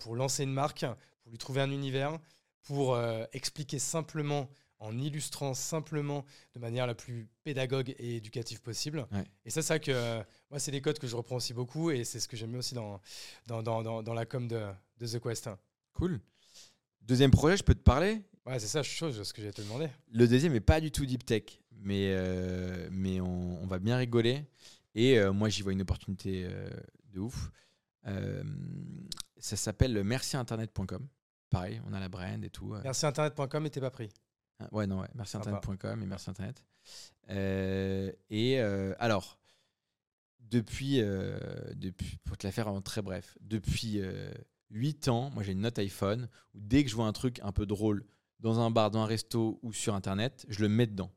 pour lancer une marque, pour lui trouver un univers, pour expliquer simplement, en illustrant simplement de manière la plus pédagogue et éducative possible. Ouais. Et ça, c'est vrai que euh, moi, c'est des codes que je reprends aussi beaucoup et c'est ce que j'aime aussi dans, dans, dans, dans, dans la com de, de The Quest. Cool. Deuxième projet, je peux te parler? Ouais, c'est ça, chaud, ce que j'allais te demander. Le deuxième est pas du tout deep tech, mais, euh, mais on, on va bien rigoler. Et euh, moi, j'y vois une opportunité euh, de ouf. Ça s'appelle merciinternet.com. Pareil, on a la brand et tout. euh. Merci internet.com et t'es pas pris. Ah, Ouais, non, ouais, merciinternet.com et merci Internet. Euh, et euh, alors, depuis, euh, depuis, pour te la faire en très bref, depuis euh, 8 ans, moi j'ai une note iPhone où dès que je vois un truc un peu drôle dans un bar, dans un resto ou sur Internet, je le mets dedans.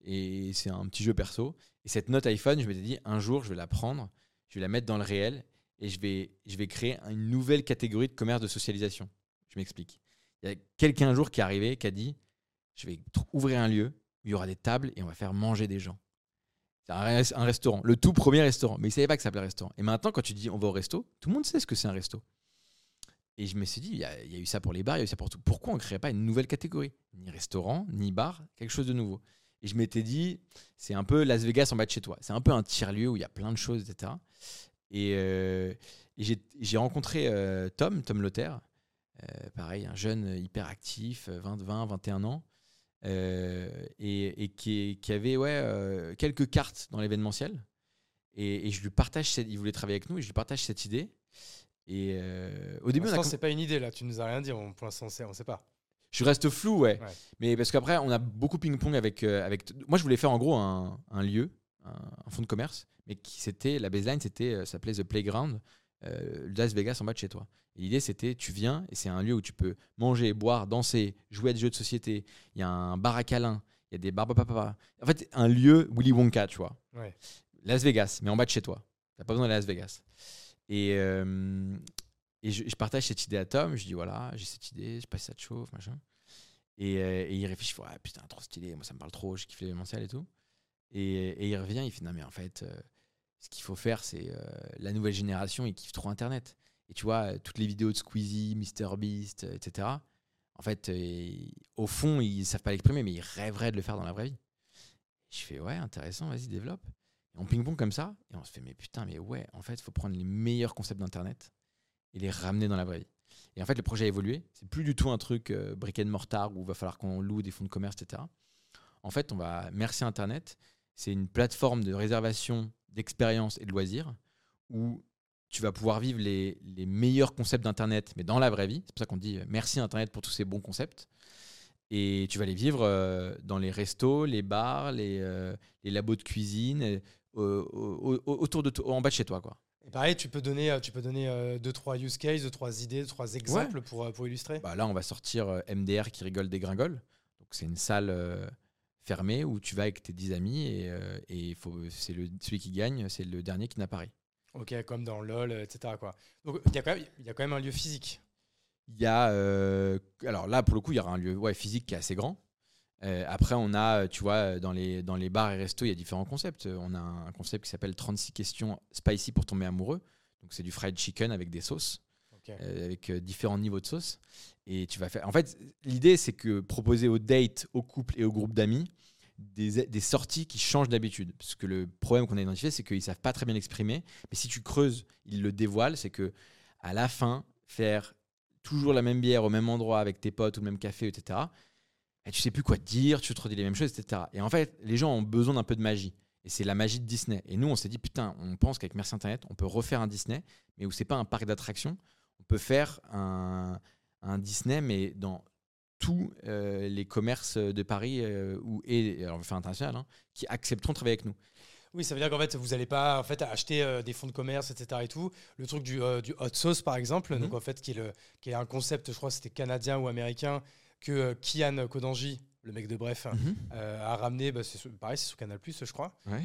Et c'est un petit jeu perso. Et cette note iPhone, je m'étais dit, un jour, je vais la prendre, je vais la mettre dans le réel et je vais, je vais créer une nouvelle catégorie de commerce de socialisation. Je m'explique. Il y a quelqu'un un jour qui est arrivé, qui a dit, je vais ouvrir un lieu où il y aura des tables et on va faire manger des gens. C'est un, res- un restaurant, le tout premier restaurant. Mais il ne savait pas que ça s'appelait restaurant. Et maintenant, quand tu dis on va au resto, tout le monde sait ce que c'est un resto. Et je me suis dit, il y, a, eu ça pour les bars, il y a eu ça pour tout. Pourquoi on ne créerait pas une nouvelle catégorie? Ni restaurant, ni bar, quelque chose de nouveau. Et je m'étais dit, c'est un peu Las Vegas en bas de chez toi. C'est un peu un tiers-lieu où il y a plein de choses, etc. Et, euh, et j'ai- rencontré euh, Tom, Tom Lothaire, euh, pareil, un jeune hyper actif, euh, 20, 20 21 ans, euh, et, et qui, qui avait ouais, euh, quelques cartes dans l'événementiel. Et, et je lui partage, cette, il voulait travailler avec nous, et je lui partage cette idée. Et euh, au début, Pour on a c'est pas une idée là, tu nous as rien dit. on- pour l'instant, on sait, pas. je reste flou, ouais. Ouais. Mais parce qu'après, on a beaucoup ping-pong avec, euh, avec. Moi, je voulais faire en gros un, un lieu, un, un fonds de commerce, mais qui c'était la baseline, c'était s'appelait The Playground, euh, Las Vegas en bas de chez toi. L'idée, c'était tu viens et c'est un lieu où tu peux manger, boire, danser, jouer à des jeux de société. Il y a un bar à câlins, il y a des barbes papa. En fait, un lieu Willy Wonka, tu vois. Ouais. Las Vegas, mais en bas de chez toi. T'as pas besoin d'aller à Las Vegas. Et, euh, et je, je partage cette idée à Tom. Je dis voilà, j'ai cette idée, je sais pas si ça te chauffe, machin. Et, euh, et il réfléchit, ouais, putain, trop stylé, moi ça me parle trop, je kiffe l'événementiel et tout. Et, et il revient, il fait non, mais en fait, euh, ce qu'il faut faire, c'est euh, la nouvelle génération, ils kiffent trop Internet. Et tu vois, euh, toutes les vidéos de Squeezie, MrBeast, euh, etc. En fait, euh, au fond, ils savent pas l'exprimer, mais ils rêveraient de le faire dans la vraie vie. Je fais ouais, intéressant, vas-y, développe. On ping-pong comme ça, et on se fait, mais putain, mais ouais, en fait, il faut prendre les meilleurs concepts d'Internet et les ramener dans la vraie vie. Et en fait, le projet a évolué. C'est plus du tout un truc euh, brick and mortar où il va falloir qu'on loue des fonds de commerce, etc. En fait, on va merci Internet. C'est une plateforme de réservation d'expériences et de loisirs où tu vas pouvoir vivre les, les meilleurs concepts d'Internet, mais dans la vraie vie. C'est pour ça qu'on dit euh, merci Internet pour tous ces bons concepts. Et tu vas les vivre euh, dans les restos, les bars, les, euh, les labos de cuisine, euh, au- au- autour de toi, en bas de chez toi, quoi. Et pareil, tu peux donner, tu peux donner deux trois use cases, deux trois idées, deux trois exemples pour, pour illustrer. Bah, là, on va sortir MDR qui rigole des gringoles. Donc, c'est une salle fermée où tu vas avec tes 10 amis et, euh, et faut, c'est le, celui qui gagne, c'est le dernier qui n'a pas ri. Ok, comme dans LoL, etc. Quoi. Donc il y, a quand même- y a quand même un lieu physique. Il y a. euh, alors là, pour le coup, il y aura un lieu ouais, physique qui est assez grand. Euh, après, on a, tu vois, dans les, dans les bars et restos, il y a différents concepts. On a un concept qui s'appelle 36 questions spicy pour tomber amoureux. Donc, c'est du fried chicken avec des sauces. Euh, avec euh, différents niveaux de sauce. Et tu vas faire. En fait, l'idée, c'est que proposer aux dates, aux couples et aux groupes d'amis des, sorties qui changent d'habitude. Parce que le problème qu'on a identifié, c'est qu'ils savent pas très bien l'exprimer. Mais si tu creuses, ils le dévoilent. C'est que à la fin, faire toujours la même bière au même endroit avec tes potes ou le même café, etc. et tu sais plus quoi te dire, tu te redis les mêmes choses, etc. Et en fait, les gens ont besoin d'un peu de magie. Et c'est la magie de Disney. Et nous, on s'est dit, putain, on pense qu'avec Merci Internet, on peut refaire un Disney, mais où c'est pas un parc d'attractions. Peut faire un, un Disney, mais dans tous euh, les commerces de Paris euh, ou, et alors faire international, hein, qui accepteront de travailler avec nous. Oui, ça veut dire qu'en fait, vous n'allez pas en fait, acheter euh, des fonds de commerce, etc. Et tout. Le truc du, du hot sauce, par exemple, Mhm. donc en fait, qui est, le, qui est un concept, je crois, c'était canadien ou américain, que Kian Kodanji, le mec de Bref, euh, a ramené. Bah, pareil, c'est sur Canal, je crois. Ouais.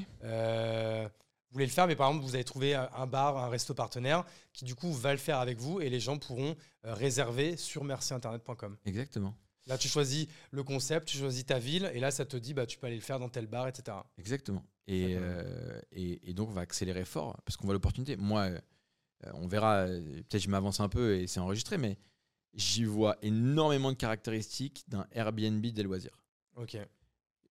Euh, vous voulez le faire, mais par exemple, vous avez trouvé un un bar, un resto partenaire qui, du coup, va le faire avec vous et les gens pourront euh, réserver sur merciinternet.com. Exactement. Là, tu choisis le concept, tu choisis ta ville et là, ça te dit, bah, tu peux aller le faire dans tel bar, etc. Exactement. Et, euh, et, et donc, on va accélérer fort parce qu'on voit l'opportunité. Moi, euh, on verra, euh, peut-être je m'avance un peu et c'est enregistré, mais j'y vois énormément de caractéristiques d'un Airbnb des loisirs. Ok.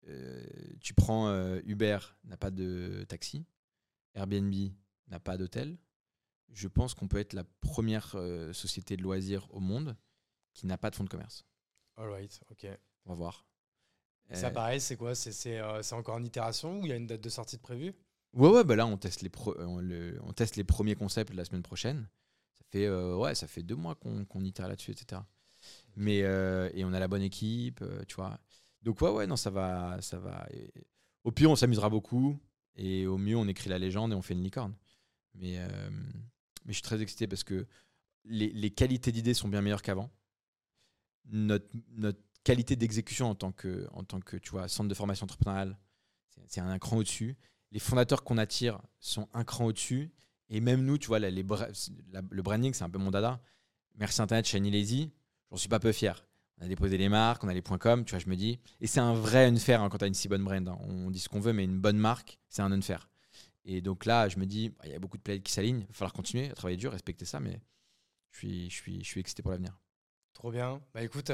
Euh, tu prends euh, Uber, n'a pas de taxi. Airbnb n'a pas d'hôtel. Je pense qu'on peut être la première euh, société de loisirs au monde qui n'a pas de fonds de commerce. All right. Ok. On va voir. Ça, Euh, pareil, c'est quoi? C'est euh, encore en itération ou il y a une date de sortie de prévue? Ouais, ouais, bah là, on teste les, pro- on, le- on teste les premiers concepts la semaine prochaine. Ça fait, euh, ouais, ça fait deux mois qu'on qu'on itère là-dessus, etc. Mais, euh, et on a la bonne équipe, euh, tu vois. Donc, ouais, ouais, non, ça va. Ça va. Et au pire, on s'amusera beaucoup. Et au mieux, on écrit la légende et on fait une licorne. Mais, euh, mais je suis très excité parce que les, les qualités d'idées sont bien meilleures qu'avant. Notre, notre qualité d'exécution en tant que, en tant que tu vois, centre de formation entrepreneuriale, c'est- un cran au-dessus les fondateurs qu'on attire sont un cran au-dessus. Et même nous, tu vois, les le branding, c'est un peu mon dada. Merci Internet, Shiny Lazy, j'en suis pas peu fier. On a déposé les marques, on a les points com, tu vois, je me dis. Et c'est un vrai unfair hein, quand tu as une si bonne brand. hein. On dit ce qu'on veut, mais une bonne marque, c'est un unfair. Et donc là, je me dis, bah, il y a beaucoup de planètes qui s'alignent. Il va falloir continuer à travailler dur, respecter ça, mais je suis, je suis, je suis excité pour l'avenir. Trop bien. Bah écoute,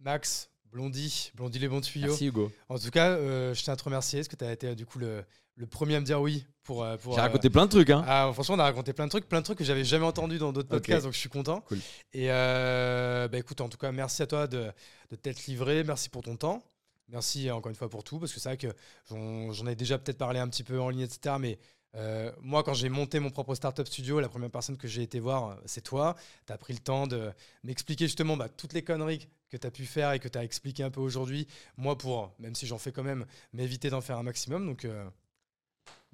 Max, Blondie, Blondie les bons tuyaux. Merci Hugo. En tout cas, euh, je tiens à te remercier parce que tu as été euh, du coup le, le premier à me dire oui pour. euh, pour J'ai euh, raconté plein de trucs. Hein. Ah, franchement, on a raconté plein de trucs, plein de trucs que j'avais jamais entendus dans d'autres podcasts, donc je suis content. Cool. Et euh, bah écoute, en tout cas, merci à toi de, de t'être livré, merci pour ton temps. Merci encore une fois pour tout, parce que c'est vrai que j'en ai déjà peut-être parlé un petit peu en ligne, etc. Mais euh, moi, quand j'ai monté mon propre startup studio, la première personne que j'ai été voir, c'est toi. Tu as pris le temps de m'expliquer justement bah, toutes les conneries que tu as pu faire et que tu as expliqué un peu aujourd'hui. Moi, pour, même si j'en fais quand même, m'éviter d'en faire un maximum. Donc, euh,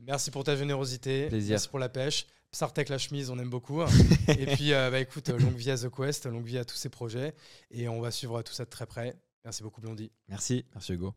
merci pour ta générosité. Plaisir. Merci pour la pêche. Psartek la chemise, on aime beaucoup. et puis, euh, bah, écoute, longue vie à The Quest, longue vie à tous ces projets. Et on va suivre tout ça de très près. Merci beaucoup, Blondie. Merci. Merci Hugo.